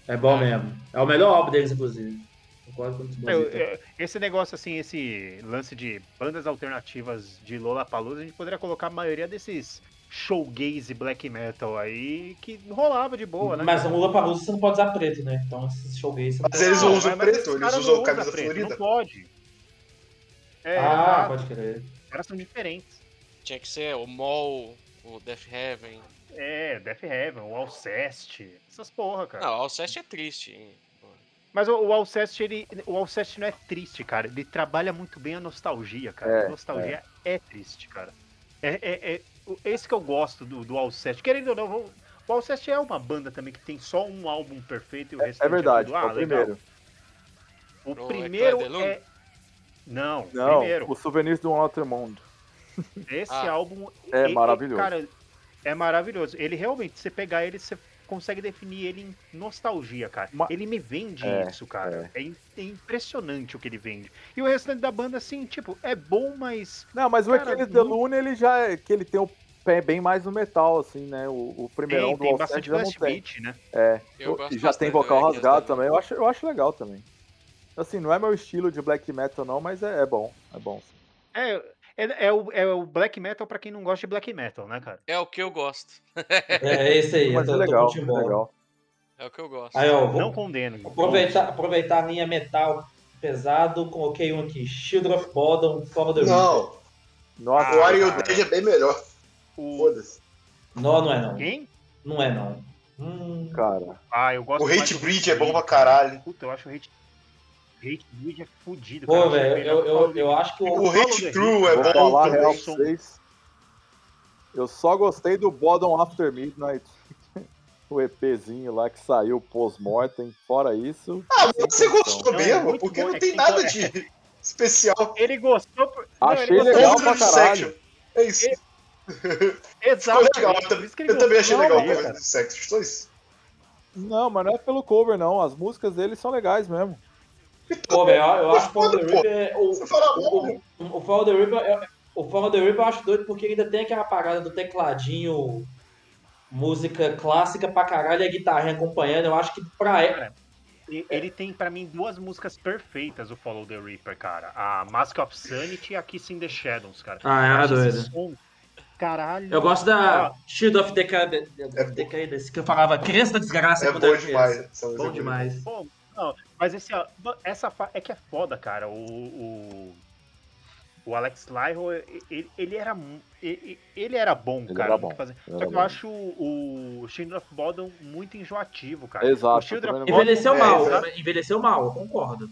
Speaker 5: é bom mesmo. É o melhor álbum deles, inclusive. O
Speaker 4: Eu-
Speaker 5: Bonzito.
Speaker 4: eu- esse negócio, assim, esse lance de bandas alternativas de Lollapalooza, a gente poderia colocar a maioria desses showgaze black metal aí que rolava de boa, né?
Speaker 5: Mas no Lula Palusa você não pode usar preto, né? Então esses não
Speaker 1: Mas
Speaker 5: pode
Speaker 1: eles
Speaker 5: usar.
Speaker 1: usam preto, eles usam
Speaker 4: não
Speaker 1: camisa
Speaker 4: preto,
Speaker 1: florida.
Speaker 4: Não pode. É,
Speaker 5: Ah,
Speaker 4: exato.
Speaker 5: pode crer.
Speaker 4: os caras são diferentes.
Speaker 3: Tinha que ser o Mol, o Death Heaven.
Speaker 4: É, Death Heaven, o Alcest, essas porra, cara.
Speaker 3: Não, o Alcest é triste. hein?
Speaker 4: Mas o, o Alcest, ele, o Alcest não é triste, cara. Ele trabalha muito bem a nostalgia, cara.
Speaker 2: É,
Speaker 4: a nostalgia é. triste, cara. É, é, é o- esse que eu gosto do, do Alcest. Querendo ou não, vou- o Alcest é uma banda também que tem só um álbum perfeito e o restante
Speaker 2: É verdade,
Speaker 4: tudo,
Speaker 2: é
Speaker 4: ah,
Speaker 2: o
Speaker 4: legal.
Speaker 2: primeiro.
Speaker 4: O primeiro é... Não,
Speaker 2: Não,
Speaker 4: primeiro.
Speaker 2: o Souvenirs do Outro Mundo.
Speaker 4: Esse
Speaker 3: Ah.
Speaker 4: álbum
Speaker 2: É
Speaker 4: ele-
Speaker 2: maravilhoso.
Speaker 4: Cara, é maravilhoso. Ele realmente, você pegar ele, você consegue definir ele em nostalgia, cara.
Speaker 2: Ma-
Speaker 4: Ele me vende
Speaker 2: É,
Speaker 4: isso, cara. É. im- é impressionante o que ele vende. E o restante da banda, assim, tipo, é bom, mas.
Speaker 2: Não, mas o
Speaker 4: Cara,
Speaker 2: Aquiles
Speaker 4: muito-
Speaker 2: de Lune, ele já é que ele tem o pé bem mais no metal, assim, né? O, o primeirão
Speaker 4: Tem,
Speaker 2: do
Speaker 4: tem bastante
Speaker 2: já não
Speaker 4: blast
Speaker 2: tem.
Speaker 4: beat, né?
Speaker 2: É,
Speaker 3: Eu
Speaker 2: e já tem vocal rasgado também. Eu acho, eu acho legal também. Assim, não é meu estilo de black metal, não, mas é, é bom. É bom. sim.
Speaker 4: É, é, é o, é o black metal pra quem não gosta de black metal, né, cara?
Speaker 3: É o que eu gosto.
Speaker 5: É esse aí,
Speaker 2: Mas
Speaker 5: eu
Speaker 2: é
Speaker 5: tô,
Speaker 2: legal,
Speaker 5: tô o
Speaker 2: é legal.
Speaker 3: É o que eu gosto.
Speaker 5: Aí, ó, vou
Speaker 4: Não condeno.
Speaker 5: aproveitar, aproveitar a linha metal pesado, coloquei um aqui, Shield of Bodom, Follow the Reaper.
Speaker 1: Não,
Speaker 2: Nossa,
Speaker 1: o Iron
Speaker 4: cara.
Speaker 1: Dead é bem melhor.
Speaker 4: O...
Speaker 1: Foda-se.
Speaker 5: Não, não é não.
Speaker 4: Quem?
Speaker 5: Não é não. Hum,
Speaker 2: cara.
Speaker 4: Ah, eu gosto
Speaker 1: O Hate
Speaker 4: do
Speaker 1: Breed é bom pra caralho.
Speaker 4: Puta, eu acho o Hate, Hate é fudido.
Speaker 5: pô,
Speaker 4: cara.
Speaker 5: velho,
Speaker 4: Ele é
Speaker 5: eu, eu, eu acho que
Speaker 1: O
Speaker 5: o.
Speaker 1: Hate True é bom
Speaker 2: falar real vocês. Eu só gostei do Bottom After Midnight. o EPzinho lá que saiu pós-mortem. Fora isso.
Speaker 1: Ah, você gostou
Speaker 4: Não, é
Speaker 1: mesmo?
Speaker 4: muito
Speaker 1: Porque
Speaker 4: bom,
Speaker 1: não
Speaker 4: é
Speaker 1: tem nada de especial.
Speaker 4: Ele gostou. por- Não,
Speaker 2: Achei
Speaker 4: ele gostou
Speaker 2: legal pra
Speaker 1: o
Speaker 2: caralho.
Speaker 1: É isso.
Speaker 4: Exato.
Speaker 1: Ficou legal. Eu, também- eu também achei legal o cover do. Só isso.
Speaker 2: Não, mas não é pelo cover, não. As músicas dele são legais mesmo.
Speaker 5: Pô, velho, eu, eu acho que o Follow the Reaper. O,
Speaker 1: Você fala
Speaker 5: o,
Speaker 1: bom.
Speaker 5: o, o Follow the Reaper. eu- O Follow the Reaper eu acho doido porque ainda tem aquela parada do tecladinho. Música clássica pra caralho e a guitarrinha acompanhando. Eu acho que pra ela.
Speaker 4: E- Ele tem, pra mim, duas músicas perfeitas, o Follow the Reaper, cara. A Mask of Sanity e a Kiss in the Shadows, cara.
Speaker 5: Ah, é doido.
Speaker 4: caralho.
Speaker 5: Eu gosto da. Shield of Decad- Decadence, que eu falava criança da desgraça
Speaker 1: É bom demais. é
Speaker 5: Bom demais.
Speaker 4: Pô, não, mas esse, ó, essa é que é foda, cara. O, o, o Alex Lyro, ele, ele era ele, ele era bom,
Speaker 2: Ele
Speaker 4: cara.
Speaker 2: era
Speaker 4: que
Speaker 2: bom,
Speaker 4: fazer. Só
Speaker 2: era
Speaker 4: que
Speaker 2: bom.
Speaker 4: eu acho o, Shield of Bodom muito enjoativo, cara.
Speaker 2: Exato,
Speaker 4: O Shield
Speaker 2: eu
Speaker 4: of
Speaker 5: Envelheceu
Speaker 1: É,
Speaker 5: mal,
Speaker 1: exato.
Speaker 5: envelheceu mal, eu concordo.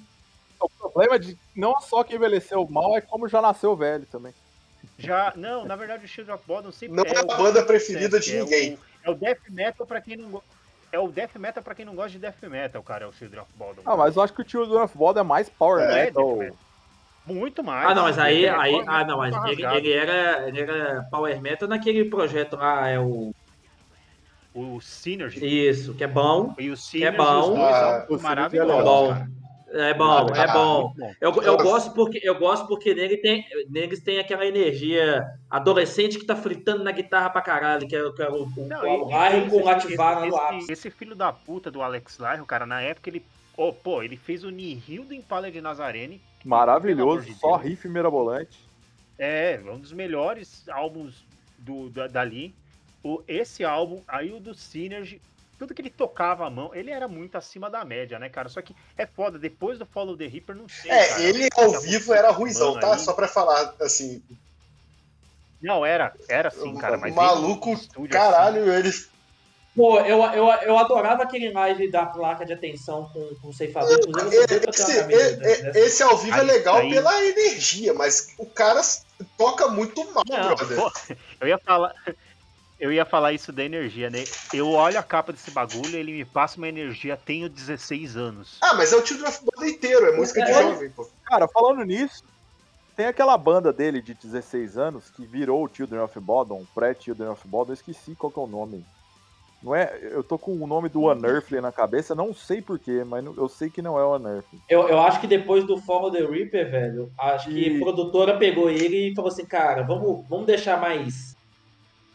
Speaker 2: O problema de não só que envelheceu mal, é como já nasceu velho também.
Speaker 4: já. Não, na verdade, o Shield of Bodom sempre
Speaker 1: Não
Speaker 4: é,
Speaker 1: é a
Speaker 4: o
Speaker 1: banda preferida de
Speaker 4: é o-
Speaker 1: ninguém.
Speaker 4: É o Death Metal pra quem não go- É o Death Metal pra quem não gosta de Death Metal, cara, é o Shield of Bodom.
Speaker 2: Ah, mas eu acho que o Children of Bodom é mais power
Speaker 1: É,
Speaker 2: metal.
Speaker 4: Death Muito mais.
Speaker 5: Ah, não, mas aí,
Speaker 4: Ele é
Speaker 5: aí
Speaker 4: power
Speaker 5: ah, não,
Speaker 4: metal
Speaker 5: mas ele, ele era, ele era Power Metal naquele projeto lá, é o.
Speaker 4: O Synergy
Speaker 5: Isso, que é bom.
Speaker 4: e o Synergy,
Speaker 5: bom.
Speaker 4: os dois
Speaker 1: Ah,
Speaker 4: são
Speaker 2: o
Speaker 4: maravilhosos,
Speaker 5: É bom.
Speaker 4: cara.
Speaker 5: É bom, é bom. Eu, eu gosto porque eu gosto porque nele tem, neles tem aquela energia adolescente que tá fritando na guitarra pra caralho, que é, que é o, o,
Speaker 4: Não,
Speaker 5: o Ryan com o
Speaker 4: esse-
Speaker 5: Lativar
Speaker 4: esse-
Speaker 5: no
Speaker 4: esse, esse filho da puta do Alex Lyro, cara, na época ele. Oh, pô, ele fez o Nihil do Impala de Nazarene.
Speaker 2: Maravilhoso,
Speaker 4: de
Speaker 2: só riff mirabolante.
Speaker 4: É, um dos melhores álbuns do, da, dali. O, esse álbum, aí o do Synergy, tudo que ele tocava a mão, ele era muito acima da média, né, cara? Só que é foda, depois do Follow the Reaper, não sei.
Speaker 1: É,
Speaker 4: cara.
Speaker 1: ele ao vivo era ruizão, tá?
Speaker 4: aí-
Speaker 1: Só pra falar, assim,
Speaker 4: Não, era, era assim, cara, mas.
Speaker 1: maluco,
Speaker 4: estúdio,
Speaker 1: caralho, ele.
Speaker 5: Pô, eu, eu, eu adorava aquele live da placa de atenção com, com o ceifador.
Speaker 1: Esse,
Speaker 5: dessa.
Speaker 1: esse ao vivo é
Speaker 4: Aí-
Speaker 1: legal
Speaker 4: aí-
Speaker 1: pela energia, mas o cara toca muito mal,
Speaker 4: Não,
Speaker 1: brother.
Speaker 4: pô, eu ia falar. Eu ia falar isso da energia, né? Eu olho a capa desse bagulho, ele me passa uma energia, tenho 16 anos.
Speaker 1: Ah, mas é o Children of Bodom inteiro, é música de
Speaker 5: É.
Speaker 1: jovem, pô.
Speaker 2: Cara, falando nisso, tem aquela banda dele de 16 anos que virou o Children of Bodom, pré-Children of Bodom, eu esqueci qual que é o nome. Não é, eu tô com o nome do Unearthly na cabeça, não sei porquê, mas eu sei que não é o Unearthly.
Speaker 5: Eu, eu acho que depois do Follow the Reaper, velho, acho que
Speaker 2: E-
Speaker 5: a produtora pegou ele e falou assim, cara, vamos, vamos deixar mais,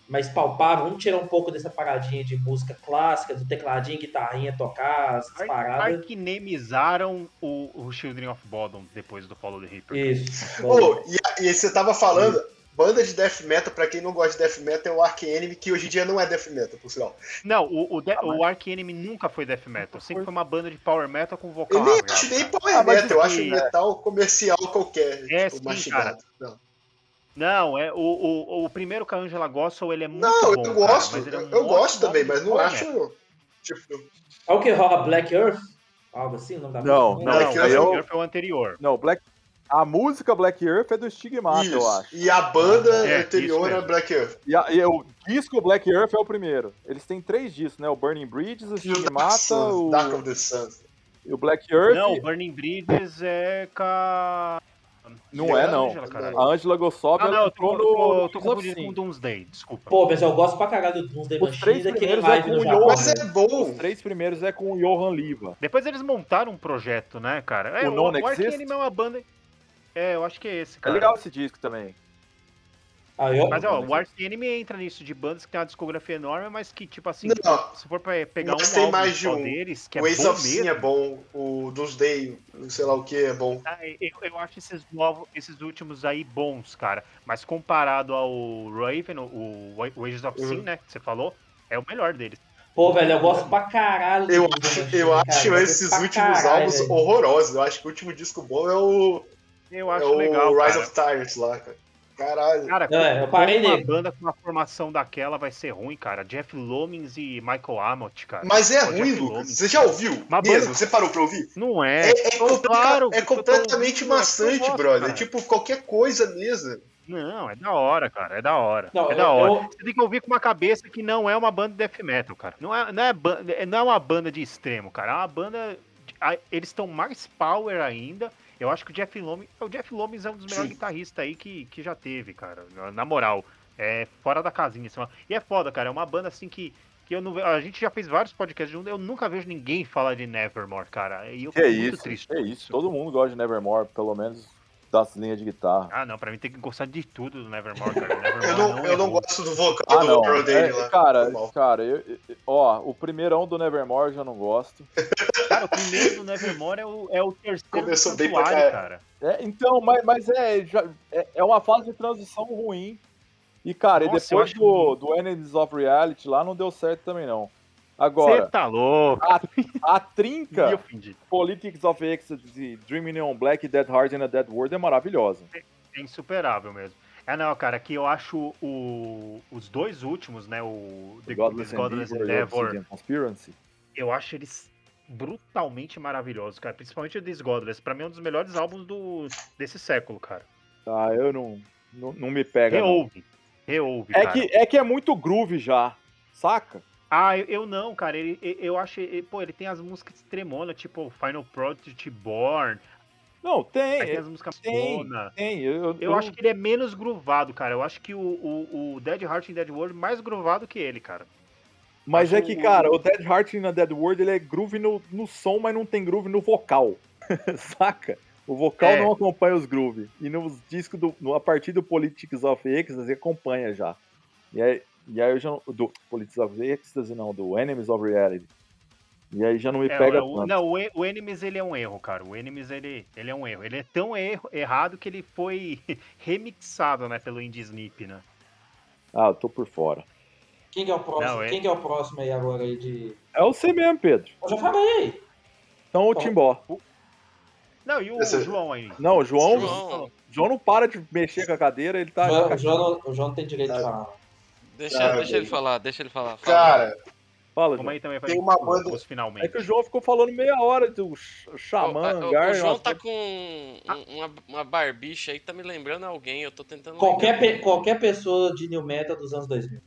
Speaker 5: mais palpável, vamos tirar um pouco dessa paradinha de música clássica, do tecladinho, guitarrinha, tocar, essas
Speaker 4: Ar-
Speaker 5: paradas.
Speaker 4: Arquinemizaram o, o Children of Bodom depois do Follow the Reaper.
Speaker 5: Isso.
Speaker 1: Pô, e, a- e você tava falando, banda de death metal, pra quem não gosta de death metal, é o Ark Enemy, que hoje em dia não é death metal, por sinal.
Speaker 4: Não, o, o, de-
Speaker 2: Ah, mas-
Speaker 4: o Ark Enemy nunca foi death metal, sempre foi uma banda de power metal com vocal
Speaker 1: Eu nem acho nem
Speaker 4: cara.
Speaker 1: power
Speaker 2: Ah,
Speaker 1: metal, eu acho metal comercial qualquer,
Speaker 4: É,
Speaker 1: tipo,
Speaker 4: sim,
Speaker 1: mastigado. Não,
Speaker 4: Não, é o, o, o primeiro que a Angela Gossel, ele é muito
Speaker 1: Não,
Speaker 4: bom,
Speaker 1: eu
Speaker 4: cara,
Speaker 1: gosto,
Speaker 4: ele é
Speaker 1: eu,
Speaker 4: um
Speaker 1: eu gosto também, mas não acho,
Speaker 4: metal.
Speaker 1: tipo,
Speaker 5: É o que rola Black Earth? Algo assim, não dá
Speaker 2: Não,
Speaker 4: Não,
Speaker 1: Black
Speaker 4: o
Speaker 1: Earth
Speaker 4: Black
Speaker 2: é o-
Speaker 4: Earth é o anterior.
Speaker 2: Não, Black, a música Black Earth é do Stigmata, eu acho.
Speaker 1: E a banda
Speaker 4: É,
Speaker 1: anterior é. Black Earth.
Speaker 2: E, a- e o disco Black Earth é o primeiro. Eles têm três discos, né? O Burning Bridges, o Stigmata o,
Speaker 1: Dark of the Suns.
Speaker 2: e o Black Earth.
Speaker 4: Não, o Burning Bridges é com a...
Speaker 2: Não é, não.
Speaker 4: Angela.
Speaker 2: A Angela Gossob
Speaker 4: Ah, não, tô, tô, tô
Speaker 2: no of
Speaker 4: confundindo com Doomsday, desculpa.
Speaker 5: Pô, mas eu gosto pra caralho do Doomsday
Speaker 2: Os três primeiros é com o.
Speaker 1: Mas é
Speaker 2: Os três primeiros é com o Johan Liva.
Speaker 4: Depois eles montaram um projeto, né, cara? É,
Speaker 2: O
Speaker 4: o,
Speaker 2: Non
Speaker 4: o
Speaker 2: Exist?
Speaker 4: Enemy é uma banda... É, eu acho que é esse,
Speaker 2: É
Speaker 4: cara.
Speaker 2: legal esse disco também.
Speaker 5: Ah, eu-
Speaker 4: Mas, ó, o Ark Enemy entra nisso de bandas que tem uma discografia enorme, mas que, tipo assim,
Speaker 1: Não.
Speaker 4: se for pra pegar um
Speaker 1: tem mais de um.
Speaker 4: deles, que é
Speaker 1: o Ace
Speaker 4: bom
Speaker 1: of Sin é bom, o Doomsday, sei lá o que é bom.
Speaker 4: Ah, Eu, eu acho esses novos, esses últimos aí bons, cara. Mas comparado ao Raven, o, o Ages of
Speaker 1: Uhum.
Speaker 4: Sin, né, que você falou, é o melhor deles.
Speaker 5: Pô, velho, eu gosto pra caralho
Speaker 1: Eu acho, eu
Speaker 5: cara,
Speaker 1: acho
Speaker 5: gosto
Speaker 1: esses últimos
Speaker 5: caralho,
Speaker 1: álbuns
Speaker 5: velho.
Speaker 1: horrorosos. Eu acho que o último disco bom é o,
Speaker 4: Eu
Speaker 1: é
Speaker 4: acho
Speaker 1: o
Speaker 4: legal,
Speaker 1: Rise
Speaker 4: cara.
Speaker 1: of Tyrants lá, cara. Caralho.
Speaker 4: Cara,
Speaker 5: É, eu parei
Speaker 4: uma banda com uma formação daquela vai ser ruim, cara. Jeff Lomins e Michael Amott, cara.
Speaker 1: Mas é
Speaker 4: O
Speaker 1: ruim,
Speaker 4: Jeff
Speaker 1: Lucas.
Speaker 4: Lomins.
Speaker 1: Você já ouviu?
Speaker 4: Uma
Speaker 1: Mesmo?
Speaker 4: banda-
Speaker 1: Você parou pra ouvir?
Speaker 4: Não é.
Speaker 1: É, é,
Speaker 4: claro,
Speaker 1: é
Speaker 4: tô
Speaker 1: completamente
Speaker 4: eu
Speaker 1: maçante,
Speaker 4: gosto,
Speaker 1: brother.
Speaker 4: cara.
Speaker 1: Tipo, qualquer coisa mesmo.
Speaker 4: Não, é da hora, cara. É da hora.
Speaker 5: Não,
Speaker 4: é da hora.
Speaker 5: eu-
Speaker 4: Você tem que ouvir com uma cabeça que não é uma banda de death metal, cara. Não é, não é, não é uma banda de extremo, cara. É uma banda. Eles estão mais power ainda. Eu acho que o Jeff Loomis. O Jeff Loomis é um dos melhores guitarristas aí que, que já teve, cara. Na, moral. É fora da casinha. assim. E é foda, cara. É uma banda assim que. Que eu não, a gente já fez vários podcasts juntos, eu nunca vejo ninguém falar de Nevermore, cara. E eu fico
Speaker 2: é
Speaker 4: muito
Speaker 2: isso,
Speaker 4: triste. com
Speaker 2: isso. Todo mundo gosta de Nevermore, pelo menos das linhas de guitarra.
Speaker 4: Ah, não, pra mim tem que gostar de tudo do Nevermore, cara. Nevermore
Speaker 1: Eu não, eu não
Speaker 4: errou.
Speaker 1: gosto do vocal
Speaker 2: Ah,
Speaker 1: do
Speaker 2: não.
Speaker 1: Earl dele
Speaker 2: É,
Speaker 1: lá.
Speaker 2: cara, cara, eu, ó, o primeirão do Nevermore eu já não gosto.
Speaker 4: Cara, o primeiro do Nevermore é o, é o terceiro
Speaker 1: Começou bem pra caralho.
Speaker 4: cara.
Speaker 2: É, então, mas, mas é, já- é, é uma fase de transição ruim. E, cara,
Speaker 4: Nossa,
Speaker 2: e depois do, do Enemies of Reality lá não deu certo também, não.
Speaker 4: Você
Speaker 2: Agora,
Speaker 4: tá louco.
Speaker 2: a, a trinca. Politics of Ecstasy, Dreaming on Black, Dead Heart and a Dead World é maravilhosa.
Speaker 4: É insuperável mesmo. É, não, cara, que eu acho o- os dois últimos, né? O The
Speaker 2: Godless,
Speaker 4: Godless, Godless
Speaker 2: Endeavor e Conspiracy.
Speaker 4: eu acho eles brutalmente maravilhosos, cara. Principalmente o This Godless. Pra mim é um dos melhores álbuns do, desse século, cara.
Speaker 2: Tá, eu não, não, não me pega.
Speaker 4: Reouve. Reouve,
Speaker 2: É
Speaker 4: cara.
Speaker 2: que, é que é muito groove já, saca?
Speaker 4: Ah, eu, eu não, cara. Ele, eu acho. ele- pô, ele tem as músicas tremona, tipo Final Project Born.
Speaker 2: Não, tem.
Speaker 4: Aí tem as músicas
Speaker 2: tem. Tem, eu,
Speaker 4: Eu acho que ele é menos groovado, cara. Eu acho que o, o, o Dead Heart em Dead World é mais groovado que ele, cara.
Speaker 2: Mas é
Speaker 4: acho
Speaker 2: que,
Speaker 4: o-
Speaker 2: cara, o Dead Heart na Dead World ele é groove no, no som, mas não tem groove no vocal. Saca? O vocal
Speaker 4: É.
Speaker 2: não acompanha os groove. E nos discos do. No, a partir do Politics of Ecstasy acompanha já. E aí, e aí eu já não. Do Politics of Ecstasy, não, do Enemies of Reality. E aí já não me
Speaker 4: É,
Speaker 2: pega
Speaker 4: o,
Speaker 2: tanto.
Speaker 4: não, o, o Enemies ele é um erro, cara. O Enemies ele, ele é um erro. Ele é tão erro, errado que ele foi remixado, né, pelo Indie Snip, né?
Speaker 2: Ah, eu tô por fora.
Speaker 5: Quem que é o próximo?
Speaker 4: Não, é-
Speaker 5: Quem que é o próximo aí agora aí de.
Speaker 2: É você mesmo, Pedro.
Speaker 5: Eu já falei!
Speaker 2: Então o
Speaker 5: Bom.
Speaker 2: Timbó.
Speaker 4: Não, e o
Speaker 1: Esse-
Speaker 4: João aí?
Speaker 2: Não, o João,
Speaker 3: João.
Speaker 2: João não para de mexer com a cadeira, ele tá.
Speaker 5: O João, o João não, o João não tem direito de falar.
Speaker 3: Deixa, deixa ele falar, deixa ele falar. Fala.
Speaker 1: Cara,
Speaker 2: Fala, João.
Speaker 4: aí também
Speaker 1: Tem uma banda-
Speaker 4: os finalmente.
Speaker 2: É que o João ficou falando meia hora do
Speaker 3: O,
Speaker 2: Xamã,
Speaker 3: o- o
Speaker 2: Gar,
Speaker 3: João
Speaker 2: umas
Speaker 3: tá com um- uma, uma barbicha aí, tá me lembrando alguém. Eu tô tentando.
Speaker 5: Qualquer, pe- qualquer pessoa de New Metal dos anos 2000.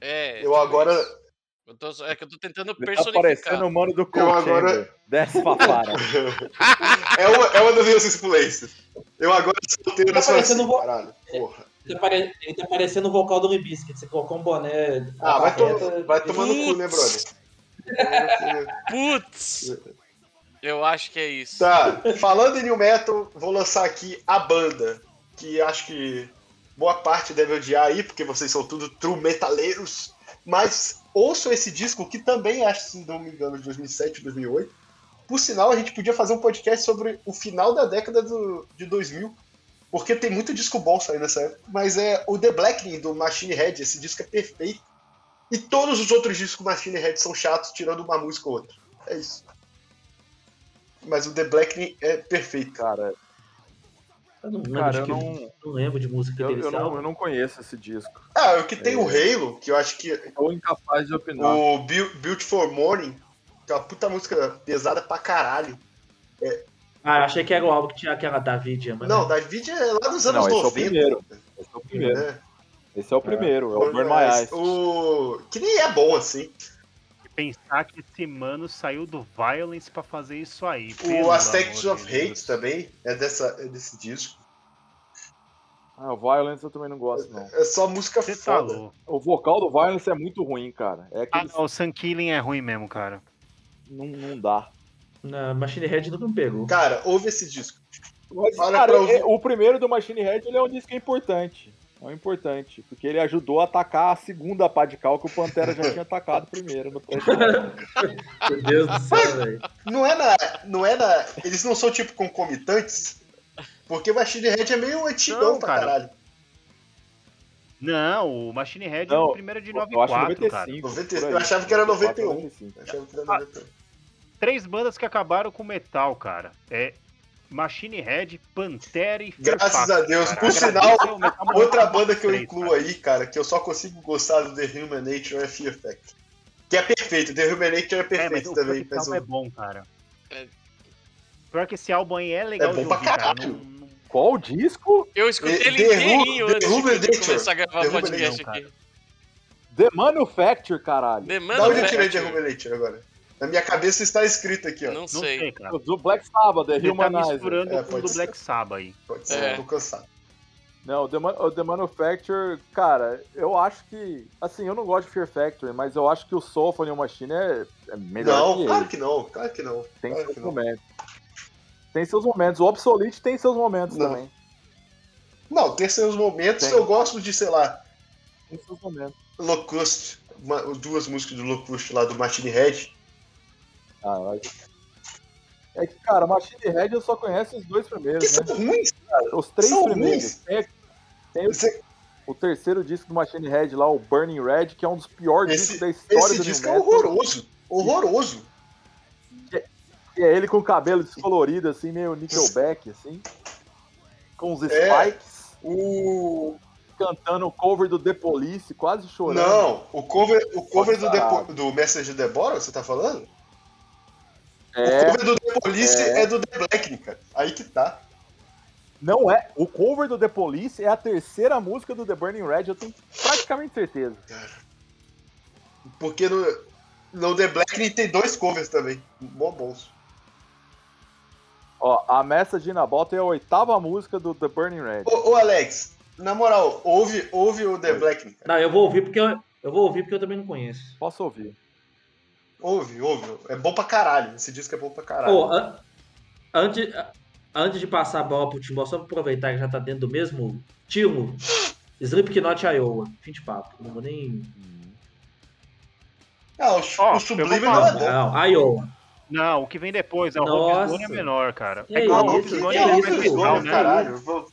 Speaker 3: É,
Speaker 1: eu
Speaker 3: tipo
Speaker 1: agora.
Speaker 3: Eu tô- é que eu tô tentando
Speaker 2: Ele tá
Speaker 3: personificar.
Speaker 2: parecendo o mano do
Speaker 1: Eu
Speaker 2: Cold
Speaker 1: agora-.
Speaker 2: Desce pra fara.
Speaker 1: É uma, é uma das minhas influências. Eu agora
Speaker 5: Tá
Speaker 1: sou assim,
Speaker 5: parecendo vo-
Speaker 1: caralho. Porra.
Speaker 5: Ele tá, pare- ele tá parecendo o vocal do Limbiskit. Você colocou um boné.
Speaker 1: Ah, vai, to vai tomando cu, né, brother?
Speaker 3: Putz! Eu acho que é isso.
Speaker 1: Tá, falando em New Metal, vou lançar aqui a banda, que acho que boa parte deve odiar aí, porque vocês são tudo true metaleiros, mas ouçam esse disco, que também acho, se não me engano, de 2007, 2008. Por sinal, a gente podia fazer um podcast sobre o final da década do, de 2000, porque tem muito disco bom saindo nessa época, mas é o The Blackening do Machine Head, esse disco é perfeito. E todos os outros discos do Machine Head são chatos, tirando uma música ou outra. É isso. Mas o The Blackening é perfeito.
Speaker 2: Cara,
Speaker 5: Eu não lembro,
Speaker 2: cara,
Speaker 5: de
Speaker 2: eu não,
Speaker 5: não lembro de música
Speaker 2: eu,
Speaker 5: dele.
Speaker 2: eu não, eu não conheço esse disco.
Speaker 1: Ah, o que tem
Speaker 2: É.
Speaker 1: o Halo, que eu acho que
Speaker 2: Tô incapaz de opinar.
Speaker 1: o for Morning, que é uma puta música pesada pra caralho.
Speaker 5: Ah, achei que era o álbum que tinha aquela David, mas
Speaker 1: Não, David é lá dos anos
Speaker 2: Não, esse é o
Speaker 1: 90.
Speaker 2: primeiro. Esse é o primeiro.
Speaker 1: né?
Speaker 2: Esse é o primeiro, é o Burn My Eyes.
Speaker 1: O... Que nem é bom assim.
Speaker 4: E pensar que esse mano saiu do Violence pra fazer isso aí.
Speaker 1: O Aspects of
Speaker 4: de Deus.
Speaker 1: Hate também é, dessa, é desse disco.
Speaker 2: Ah, o Violence eu também não gosto, não.
Speaker 1: É só música
Speaker 4: Você tá
Speaker 1: foda.
Speaker 4: louco.
Speaker 2: O vocal do Violence é muito ruim, cara. É
Speaker 4: Ah, não, o Sun Killing é ruim mesmo, cara.
Speaker 2: Não, não dá.
Speaker 5: Na Machine Head nunca me pegou.
Speaker 1: Cara, ouve esse disco.
Speaker 2: Mas,
Speaker 1: Olha
Speaker 2: cara, é- o primeiro do Machine Head ele é um disco importante. É um importante. Porque ele ajudou a atacar a segunda pá de cal que o Pantera já tinha atacado primeiro no.
Speaker 5: Meu Deus do céu, velho.
Speaker 1: Não é na. Não é na. Eles não são tipo concomitantes. Porque o Machine Head é meio antigão
Speaker 4: Não,
Speaker 1: pra
Speaker 4: cara.
Speaker 1: caralho.
Speaker 4: Não, o Machine Head é
Speaker 2: Não,
Speaker 4: o primeiro de
Speaker 2: Eu acho
Speaker 4: 94, cara.
Speaker 2: 95.
Speaker 1: 90,
Speaker 2: por aí.
Speaker 1: eu achava que era
Speaker 2: 94,
Speaker 1: 91.
Speaker 2: 95.
Speaker 1: Eu achava que era
Speaker 4: Ah,
Speaker 1: 91.
Speaker 4: Três bandas que acabaram com metal, cara. É Machine Head, Pantera e Fear
Speaker 1: Graças
Speaker 4: Factory,
Speaker 1: a Deus.
Speaker 4: cara.
Speaker 1: Por sinal, Outra banda que eu
Speaker 4: três,
Speaker 1: incluo
Speaker 4: cara.
Speaker 1: aí, cara, que eu só consigo gostar do The Human Nature é Fear Factory. Que é perfeito, The Human Nature é
Speaker 4: É, mas
Speaker 1: perfeito
Speaker 4: o
Speaker 1: também.
Speaker 4: esse
Speaker 1: Mas
Speaker 4: álbum
Speaker 1: o-
Speaker 4: é bom, cara.
Speaker 3: É.
Speaker 4: Pior que esse álbum aí é legal
Speaker 1: É bom
Speaker 4: de
Speaker 1: pra
Speaker 4: ouvir, cara.
Speaker 1: caralho.
Speaker 4: Não- não-
Speaker 2: Qual o disco?
Speaker 3: Eu escutei
Speaker 1: The-
Speaker 3: ele
Speaker 1: The
Speaker 3: inteirinho antes
Speaker 1: The
Speaker 3: de começar a gravar
Speaker 1: The
Speaker 3: o podcast
Speaker 4: Nature,
Speaker 3: aqui.
Speaker 2: The Manufacture, caralho.
Speaker 3: The
Speaker 1: Da onde eu tirei The
Speaker 3: Manufacture.
Speaker 1: Human Nature agora? Na minha cabeça está escrito aqui, ó.
Speaker 3: Não
Speaker 4: Não
Speaker 3: sei.
Speaker 4: sei, cara.
Speaker 2: Do Black Sabbath, The
Speaker 4: Ele tá
Speaker 2: Humanizer.
Speaker 4: misturando
Speaker 1: É,
Speaker 4: com do
Speaker 1: ser.
Speaker 4: Black Sabbath aí.
Speaker 1: Pode ser,
Speaker 3: É.
Speaker 1: eu tô cansado.
Speaker 2: Não, o The, Man- o The Manufacture, cara, eu acho que. Assim, eu não gosto de Fear Factory, mas eu acho que o Symphony Machine é, é melhor
Speaker 1: Não,
Speaker 2: que
Speaker 1: claro
Speaker 2: ele.
Speaker 1: que não, claro que não.
Speaker 2: Tem
Speaker 1: claro
Speaker 2: seus
Speaker 1: que não.
Speaker 2: momentos. Tem seus momentos. O Obsolete tem seus momentos
Speaker 1: Não.
Speaker 2: também.
Speaker 1: Não, tem seus momentos,
Speaker 2: Tem.
Speaker 1: eu gosto de, sei lá,
Speaker 2: Tem seus momentos.
Speaker 1: Locust, uma- duas músicas do Locust lá do Machine Head.
Speaker 2: Ah, É que, cara, Machine Head eu só conheço os dois
Speaker 1: Que
Speaker 2: primeiros, né?
Speaker 1: são ruins,
Speaker 2: Os três
Speaker 1: são
Speaker 2: primeiros. Tem,
Speaker 1: Você-
Speaker 2: o terceiro disco do Machine Head lá, o Burning Red, que é um dos piores
Speaker 1: Esse,
Speaker 2: discos da história
Speaker 1: esse
Speaker 2: do
Speaker 1: disco
Speaker 2: New
Speaker 1: é horroroso. Horroroso.
Speaker 2: E é ele com o cabelo descolorido, assim, meio Nickelback, assim. Com os
Speaker 1: É.
Speaker 2: spikes,
Speaker 1: O.
Speaker 2: cantando o cover do The Police, quase chorando.
Speaker 1: Não, o cover, o cover do. Depo, do Message de Deborah, você tá falando? O
Speaker 2: É,
Speaker 1: cover do The Police
Speaker 2: É.
Speaker 1: é, do The Black, cara. Aí que tá.
Speaker 2: não é. O cover do The Police é a terceira música do The Burning Red, eu tenho praticamente certeza.
Speaker 1: Porque no, no The Black tem dois covers também. Bom bolso.
Speaker 2: Ó, a Message in a Bottle é a oitava música do The Burning Red.
Speaker 1: Ô, ô, Alex, na moral, ouve, ouve o The Black, cara.
Speaker 5: Não, eu vou ouvir porque eu, eu vou ouvir porque eu também não conheço.
Speaker 2: Posso ouvir?
Speaker 1: Ouve, ouve. É bom pra caralho. Esse disco é bom pra caralho.
Speaker 5: Pô, an- antes, antes de passar a bola pro Timbó, só pra aproveitar que já tá dentro do mesmo timo, Slipknot Iowa. Fim de papo. Não vou nem.
Speaker 1: Ah, o,
Speaker 4: Ó,
Speaker 1: o Sublime não é bom.
Speaker 5: Não, Iowa.
Speaker 4: Não, o que vem depois é o
Speaker 5: Nossa.
Speaker 4: Zone é menor, cara.
Speaker 5: Que
Speaker 4: É igual o
Speaker 5: que
Speaker 4: Zone
Speaker 5: é
Speaker 4: é mais legal, né?
Speaker 1: caralho. Vou,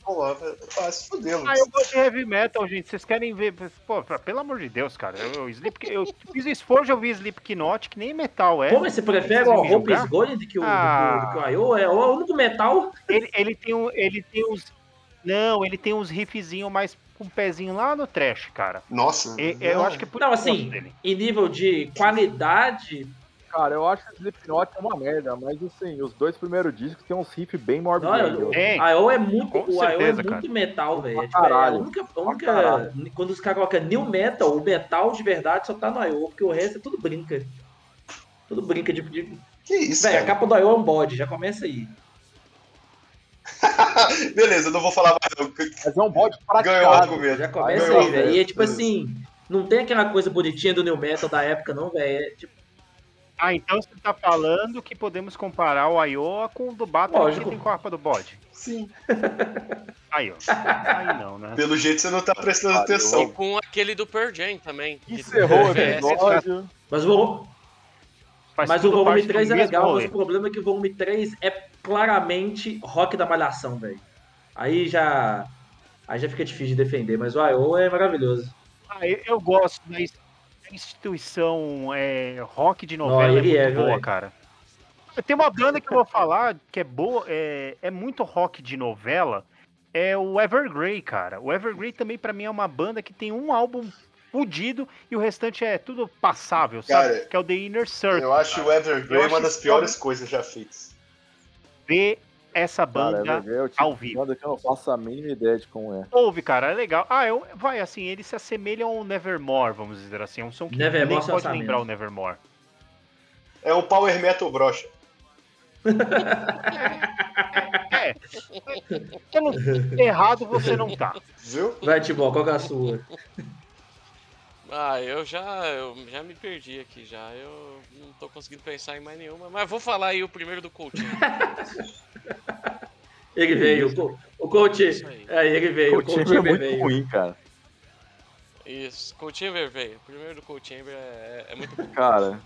Speaker 1: vai se fuder,
Speaker 4: Ah, eu gosto de heavy metal, gente. Vocês querem ver. Pô, pelo amor de Deus, cara. Eu, eu, Sleep, eu fiz esforço de ouvir Slipknot, que nem metal é.
Speaker 5: Pô, mas você prefere o Hope is? Gone do que o,
Speaker 4: Ah.
Speaker 5: do, Iowa? É o único metal.
Speaker 4: Ele, ele tem um. Ele tem uns. Não, ele tem uns riffzinhos mais com um pezinho lá no trash, cara.
Speaker 1: Nossa.
Speaker 4: E- eu acho que é por
Speaker 5: Não,
Speaker 4: eu
Speaker 5: assim,
Speaker 4: dele.
Speaker 5: em nível de qualidade.
Speaker 2: Cara, eu acho que Slipknot é uma merda, mas assim, os dois primeiros discos tem uns riffs bem.
Speaker 4: Tem.
Speaker 5: Iowa é muito.
Speaker 4: Com
Speaker 5: o Iowa é
Speaker 4: certeza,
Speaker 5: muito
Speaker 4: cara.
Speaker 5: metal, velho. É,
Speaker 2: Pra
Speaker 5: tipo, é a única. a
Speaker 2: Pra
Speaker 5: única quando os caras colocam new metal, o metal de verdade só tá no Iowa, porque o resto é tudo brinca. Tudo brinca de. de...
Speaker 1: Que isso,
Speaker 5: Velho, a capa do Iowa é um bode, já começa aí.
Speaker 1: Beleza, eu não vou falar mais não.
Speaker 2: Mas é um bode
Speaker 1: Ganhou o argumento.
Speaker 5: Já começa
Speaker 1: Ganhou,
Speaker 5: aí, velho. E é tipo
Speaker 1: beleza.
Speaker 5: assim, não tem aquela coisa bonitinha do new metal da época, não, velho. É, tipo,
Speaker 4: Ah, então você tá falando que podemos comparar o Iowa com o do Batman
Speaker 5: Lógico.
Speaker 4: que tem corpa do bode.
Speaker 1: Sim.
Speaker 4: Aí, ó. Aí não, né?
Speaker 1: Pelo jeito você não tá prestando
Speaker 2: Ah,
Speaker 3: E
Speaker 1: atenção.
Speaker 3: com aquele do Pearl Jam também. que
Speaker 2: Encerrou o
Speaker 3: oferece-
Speaker 2: episódio.
Speaker 5: mas o,
Speaker 4: Faz
Speaker 5: mas o volume
Speaker 4: parte do
Speaker 5: 3 é legal, mas
Speaker 4: rolê.
Speaker 5: o problema é que o volume 3 é claramente rock da malhação, velho. Aí já. Aí já fica difícil de defender, mas o Iowa é maravilhoso.
Speaker 4: Ah, eu, eu gosto da instituição é, rock de novela, é
Speaker 5: é,
Speaker 4: muito
Speaker 5: viu,
Speaker 4: boa,
Speaker 5: velho?
Speaker 4: cara. Tem uma banda que eu vou falar que é boa, é, é muito rock de novela, é o Evergrey, cara. O Evergrey também pra mim é uma banda que tem um álbum fudido e o restante é tudo passável, sabe?
Speaker 1: Cara,
Speaker 4: que é o The Inner Circle.
Speaker 1: Eu acho o Evergrey
Speaker 4: Eu
Speaker 1: uma das piores coisas já feitas.
Speaker 4: Ver essa
Speaker 2: Cara,
Speaker 4: banda
Speaker 2: Evergrey é tipo
Speaker 4: ao vivo.
Speaker 2: banda que eu não faço a mínima ideia de como é.
Speaker 4: Ouve, cara, é legal. Ah, eu, vai, assim, ele se assemelha ao Nevermore, vamos dizer assim. É um som que
Speaker 5: Nevermore
Speaker 4: nem pode lembrar o Nevermore.
Speaker 1: É um power metal brocha.
Speaker 4: É. Pelo errado você não tá.
Speaker 1: Viu?
Speaker 5: Vai, Tibó, qual que é a sua?
Speaker 3: Ah, eu já, eu já me perdi aqui já. Eu não tô conseguindo pensar em mais nenhuma. Mas vou falar aí o primeiro do Coutinho.
Speaker 5: Ele veio, o, o coach.
Speaker 3: Isso aí.
Speaker 5: É, ele veio,
Speaker 2: O
Speaker 5: o
Speaker 2: time
Speaker 5: coach
Speaker 2: é muito
Speaker 5: veio.
Speaker 2: ruim, cara.
Speaker 3: Isso, Coutinho veio. O primeiro do Coutinho é, é muito bom.
Speaker 2: Cara,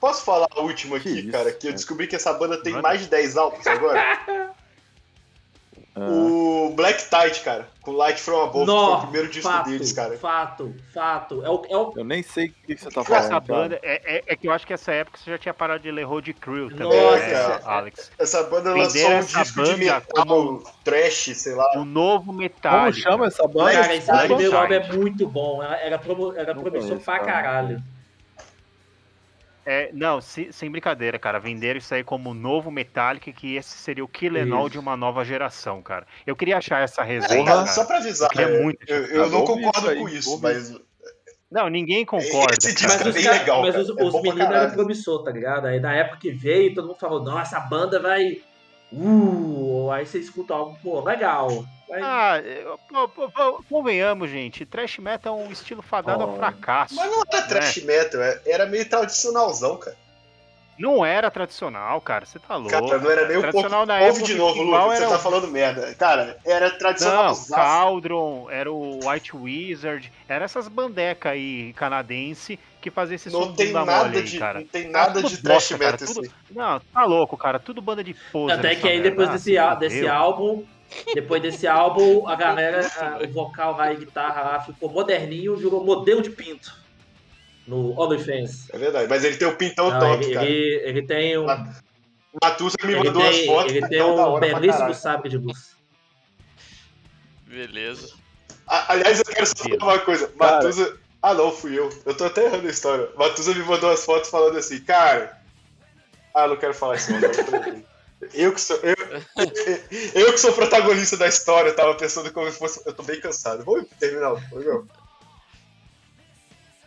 Speaker 1: Posso falar a última aqui,
Speaker 2: Que
Speaker 1: cara? Que eu descobri que essa banda tem
Speaker 4: Manda.
Speaker 1: mais de 10 álbuns agora.
Speaker 2: ah,
Speaker 1: o Black Tide, cara, com Light From Above, que foi o primeiro disco
Speaker 5: fato,
Speaker 1: deles, cara.
Speaker 5: fato, fato. É o, é o,
Speaker 2: eu nem sei o que você tá
Speaker 4: Essa
Speaker 2: falando. cara.
Speaker 4: banda, é, é- é que eu acho que essa época você já tinha parado de ler Road Crew também,
Speaker 5: Nossa,
Speaker 4: né,
Speaker 1: cara.
Speaker 4: Alex?
Speaker 1: Essa banda lançou um
Speaker 4: essa
Speaker 1: disco de
Speaker 4: banda
Speaker 1: metal,
Speaker 4: como-
Speaker 1: trash, sei lá.
Speaker 4: O novo
Speaker 2: Como
Speaker 4: Metallica.
Speaker 2: chama essa banda?
Speaker 5: Cara, esse primeiro álbum é muito bom. Era, era, promissor pra
Speaker 2: cara.
Speaker 5: caralho.
Speaker 4: É, não, se- sem brincadeira, cara. Venderam isso aí como novo Metallica, que esse seria o Kill All
Speaker 5: Isso.
Speaker 4: de uma nova geração, cara. Eu queria achar essa resenha,
Speaker 1: só pra avisar,
Speaker 4: Eu
Speaker 1: é,
Speaker 4: muito
Speaker 1: eu, eu não concordo
Speaker 2: isso aí,
Speaker 1: com isso, mas
Speaker 4: Não, ninguém concorda.
Speaker 1: Esse disco
Speaker 5: Mas
Speaker 1: é bem
Speaker 5: cara-
Speaker 1: legal,
Speaker 5: mas
Speaker 1: cara.
Speaker 5: os,
Speaker 1: É
Speaker 5: os meninos eram promissor, tá ligado? Aí na época que veio, todo mundo falou, nossa, essa banda vai. Uh, aí você escuta algo, pô, legal.
Speaker 4: Ah, pô, pô, pô, convenhamos, gente. Trash metal é um estilo fadado ao
Speaker 2: Oh.
Speaker 4: fracasso.
Speaker 1: Mas não era trash metal, é- era meio tradicionalzão, cara.
Speaker 4: Não era tradicional, cara. Você tá louco.
Speaker 1: Cara, não era nem um pouco.
Speaker 4: Tradicional na
Speaker 1: Ouve
Speaker 4: época,
Speaker 1: de novo, Lucas, você
Speaker 4: era
Speaker 1: tá
Speaker 4: o-
Speaker 1: falando merda. Cara, era
Speaker 4: Não,
Speaker 1: tradicional.
Speaker 4: Cauldron, era o White Wizard, era essas bandecas aí canadense que fazia esse som
Speaker 1: Não tem
Speaker 4: bunda
Speaker 1: nada
Speaker 4: mole aí,
Speaker 1: de,
Speaker 4: cara.
Speaker 1: não tem nada de trash metal
Speaker 4: tudo-
Speaker 1: assim.
Speaker 4: Não, tá louco, cara. Tudo banda de pose.
Speaker 5: Até que aí depois desse, á- desse álbum, Depois desse álbum, a galera, a- o vocal lá e guitarra lá ficou moderninho, virou modelo de pinto no OnlyFans.
Speaker 1: É verdade, mas ele tem o pintão
Speaker 5: Não,
Speaker 1: top,
Speaker 5: ele,
Speaker 1: cara.
Speaker 5: ele, ele tem um,
Speaker 1: Ah, Matusa me mandou as
Speaker 5: tem,
Speaker 1: fotos,
Speaker 5: ele tem
Speaker 1: pintão da
Speaker 5: um belíssimo sabre de luz.
Speaker 3: Beleza.
Speaker 1: A- Aliás, eu quero só falar uma coisa.
Speaker 2: Cara.
Speaker 1: Matusa. Ah, não, fui eu. Eu tô até errando a história. Matusa me mandou as fotos falando assim, cara. Ah, não quero falar isso, não. agora. Eu que sou. Eu, eu que sou o protagonista da história, eu tava pensando como se fosse. Eu tô bem cansado. Vamos terminar o programa?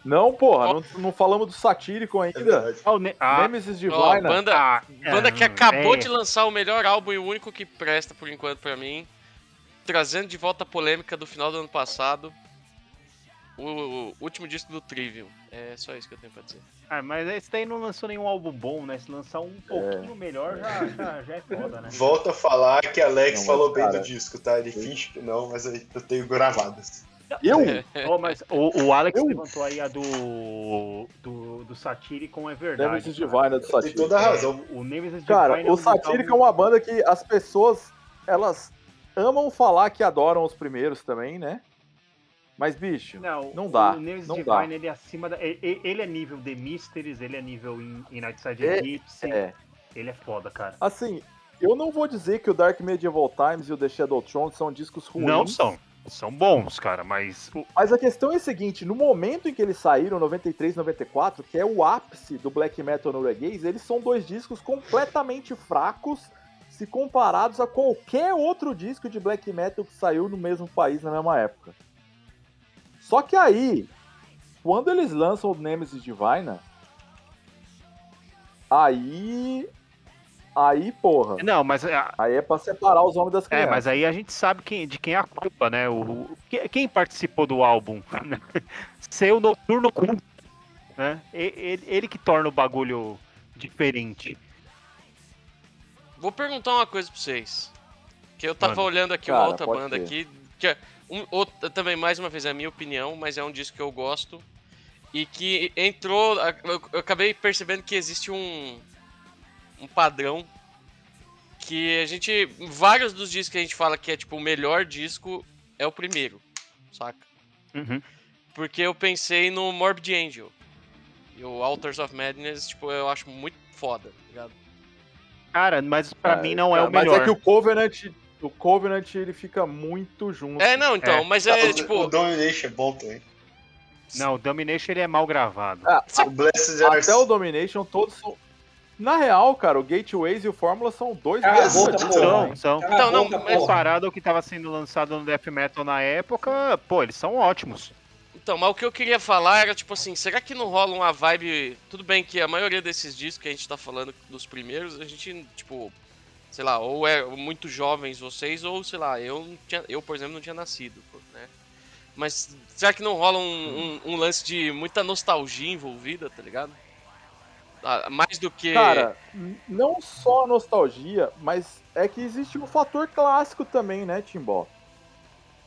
Speaker 2: Não, porra, não, não falamos do satírico
Speaker 1: É
Speaker 2: ainda.
Speaker 1: verdade.
Speaker 4: Ah, o Ne- ah,
Speaker 2: Nemesis
Speaker 3: banda,
Speaker 4: ah,
Speaker 3: banda que
Speaker 4: é,
Speaker 3: acabou
Speaker 4: é.
Speaker 3: de lançar o melhor álbum e o único que presta por enquanto pra mim, trazendo de volta a polêmica do final do ano passado. O, o último disco do Trivium. É só isso que eu tenho pra dizer.
Speaker 4: Ah, mas esse daí não lançou nenhum álbum bom, né? Se lançar
Speaker 2: É.
Speaker 4: um pouquinho melhor, já, já, já é foda, né?
Speaker 1: Volto a falar que Alex
Speaker 2: Não,
Speaker 1: falou bem
Speaker 2: cara,
Speaker 1: do disco, tá? Ele finge que não, mas aí eu tenho gravadas.
Speaker 2: Eu?
Speaker 4: Oh, mas o, o Alex
Speaker 2: Eu-
Speaker 4: levantou aí a do, do, do Satyricon, é verdade.
Speaker 2: Nemesis
Speaker 4: cara.
Speaker 2: Divina do
Speaker 1: Tem
Speaker 2: Satírico.
Speaker 1: toda a razão.
Speaker 4: É, o Nemesis
Speaker 2: Cara,
Speaker 4: Divine é
Speaker 2: o
Speaker 4: dos
Speaker 2: Satírico é uma banda que as pessoas, elas amam falar que adoram os primeiros também, né? Mas, bicho,
Speaker 4: Não,
Speaker 2: Não dá,
Speaker 4: O Nemesis
Speaker 2: não
Speaker 4: Divine,
Speaker 2: dá.
Speaker 4: ele é acima da. Ele, é nível The Mysteries, ele é nível in, in
Speaker 2: É,
Speaker 4: Eclipse.
Speaker 2: é.
Speaker 4: Ele é foda, cara.
Speaker 2: Assim, eu não vou dizer que o Dark Medieval Times e o The Shadow Throne são discos ruins.
Speaker 4: Não são. São bons, cara, mas.
Speaker 2: Mas a questão é a seguinte, no momento em que eles saíram, 93, 94, que é o ápice do black metal norueguês, eles são dois discos completamente fracos se comparados a qualquer outro disco de black metal que saiu no mesmo país na mesma época. Só que aí, quando eles lançam o Nemesis Divina, aí aí, porra,
Speaker 4: Não, mas. ah,
Speaker 2: aí é pra separar os homens das
Speaker 4: É,
Speaker 2: crianças.
Speaker 4: mas aí a gente sabe quem, de quem é a culpa, né? O, o- que- quem participou do álbum? Seu Noturno Cult, né? E- Ele, ele que torna o bagulho diferente.
Speaker 3: Vou perguntar uma coisa pra vocês. Que eu tava
Speaker 4: Manda.
Speaker 3: olhando aqui
Speaker 2: Cara,
Speaker 3: uma outra banda
Speaker 2: ser.
Speaker 3: aqui. Que é um, outra- também, mais uma vez, é a minha opinião, mas é um disco que eu gosto. E que entrou. Eu, eu acabei percebendo que existe um. Um padrão. Que a gente. Vários dos discos que a gente fala que é tipo o melhor disco é o primeiro. Saca?
Speaker 4: Uhum.
Speaker 3: Porque eu pensei no Morbid Angel. E o Altars of Madness, tipo, eu acho muito foda, tá ligado?
Speaker 4: Cara, mas pra
Speaker 2: Ah,
Speaker 4: mim não é o
Speaker 2: Mas
Speaker 4: melhor.
Speaker 2: é que o Covenant, o Covenant ele fica muito junto.
Speaker 3: É, não, então,
Speaker 4: É.
Speaker 3: mas
Speaker 1: Ah,
Speaker 3: é
Speaker 1: o-
Speaker 3: tipo.
Speaker 1: O Domination é bom também.
Speaker 4: Não, o Domination ele é mal gravado.
Speaker 2: Ah,
Speaker 1: O Blessed
Speaker 2: Até o Domination, todos são. Na real, cara, o Gateways e o Fórmula são dois
Speaker 5: Cala boca, porra.
Speaker 2: né?
Speaker 4: São, são.
Speaker 5: Cala
Speaker 3: Então, não,
Speaker 5: boca,
Speaker 3: mas-.
Speaker 4: Comparado ao que tava sendo lançado no Death Metal na época, pô, eles são ótimos.
Speaker 3: Então, mas o que eu queria falar era, tipo assim, será que não rola uma vibe. Tudo bem que a maioria desses discos que a gente tá falando dos primeiros, a gente, tipo, sei lá, ou é muito jovens vocês, ou sei lá, eu tinha, eu, por exemplo, não tinha nascido, né? Mas será que não rola um, um- um lance de muita nostalgia envolvida, tá ligado? Ah, mais do que.
Speaker 2: Cara, não só nostalgia, mas é que existe um fator clássico também, né, Timbó?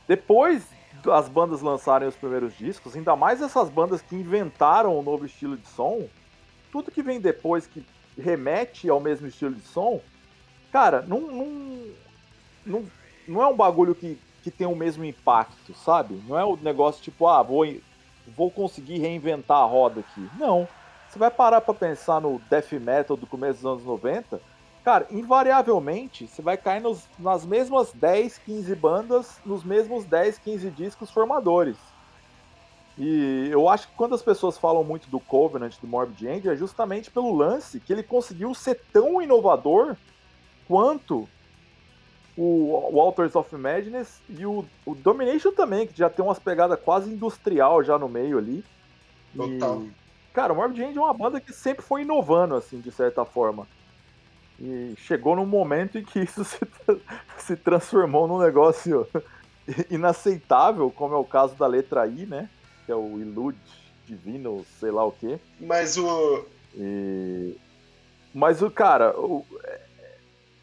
Speaker 2: Depois das bandas lançarem os primeiros discos, ainda mais essas bandas que inventaram um novo estilo de som, tudo que vem depois que remete ao mesmo estilo de som, cara, não, não, não, não é um bagulho que, que tem o mesmo impacto, sabe? Não é o negócio tipo, ah, vou, vou conseguir reinventar a roda aqui. Não. Você vai parar pra pensar no death metal do começo dos anos 90, cara, invariavelmente você vai cair nos- nas mesmas 10, 15 bandas, nos mesmos 10, 15 discos formadores. E eu acho que quando as pessoas falam muito do Covenant, do Morbid Angel, é justamente pelo lance que ele conseguiu ser tão inovador quanto o, o Altars of Madness e o, o Domination também, que já tem umas pegadas quase industrial já no meio ali. E,
Speaker 1: Total.
Speaker 2: cara, o Morbid Angel é uma banda que sempre foi inovando, assim, de certa forma. E chegou num momento em que isso se, se transformou num negócio inaceitável, como é o caso da letra I, né? Que é o Illude Divino, sei lá o quê.
Speaker 1: Mas o.
Speaker 2: E... Mas o cara, o-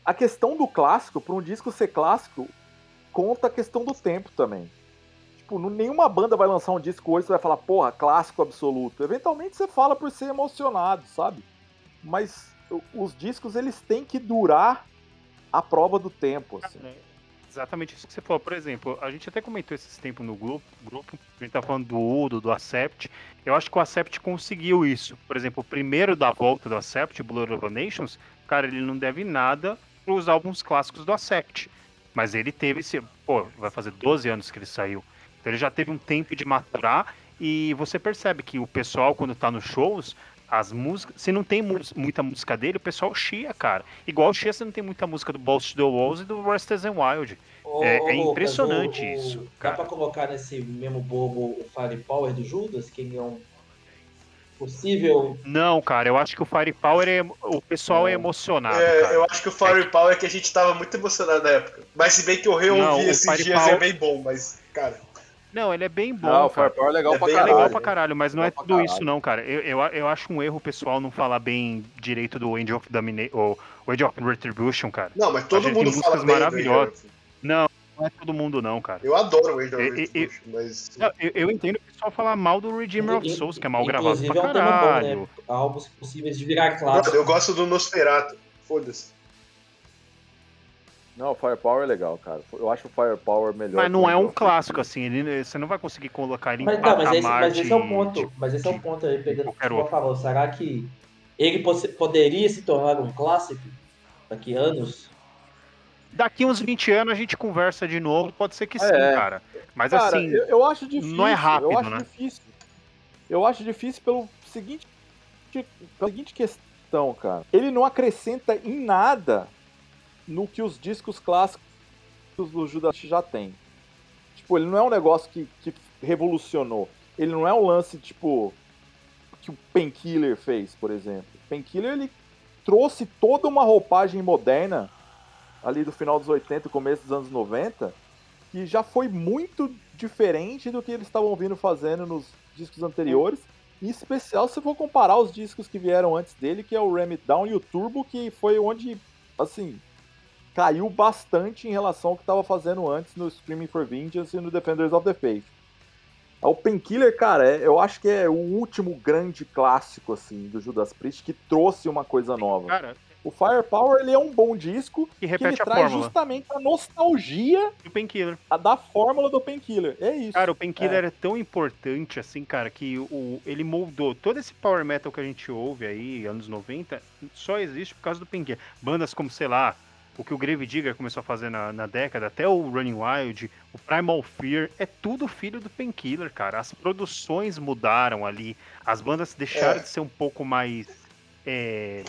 Speaker 2: a questão do clássico, para um disco ser clássico, conta a questão do tempo também. Tipo, nenhuma banda vai lançar um disco hoje e vai falar, porra, clássico absoluto. Eventualmente você fala por ser emocionado, sabe? Mas os discos eles têm que durar a prova do tempo. Assim.
Speaker 4: exatamente isso que você falou. Por exemplo, a gente até comentou esses tempos no grupo, grupo a gente tá falando do Udo, do Acept. Eu acho que o Acept conseguiu isso. Por exemplo, o primeiro da volta do Acept, Blood of Nations, cara, ele não deve nada pros álbuns clássicos do Acept. Mas ele teve esse. Pô, vai fazer 12 anos que ele saiu. Então ele já teve um tempo de maturar. E você percebe que o pessoal, quando tá nos shows, as músicas. Se não tem mu- muita música dele, o pessoal chia, cara. Igual chia, se não tem muita música do Balls to the Walls e do Restless and Wild.
Speaker 5: Ô,
Speaker 4: É-
Speaker 5: ô,
Speaker 4: é
Speaker 5: Lucas,
Speaker 4: impressionante
Speaker 5: o- o-
Speaker 4: isso,
Speaker 5: Dá
Speaker 4: cara.
Speaker 5: pra colocar nesse mesmo bobo o Firepower do Judas, que é um possível.
Speaker 4: Não, cara, eu acho que o Firepower é. O pessoal é emocionado,
Speaker 1: É,
Speaker 4: cara.
Speaker 1: eu acho que o Firepower é que a gente tava muito emocionado na época. Mas se bem que eu reouvi
Speaker 4: Não,
Speaker 1: esses dias
Speaker 4: Firepower-
Speaker 1: é bem bom, mas, cara.
Speaker 4: Não, ele é bem bom.
Speaker 2: Não, o. Firepower é legal
Speaker 1: É
Speaker 2: pra
Speaker 1: bem
Speaker 4: É
Speaker 2: caralho.
Speaker 4: legal pra caralho, mas não é
Speaker 2: pra
Speaker 4: tudo
Speaker 2: caralho.
Speaker 4: isso, não, cara. Eu, eu, eu acho um erro o pessoal não falar bem direito do End of Domination, ou o End of Retribution, cara.
Speaker 1: Não, mas todo
Speaker 4: gente
Speaker 1: mundo
Speaker 4: tem
Speaker 1: fala bem.
Speaker 4: Não, não é todo mundo, não, cara.
Speaker 1: Eu adoro o Angel
Speaker 4: E- e-
Speaker 1: Retribution, mas.
Speaker 4: Não, Eu, eu entendo o pessoal falar mal do Redeemer of Souls, que é mal gravado
Speaker 5: Inclusive
Speaker 4: pra
Speaker 5: é um tema bom,
Speaker 4: caralho.
Speaker 5: né? Álbuns possíveis de virar clássico.
Speaker 1: eu gosto do Nosferatu. Foda-se.
Speaker 2: Não, o Firepower é legal, cara. Eu acho o Firepower melhor.
Speaker 4: Mas não é um clássico, assim. Ele, você não vai conseguir colocar ele em
Speaker 5: Mas, não, mas, esse,
Speaker 4: patamar
Speaker 5: mas esse é o ponto.
Speaker 4: de-
Speaker 5: mas esse é o ponto aí, pegando o que você falou. Será que ele poderia se tornar um clássico daqui a anos?
Speaker 4: Daqui uns 20 anos a gente conversa de novo, pode ser que sim,
Speaker 2: É.
Speaker 4: cara. Mas
Speaker 2: Cara,
Speaker 4: assim,
Speaker 2: eu, eu acho difícil.
Speaker 4: não é rápido,
Speaker 2: eu acho
Speaker 4: né?
Speaker 2: difícil. Eu acho difícil pelo seguinte, pela seguinte questão, cara. Ele não acrescenta em nada no que os discos clássicos do Judas já tem. Tipo, ele não é um negócio que, que revolucionou. Ele não é um lance, tipo, que o Painkiller fez, por exemplo. Painkiller, ele trouxe toda uma roupagem moderna ali do final dos 80 e começo dos anos 90 que já foi muito diferente do que eles estavam vindo fazendo nos discos anteriores. Em especial se for comparar os discos que vieram antes dele, que é o Ram It Down e o Turbo, que foi onde, assim, caiu bastante em relação ao que estava fazendo antes no Screaming for Vengeance e no Defenders of the Faith. O Painkiller, cara, é- eu acho que é o último grande clássico, assim, do Judas Priest que trouxe uma coisa nova.
Speaker 4: cara,
Speaker 2: O Firepower, ele é um bom disco
Speaker 4: que
Speaker 2: que ele
Speaker 4: repete
Speaker 2: traz
Speaker 4: fórmula
Speaker 2: justamente a nostalgia
Speaker 4: do Painkiller.
Speaker 2: a da fórmula do Painkiller. É isso.
Speaker 4: Cara, o Painkiller é. tão importante assim, cara, que o, ele moldou todo esse power metal que a gente ouve aí, anos 90, só existe por causa do Painkiller. Bandas como, sei lá, o que o Grave Digger começou a fazer na, na década, até o Running Wild, o Primal Fear, é tudo filho do Painkiller, cara. As produções mudaram ali, as bandas deixaram
Speaker 1: É.
Speaker 4: de ser um pouco mais. É,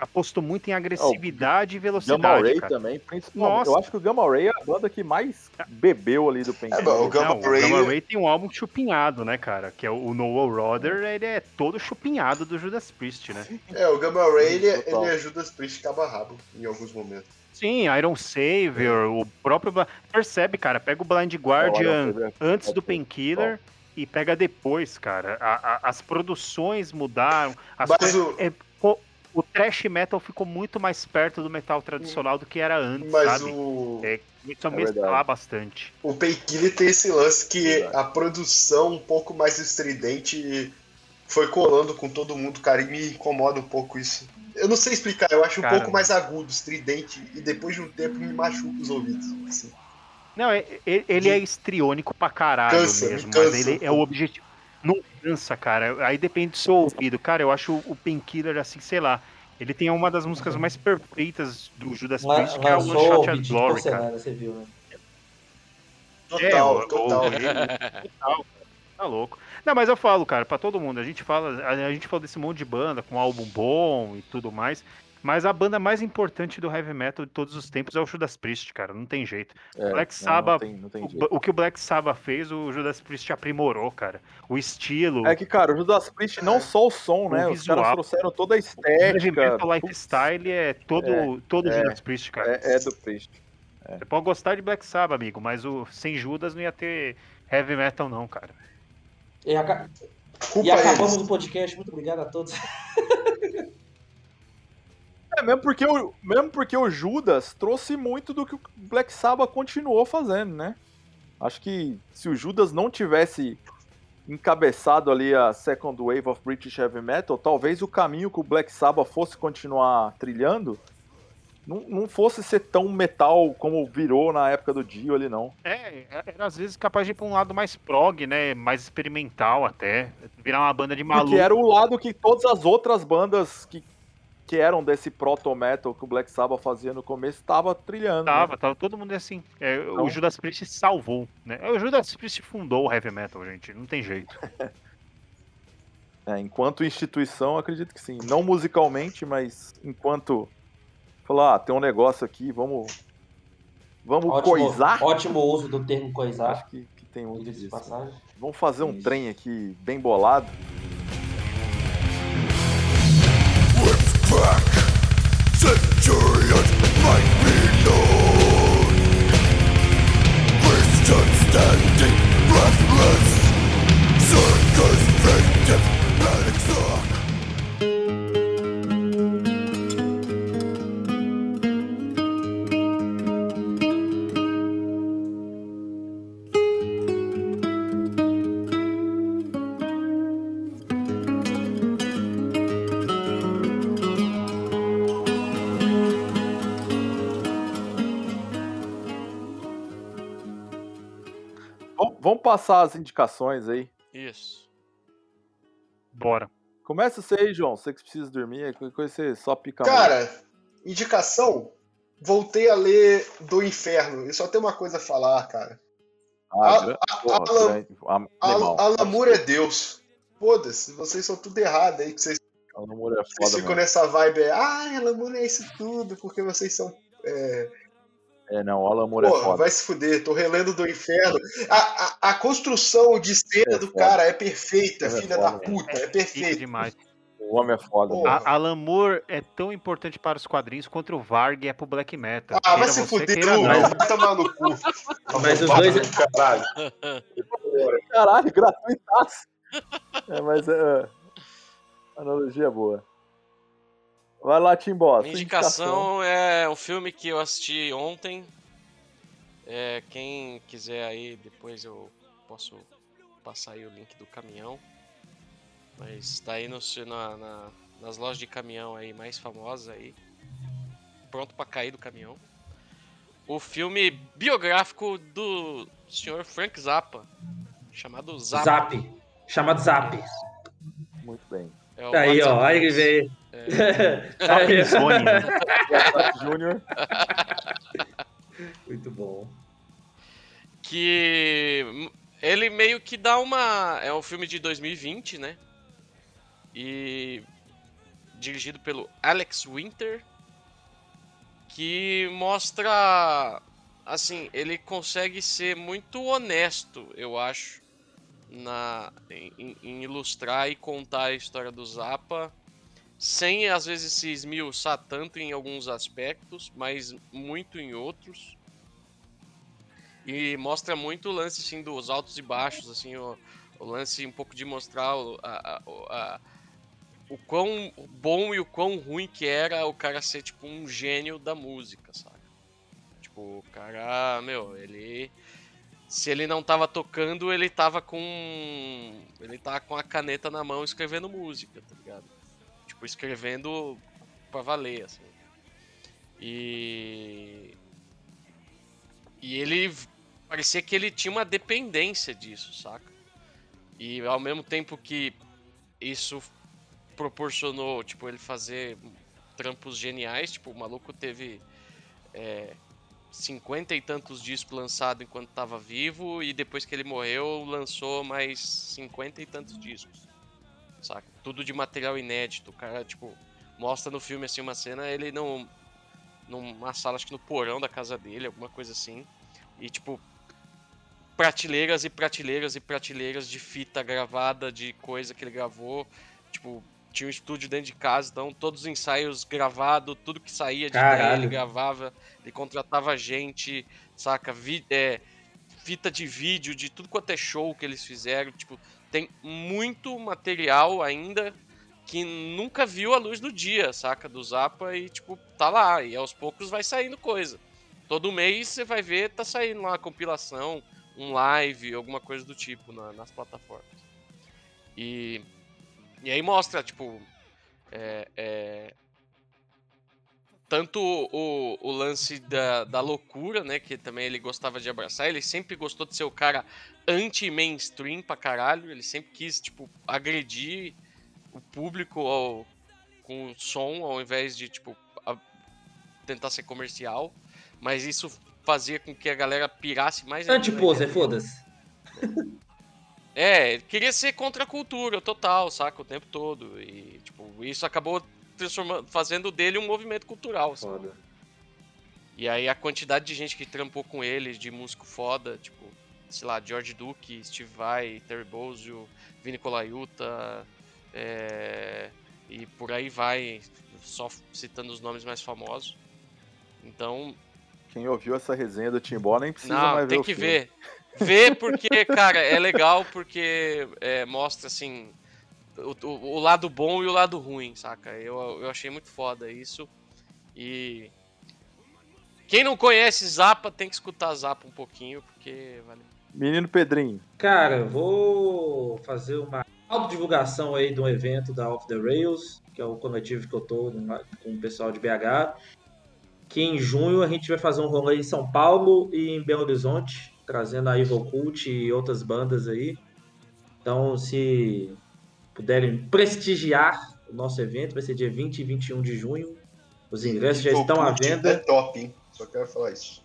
Speaker 4: apostou muito em agressividade e
Speaker 2: Gamma
Speaker 4: velocidade,
Speaker 2: Ray
Speaker 4: cara.
Speaker 2: também, principalmente.
Speaker 4: Nossa.
Speaker 2: Eu acho que o Gamma Ray é a banda que mais bebeu ali do Painkiller.
Speaker 1: É, o Gamma
Speaker 4: Não,
Speaker 1: Ray-
Speaker 4: o Gamma Ray tem um álbum chupinhado, né, cara? Que é o Noah Roder, ele é todo chupinhado do Judas Priest, né?
Speaker 1: É, o Gamma Ray, ele,
Speaker 2: Total.
Speaker 1: ele ajuda as Priest cabo a rabo em alguns momentos.
Speaker 4: Sim, Iron Savior, o próprio. Percebe, cara, pega o Blind Guardian
Speaker 2: Olha,
Speaker 4: antes do
Speaker 2: é
Speaker 4: Painkiller e pega depois, cara. A- a- as produções mudaram, as
Speaker 1: Mas
Speaker 4: coisas.
Speaker 1: o-
Speaker 4: é, o thrash metal ficou muito mais perto do metal tradicional do que era antes,
Speaker 1: Mas
Speaker 4: sabe?
Speaker 1: o,
Speaker 4: É, começou a
Speaker 2: É
Speaker 4: mesclar bastante.
Speaker 1: o Painkiller tem esse lance que
Speaker 2: Verdade.
Speaker 1: a produção um pouco mais estridente foi colando com todo mundo, cara, e me incomoda um pouco isso. Eu não sei explicar, eu acho um pouco mais agudo, estridente, e depois de um tempo me machuca os ouvidos. assim.
Speaker 4: Não, ele é histriônico pra caralho
Speaker 1: Cansa, me
Speaker 4: mesmo,
Speaker 1: cansa
Speaker 4: mas ele é o objetivo. Não cansa, cara. Aí depende do seu ouvido. Cara, eu acho o Painkiller, assim, sei lá. Ele tem uma das músicas mais perfeitas do Judas Priest, que é a One Shot
Speaker 5: o
Speaker 4: at Glory, cara.
Speaker 5: você viu, né?
Speaker 1: Total,
Speaker 4: o-
Speaker 1: total.
Speaker 4: o- Total, Tá louco. Não, mas eu falo, cara, pra todo mundo. A gente fala, a, a gente fala desse monte de banda com álbum bom e tudo mais. Mas a banda mais importante do heavy metal de todos os tempos é o Judas Priest, cara. Não tem jeito.
Speaker 2: É,
Speaker 4: Black
Speaker 2: não,
Speaker 4: Sabbath,
Speaker 2: Não tem, não tem
Speaker 4: O,
Speaker 2: jeito.
Speaker 4: o que o Black Sabbath fez, o Judas Priest aprimorou, cara. O estilo,
Speaker 2: É que, cara, o Judas Priest não só o som, né? Os
Speaker 4: visual.
Speaker 2: caras trouxeram toda a
Speaker 4: o heavy
Speaker 2: estética.
Speaker 4: metal lifestyle é todo, todo
Speaker 2: é,
Speaker 4: Judas Priest, cara.
Speaker 2: É, é do Priest.
Speaker 4: Você pode gostar de Black Sabbath, amigo, mas o sem Judas não ia ter heavy metal, não, cara.
Speaker 5: E,
Speaker 1: Culpa
Speaker 5: e acabamos
Speaker 1: eles.
Speaker 5: o podcast. Muito obrigado a todos.
Speaker 2: É, mesmo porque, o, mesmo porque o Judas trouxe muito do que o Black Sabbath continuou fazendo, né? Acho que se o Judas não tivesse encabeçado ali a Second Wave of British Heavy Metal, talvez o caminho que o Black Sabbath fosse continuar trilhando não, não fosse ser tão metal como virou na época do Dio ali, não.
Speaker 4: É, era às vezes capaz de ir pra um lado mais prog, né? Mais experimental até. Virar uma banda de maluco.
Speaker 2: Porque era o lado que todas as outras bandas que, que eram desse proto-metal que o Black Sabbath fazia no começo tava trilhando. né?
Speaker 4: Tava, tava todo mundo assim. É,
Speaker 2: Então-
Speaker 4: O Judas Priest salvou, né? O Judas Priest fundou o heavy metal, gente. Não tem jeito.
Speaker 2: É, enquanto instituição, acredito que sim. Não musicalmente, mas enquanto. Falar, ah, tem um negócio aqui, vamos. Vamos
Speaker 5: Ótimo,
Speaker 2: coisar.
Speaker 5: ótimo uso do termo coisar.
Speaker 2: Acho que, que tem
Speaker 5: de passagem.
Speaker 2: Vamos fazer um
Speaker 5: Isso.
Speaker 2: trem aqui bem bolado.
Speaker 6: Centurions might be known. Standing breathless.
Speaker 2: Passar as indicações aí.
Speaker 3: Isso.
Speaker 4: Bora.
Speaker 2: Começa você aí, João. Você que precisa dormir, qualquer coisa você só pica a mão.
Speaker 1: Cara, indicação. Voltei a ler Do Inferno. E só tem uma coisa a falar, cara.
Speaker 2: Ah,
Speaker 1: Alan-. Al- Alan Moore é Deus. Foda-se, vocês são tudo errado aí, que vocês,
Speaker 2: Alan Moore é
Speaker 1: vocês
Speaker 2: foda
Speaker 1: ficam
Speaker 2: mesmo.
Speaker 1: nessa vibe. é, Ah, Alan Moore é isso tudo, porque vocês são. É...
Speaker 2: É, não, Alan Moore é
Speaker 1: Porra,
Speaker 2: foda.
Speaker 1: vai se fuder, tô relendo do inferno. A, a, a construção de cena
Speaker 2: É
Speaker 1: do
Speaker 2: foda.
Speaker 1: cara é perfeita,
Speaker 2: É
Speaker 1: filha
Speaker 2: foda
Speaker 1: da puta, é
Speaker 4: Fica
Speaker 1: perfeita.
Speaker 4: demais.
Speaker 2: O homem é foda.
Speaker 4: A Alan Moore é tão importante para os quadrinhos quanto o Varg é pro black metal.
Speaker 1: Ah, vai se fuder, vai tomar no cu.
Speaker 5: Mas os dois-
Speaker 1: do Caralho.
Speaker 2: Caralho, gratuitaço. É, mas é. Analogia boa. Vai lá, Timbó.
Speaker 3: Minha
Speaker 2: sua
Speaker 3: indicação é um filme que eu assisti ontem. É, quem quiser aí, depois eu posso passar aí o link do caminhão. Mas tá aí no, na- na- nas lojas de caminhão aí mais famosas aí. Pronto pra cair do caminhão. O filme biográfico do senhor Frank Zappa. Chamado Zappa.
Speaker 5: Zap. Chamado Zap.
Speaker 2: Muito bem.
Speaker 3: É o
Speaker 5: Tá aí, ó. Aí ele veio.
Speaker 4: Sapin Zone, né?
Speaker 2: Júnior.
Speaker 5: Muito bom.
Speaker 3: que ele meio que dá uma é um filme de 2020, né? E dirigido pelo Alex Winter, que mostra assim, ele consegue ser muito honesto, eu acho, na em, em- em ilustrar e contar a história do Zappa, sem às vezes se esmiuçar tanto em alguns aspectos, mas muito em outros. E mostra muito o lance assim, dos altos e baixos, assim, o, o lance um pouco de mostrar o, a, o- a- o quão bom e o quão ruim que era o cara ser tipo um gênio da música, sabe? Tipo, o cara, meu, ele se ele não tava tocando, ele tava com ele tava com a caneta na mão escrevendo música, tá ligado? Tipo, escrevendo pra valer, assim. E e ele parecia que ele tinha uma dependência disso, saca? E ao mesmo tempo que isso proporcionou, tipo, ele fazer trampos geniais, tipo, o maluco teve é, 50 e tantos discos lançados enquanto tava vivo e depois que ele morreu lançou mais 50 e tantos discos, saca? Tudo de material inédito, o cara, tipo, mostra no filme assim uma cena, ele não numa sala, acho que no porão da casa dele, alguma coisa assim. E tipo, prateleiras e prateleiras e prateleiras de fita gravada, de coisa que ele gravou. Tipo, tinha um estúdio dentro de casa, então todos os ensaios gravados, tudo que saía de ideia ele gravava, ele contratava gente, saca? Vi, é, fita de vídeo, de tudo quanto é show que eles fizeram. Tipo, tem muito material ainda que nunca viu a luz do dia, saca? Do Zappa e, tipo, tá lá. E aos poucos vai saindo coisa. Todo mês você vai ver, tá saindo lá uma compilação, um live, alguma coisa do tipo na- nas plataformas. E, e aí mostra, tipo, é, é, tanto o, o lance da, da loucura, né? Que também ele gostava de abraçar. Ele sempre gostou de ser o cara anti-mainstream pra caralho. Ele sempre quis, tipo, agredir o público ao, com o som, ao invés de, tipo, a- tentar ser comercial. Mas isso fazia com que a galera pirasse mais.
Speaker 5: Antiposer, foda-se.
Speaker 3: É, ele queria ser contra a cultura total, saca? O tempo todo. E, tipo, isso acabou transformando, fazendo dele um movimento cultural, sabe?
Speaker 5: Foda.
Speaker 3: E aí a quantidade de gente que trampou com ele, de músico foda, tipo, sei lá, George Duke, Steve Vai, Terry Bozzio, Vini Colaiuta, é, e por aí vai, só citando os nomes mais famosos. Então,
Speaker 2: Quem ouviu essa resenha do Timbó nem precisa
Speaker 3: não,
Speaker 2: mais ver
Speaker 3: tem
Speaker 2: o
Speaker 3: que
Speaker 2: filme.
Speaker 3: ver. Ver porque, cara, é legal porque é, mostra, assim, o, o- o lado bom e o lado ruim, saca? Eu, eu achei muito foda isso. E. Quem não conhece Zappa tem que escutar Zappa um pouquinho, porque vale.
Speaker 2: Menino Pedrinho.
Speaker 5: Cara, eu vou fazer uma autodivulgação aí de um evento da Off the Rails, que é o coletivo que eu tô com o pessoal de BH. Que em junho a gente vai fazer um rolê em São Paulo e em Belo Horizonte, trazendo a Evil Cult e outras bandas aí. Então, se puderem prestigiar o nosso evento, vai ser dia 20 e 21 de junho. Os ingressos já estão à venda.
Speaker 1: É top, hein? Só quero falar isso.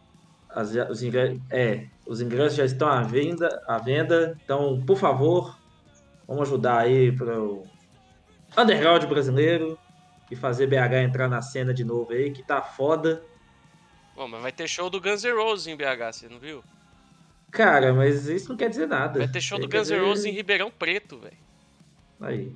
Speaker 5: As- os, ingressos, é, os ingressos já estão à venda, à venda. Então, por favor, vamos ajudar aí para o underground brasileiro e fazer BH entrar na cena de novo aí, que tá foda.
Speaker 3: Bom, mas vai ter show do Guns N' Roses em BH, você não viu?
Speaker 5: Cara, mas isso não quer dizer nada.
Speaker 3: Vai ter show do Guns N' Roses em Ribeirão Preto, velho.
Speaker 5: Aí.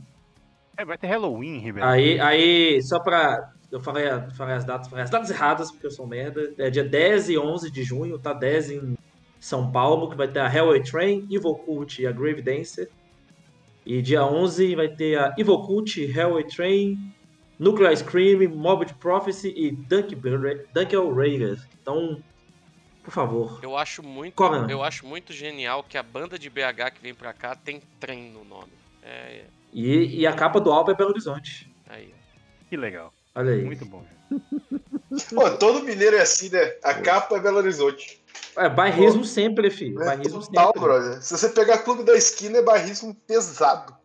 Speaker 4: É, vai ter Halloween, Ribeirão.
Speaker 5: Aí, aí, só pra. Eu falei, falei as datas, falei as datas erradas, porque eu sou merda. É dia 10 e 11 de junho, tá 10 em São Paulo, que vai ter a Hellway Train, Evil Cult e a Grave Dancer. E dia 11 vai ter a Evil Cult, Hellway Train, Nuclear Scream, Morbid Prophecy e Dunk, Dunkel Raiders. Então, por favor.
Speaker 3: Eu acho muito,
Speaker 5: Qual é?
Speaker 3: eu acho muito genial que a banda de BH que vem pra cá tem trem no nome. É,
Speaker 5: E, e a capa do álbum é Belo Horizonte.
Speaker 3: aí.
Speaker 4: Que legal.
Speaker 5: Olha aí.
Speaker 4: Muito bom.
Speaker 1: Pô, todo mineiro é assim, né? A capa é Belo Horizonte.
Speaker 5: É, bairrismo sempre, filho.
Speaker 1: É
Speaker 5: Bairrismo
Speaker 1: total,
Speaker 5: sempre.
Speaker 1: brother. Se você pegar Clube da Esquina, é barrismo pesado.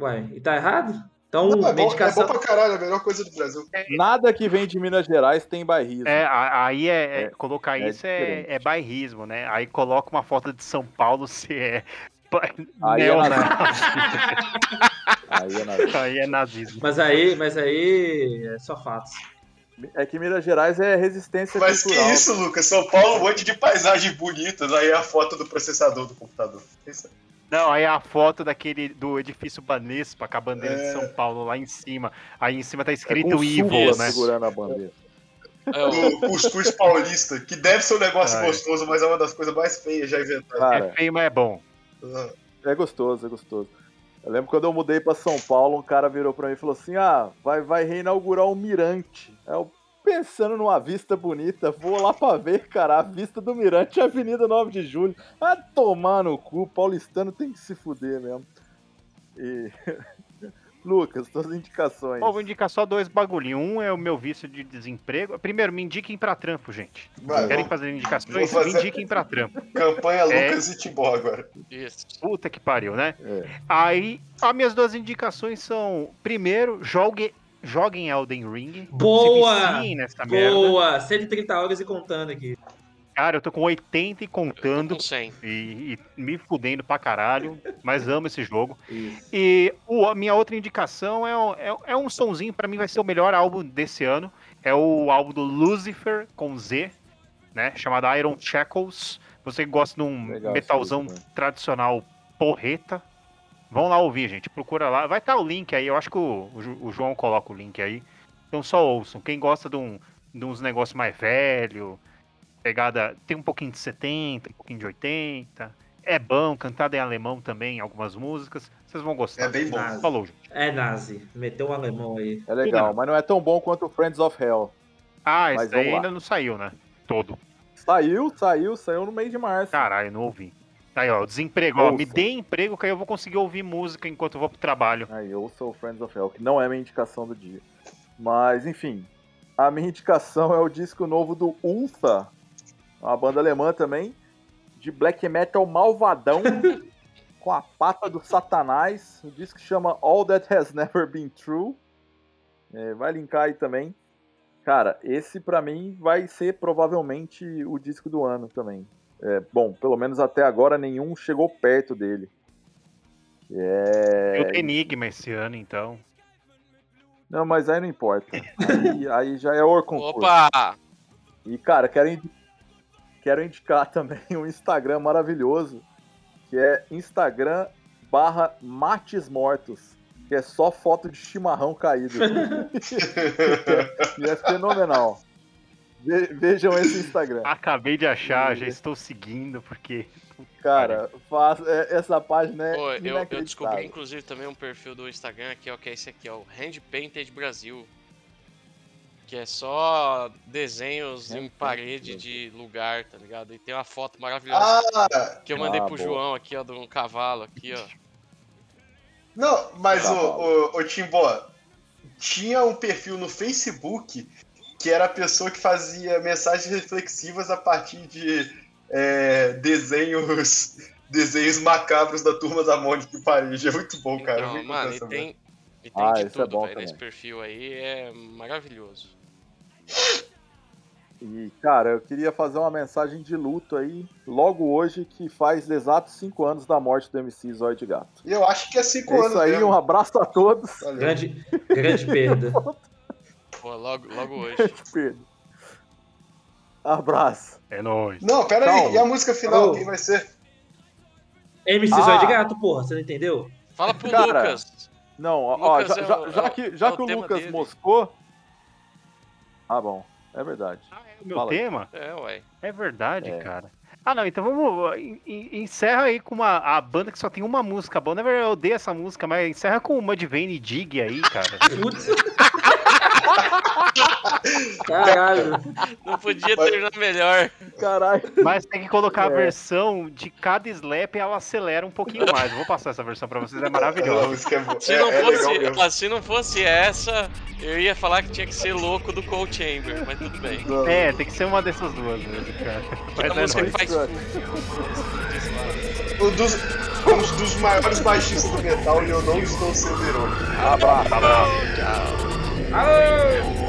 Speaker 5: Ué, e tá errado? Então,
Speaker 1: Não, é, bom, é bom pra caralho, é a melhor coisa do Brasil.
Speaker 2: Nada que vem de Minas Gerais tem bairrismo.
Speaker 4: É, aí é, é-
Speaker 2: É,
Speaker 4: colocar
Speaker 2: é
Speaker 4: isso é, é bairrismo, né? Aí coloca uma foto de São Paulo se é.
Speaker 2: Aí é. Aí é, nada.
Speaker 4: Aí é nazismo.
Speaker 5: Mas aí, mas aí é só fatos.
Speaker 2: É que Minas Gerais é resistência
Speaker 1: Mas que
Speaker 2: cultural.
Speaker 1: isso, Lucas? São Paulo, um monte de paisagens bonitas. Aí é a foto do processador do computador. Isso.
Speaker 4: Não, aí é a foto daquele do edifício Banespa com a bandeira de
Speaker 1: É.
Speaker 4: São Paulo lá em cima. Aí em cima tá
Speaker 2: É
Speaker 4: escrito Evil,
Speaker 2: súmula
Speaker 4: né?
Speaker 2: segurando a bandeira.
Speaker 3: É, o-
Speaker 1: Do cuscuz paulista, que deve ser um negócio
Speaker 4: Ai.
Speaker 1: gostoso, mas é uma das coisas mais feias já inventadas.
Speaker 2: Cara,
Speaker 4: É feio, mas é bom.
Speaker 2: É gostoso, é gostoso. Eu lembro quando eu mudei pra São Paulo, um cara virou pra mim e falou assim: Ah, vai, vai reinaugurar um mirante. Eu, pensando numa vista bonita, vou lá pra ver, cara. A vista do mirante Avenida 9 de Julho. Ah, tomar no cu, paulistano tem que se fuder mesmo. E. Lucas, suas indicações.
Speaker 4: Bom, vou indicar só dois bagulhinhos. Um é o meu vício de desemprego. Primeiro, me indiquem pra trampo, gente.
Speaker 1: vai,
Speaker 4: Querem
Speaker 1: vamos.
Speaker 4: fazer indicações?
Speaker 1: Fazer-
Speaker 4: Me indiquem pra trampo.
Speaker 1: Campanha
Speaker 4: É.
Speaker 1: Lucas e Timbó agora.
Speaker 3: isso.
Speaker 4: Puta que pariu, né?
Speaker 2: É.
Speaker 4: Aí, as minhas duas indicações são: primeiro, jogue, joguem Elden Ring.
Speaker 5: Boa!
Speaker 4: Se nessa merda.
Speaker 5: Boa! 130 horas e contando aqui.
Speaker 4: Cara, eu tô com 80 e contando.
Speaker 3: Com 100.
Speaker 4: E, e me fudendo pra caralho, mas amo esse jogo.
Speaker 5: Isso.
Speaker 4: E o- a minha outra indicação é, um- é, é um sonzinho, pra mim vai ser o melhor álbum desse ano. É o álbum do Lucifer com Z, né? Chamado Iron Shackles. Você que gosta de um
Speaker 2: Legal
Speaker 4: metalzão
Speaker 2: disco,
Speaker 4: tradicional porreta. Vão lá ouvir, gente. Procura lá. Vai estar o link aí. Eu acho que o, o João coloca o link aí. Então só ouçam. Quem gosta de, um, de uns negócios mais velho, pegada. Tem um pouquinho de 70, um pouquinho de 80. É bom, cantada em alemão também, algumas músicas. Vocês vão gostar.
Speaker 1: É bem bom.
Speaker 5: Nazi.
Speaker 4: Falou, gente.
Speaker 5: É nazi. Meteu um alemão aí.
Speaker 2: É legal, mas não é tão bom quanto o Friends of Hell.
Speaker 4: Ah,
Speaker 2: Mas
Speaker 4: esse
Speaker 2: lá.
Speaker 4: ainda não saiu, né? Todo.
Speaker 2: Saiu, saiu, saiu no mês de março.
Speaker 4: Caralho, não ouvi. Aí, ó, desemprego. Ó, me dê emprego que aí eu vou conseguir ouvir música enquanto eu vou pro trabalho.
Speaker 2: Aí eu sou o Friends of Hell, que não é minha indicação do dia. Mas, enfim. A minha indicação é o disco novo do Ultha, uma banda alemã também, de black metal malvadão, com a pata do satanás. O disco chama All That Has Never Been True. É, vai linkar aí também. Cara, esse pra mim vai ser provavelmente o disco do ano também. É, bom, pelo menos até agora nenhum chegou perto dele. É...
Speaker 4: Eu tenho Enigma esse ano, então.
Speaker 2: Não, mas aí não importa. Aí, aí já é o concurso.
Speaker 3: Opa!
Speaker 2: E, cara, quero, indi- quero indicar também um Instagram maravilhoso, que é Instagram barra Mates Mortos, que é só foto de chimarrão caído. e é fenomenal. Ve- vejam esse Instagram.
Speaker 4: Acabei de achar, já estou seguindo, porque.
Speaker 2: Cara, faz, é- essa página é
Speaker 3: Pô, eu, eu descobri inclusive também um perfil do Instagram aqui, ó, que é esse aqui, ó, o Hand Painted Brasil. Que é só desenhos
Speaker 2: Hand
Speaker 3: em parede
Speaker 2: Brasil.
Speaker 3: de lugar, tá ligado? E tem uma foto maravilhosa
Speaker 1: Ah,
Speaker 3: que eu mandei
Speaker 2: ah,
Speaker 3: pro
Speaker 2: boa.
Speaker 3: João aqui, ó, de um cavalo aqui, ó.
Speaker 1: não, mas
Speaker 2: Tá
Speaker 1: o,
Speaker 2: bom.
Speaker 1: o, o Timbo, tinha um perfil no Facebook que era a pessoa que fazia mensagens reflexivas a partir de é, desenhos desenhos macabros da turma da Mônica em Paris. É muito bom, cara.
Speaker 3: Então,
Speaker 1: vi
Speaker 3: mano, e tem, e tem
Speaker 2: Ah,
Speaker 3: de
Speaker 2: esse é
Speaker 3: tudo,
Speaker 2: bom
Speaker 3: velho. Nesse
Speaker 2: também.
Speaker 3: perfil aí é maravilhoso.
Speaker 2: E, cara, eu queria fazer uma mensagem de luto aí, logo hoje, que faz exatos 5 anos da morte do MC Zóio de Gato.
Speaker 1: E eu acho que é cinco
Speaker 2: É
Speaker 1: anos
Speaker 2: isso aí,
Speaker 1: mesmo.
Speaker 2: um abraço a todos.
Speaker 1: Valeu.
Speaker 5: Grande, grande perda.
Speaker 3: Pô, logo, logo hoje.
Speaker 2: Pedro. Abraço.
Speaker 4: É nóis.
Speaker 1: Não, pera
Speaker 2: Calma.
Speaker 1: aí. E a música final,
Speaker 5: Oh.
Speaker 1: quem vai ser?
Speaker 5: MC
Speaker 2: Ah.
Speaker 5: Zóio de Gato, porra, você não entendeu?
Speaker 3: Fala pro
Speaker 2: Cara,
Speaker 3: Lucas.
Speaker 2: Não, ó, ó,
Speaker 3: Lucas
Speaker 2: já,
Speaker 3: é
Speaker 2: já-
Speaker 3: o-
Speaker 2: já
Speaker 3: é o-
Speaker 2: que, já
Speaker 3: é o
Speaker 2: que o
Speaker 3: tema
Speaker 2: Lucas
Speaker 3: dele.
Speaker 2: moscou. Ah, bom, é verdade.
Speaker 4: Ah, é o meu
Speaker 2: Fala aí.
Speaker 4: tema?
Speaker 3: É, ué.
Speaker 4: É verdade,
Speaker 2: É.
Speaker 4: cara. Ah, não, então vamos. en- en- Encerra aí com uma a banda que só tem uma música boa. Na verdade, eu odeio essa música, mas encerra com o Mudvayne e Dig aí, cara.
Speaker 5: Putz. Caralho.
Speaker 3: Não podia terminar melhor.
Speaker 2: Caralho.
Speaker 4: Mas tem que colocar a
Speaker 2: É.
Speaker 4: versão de cada slap ela acelera um pouquinho mais. Eu vou passar essa versão pra vocês, é maravilhosa.
Speaker 1: é.
Speaker 3: Se,
Speaker 1: é,
Speaker 3: não fosse, ó, se não fosse essa, eu ia falar que tinha que ser louco do Cold Chamber, mas tudo bem.
Speaker 4: É, tem que ser uma dessas duas mesmo, cara.
Speaker 3: É
Speaker 4: Mas é
Speaker 3: música faz.
Speaker 1: Um dos, um dos maiores baixistas do metal e eu não estou sendo irônico.
Speaker 2: Abraço.
Speaker 5: Oh!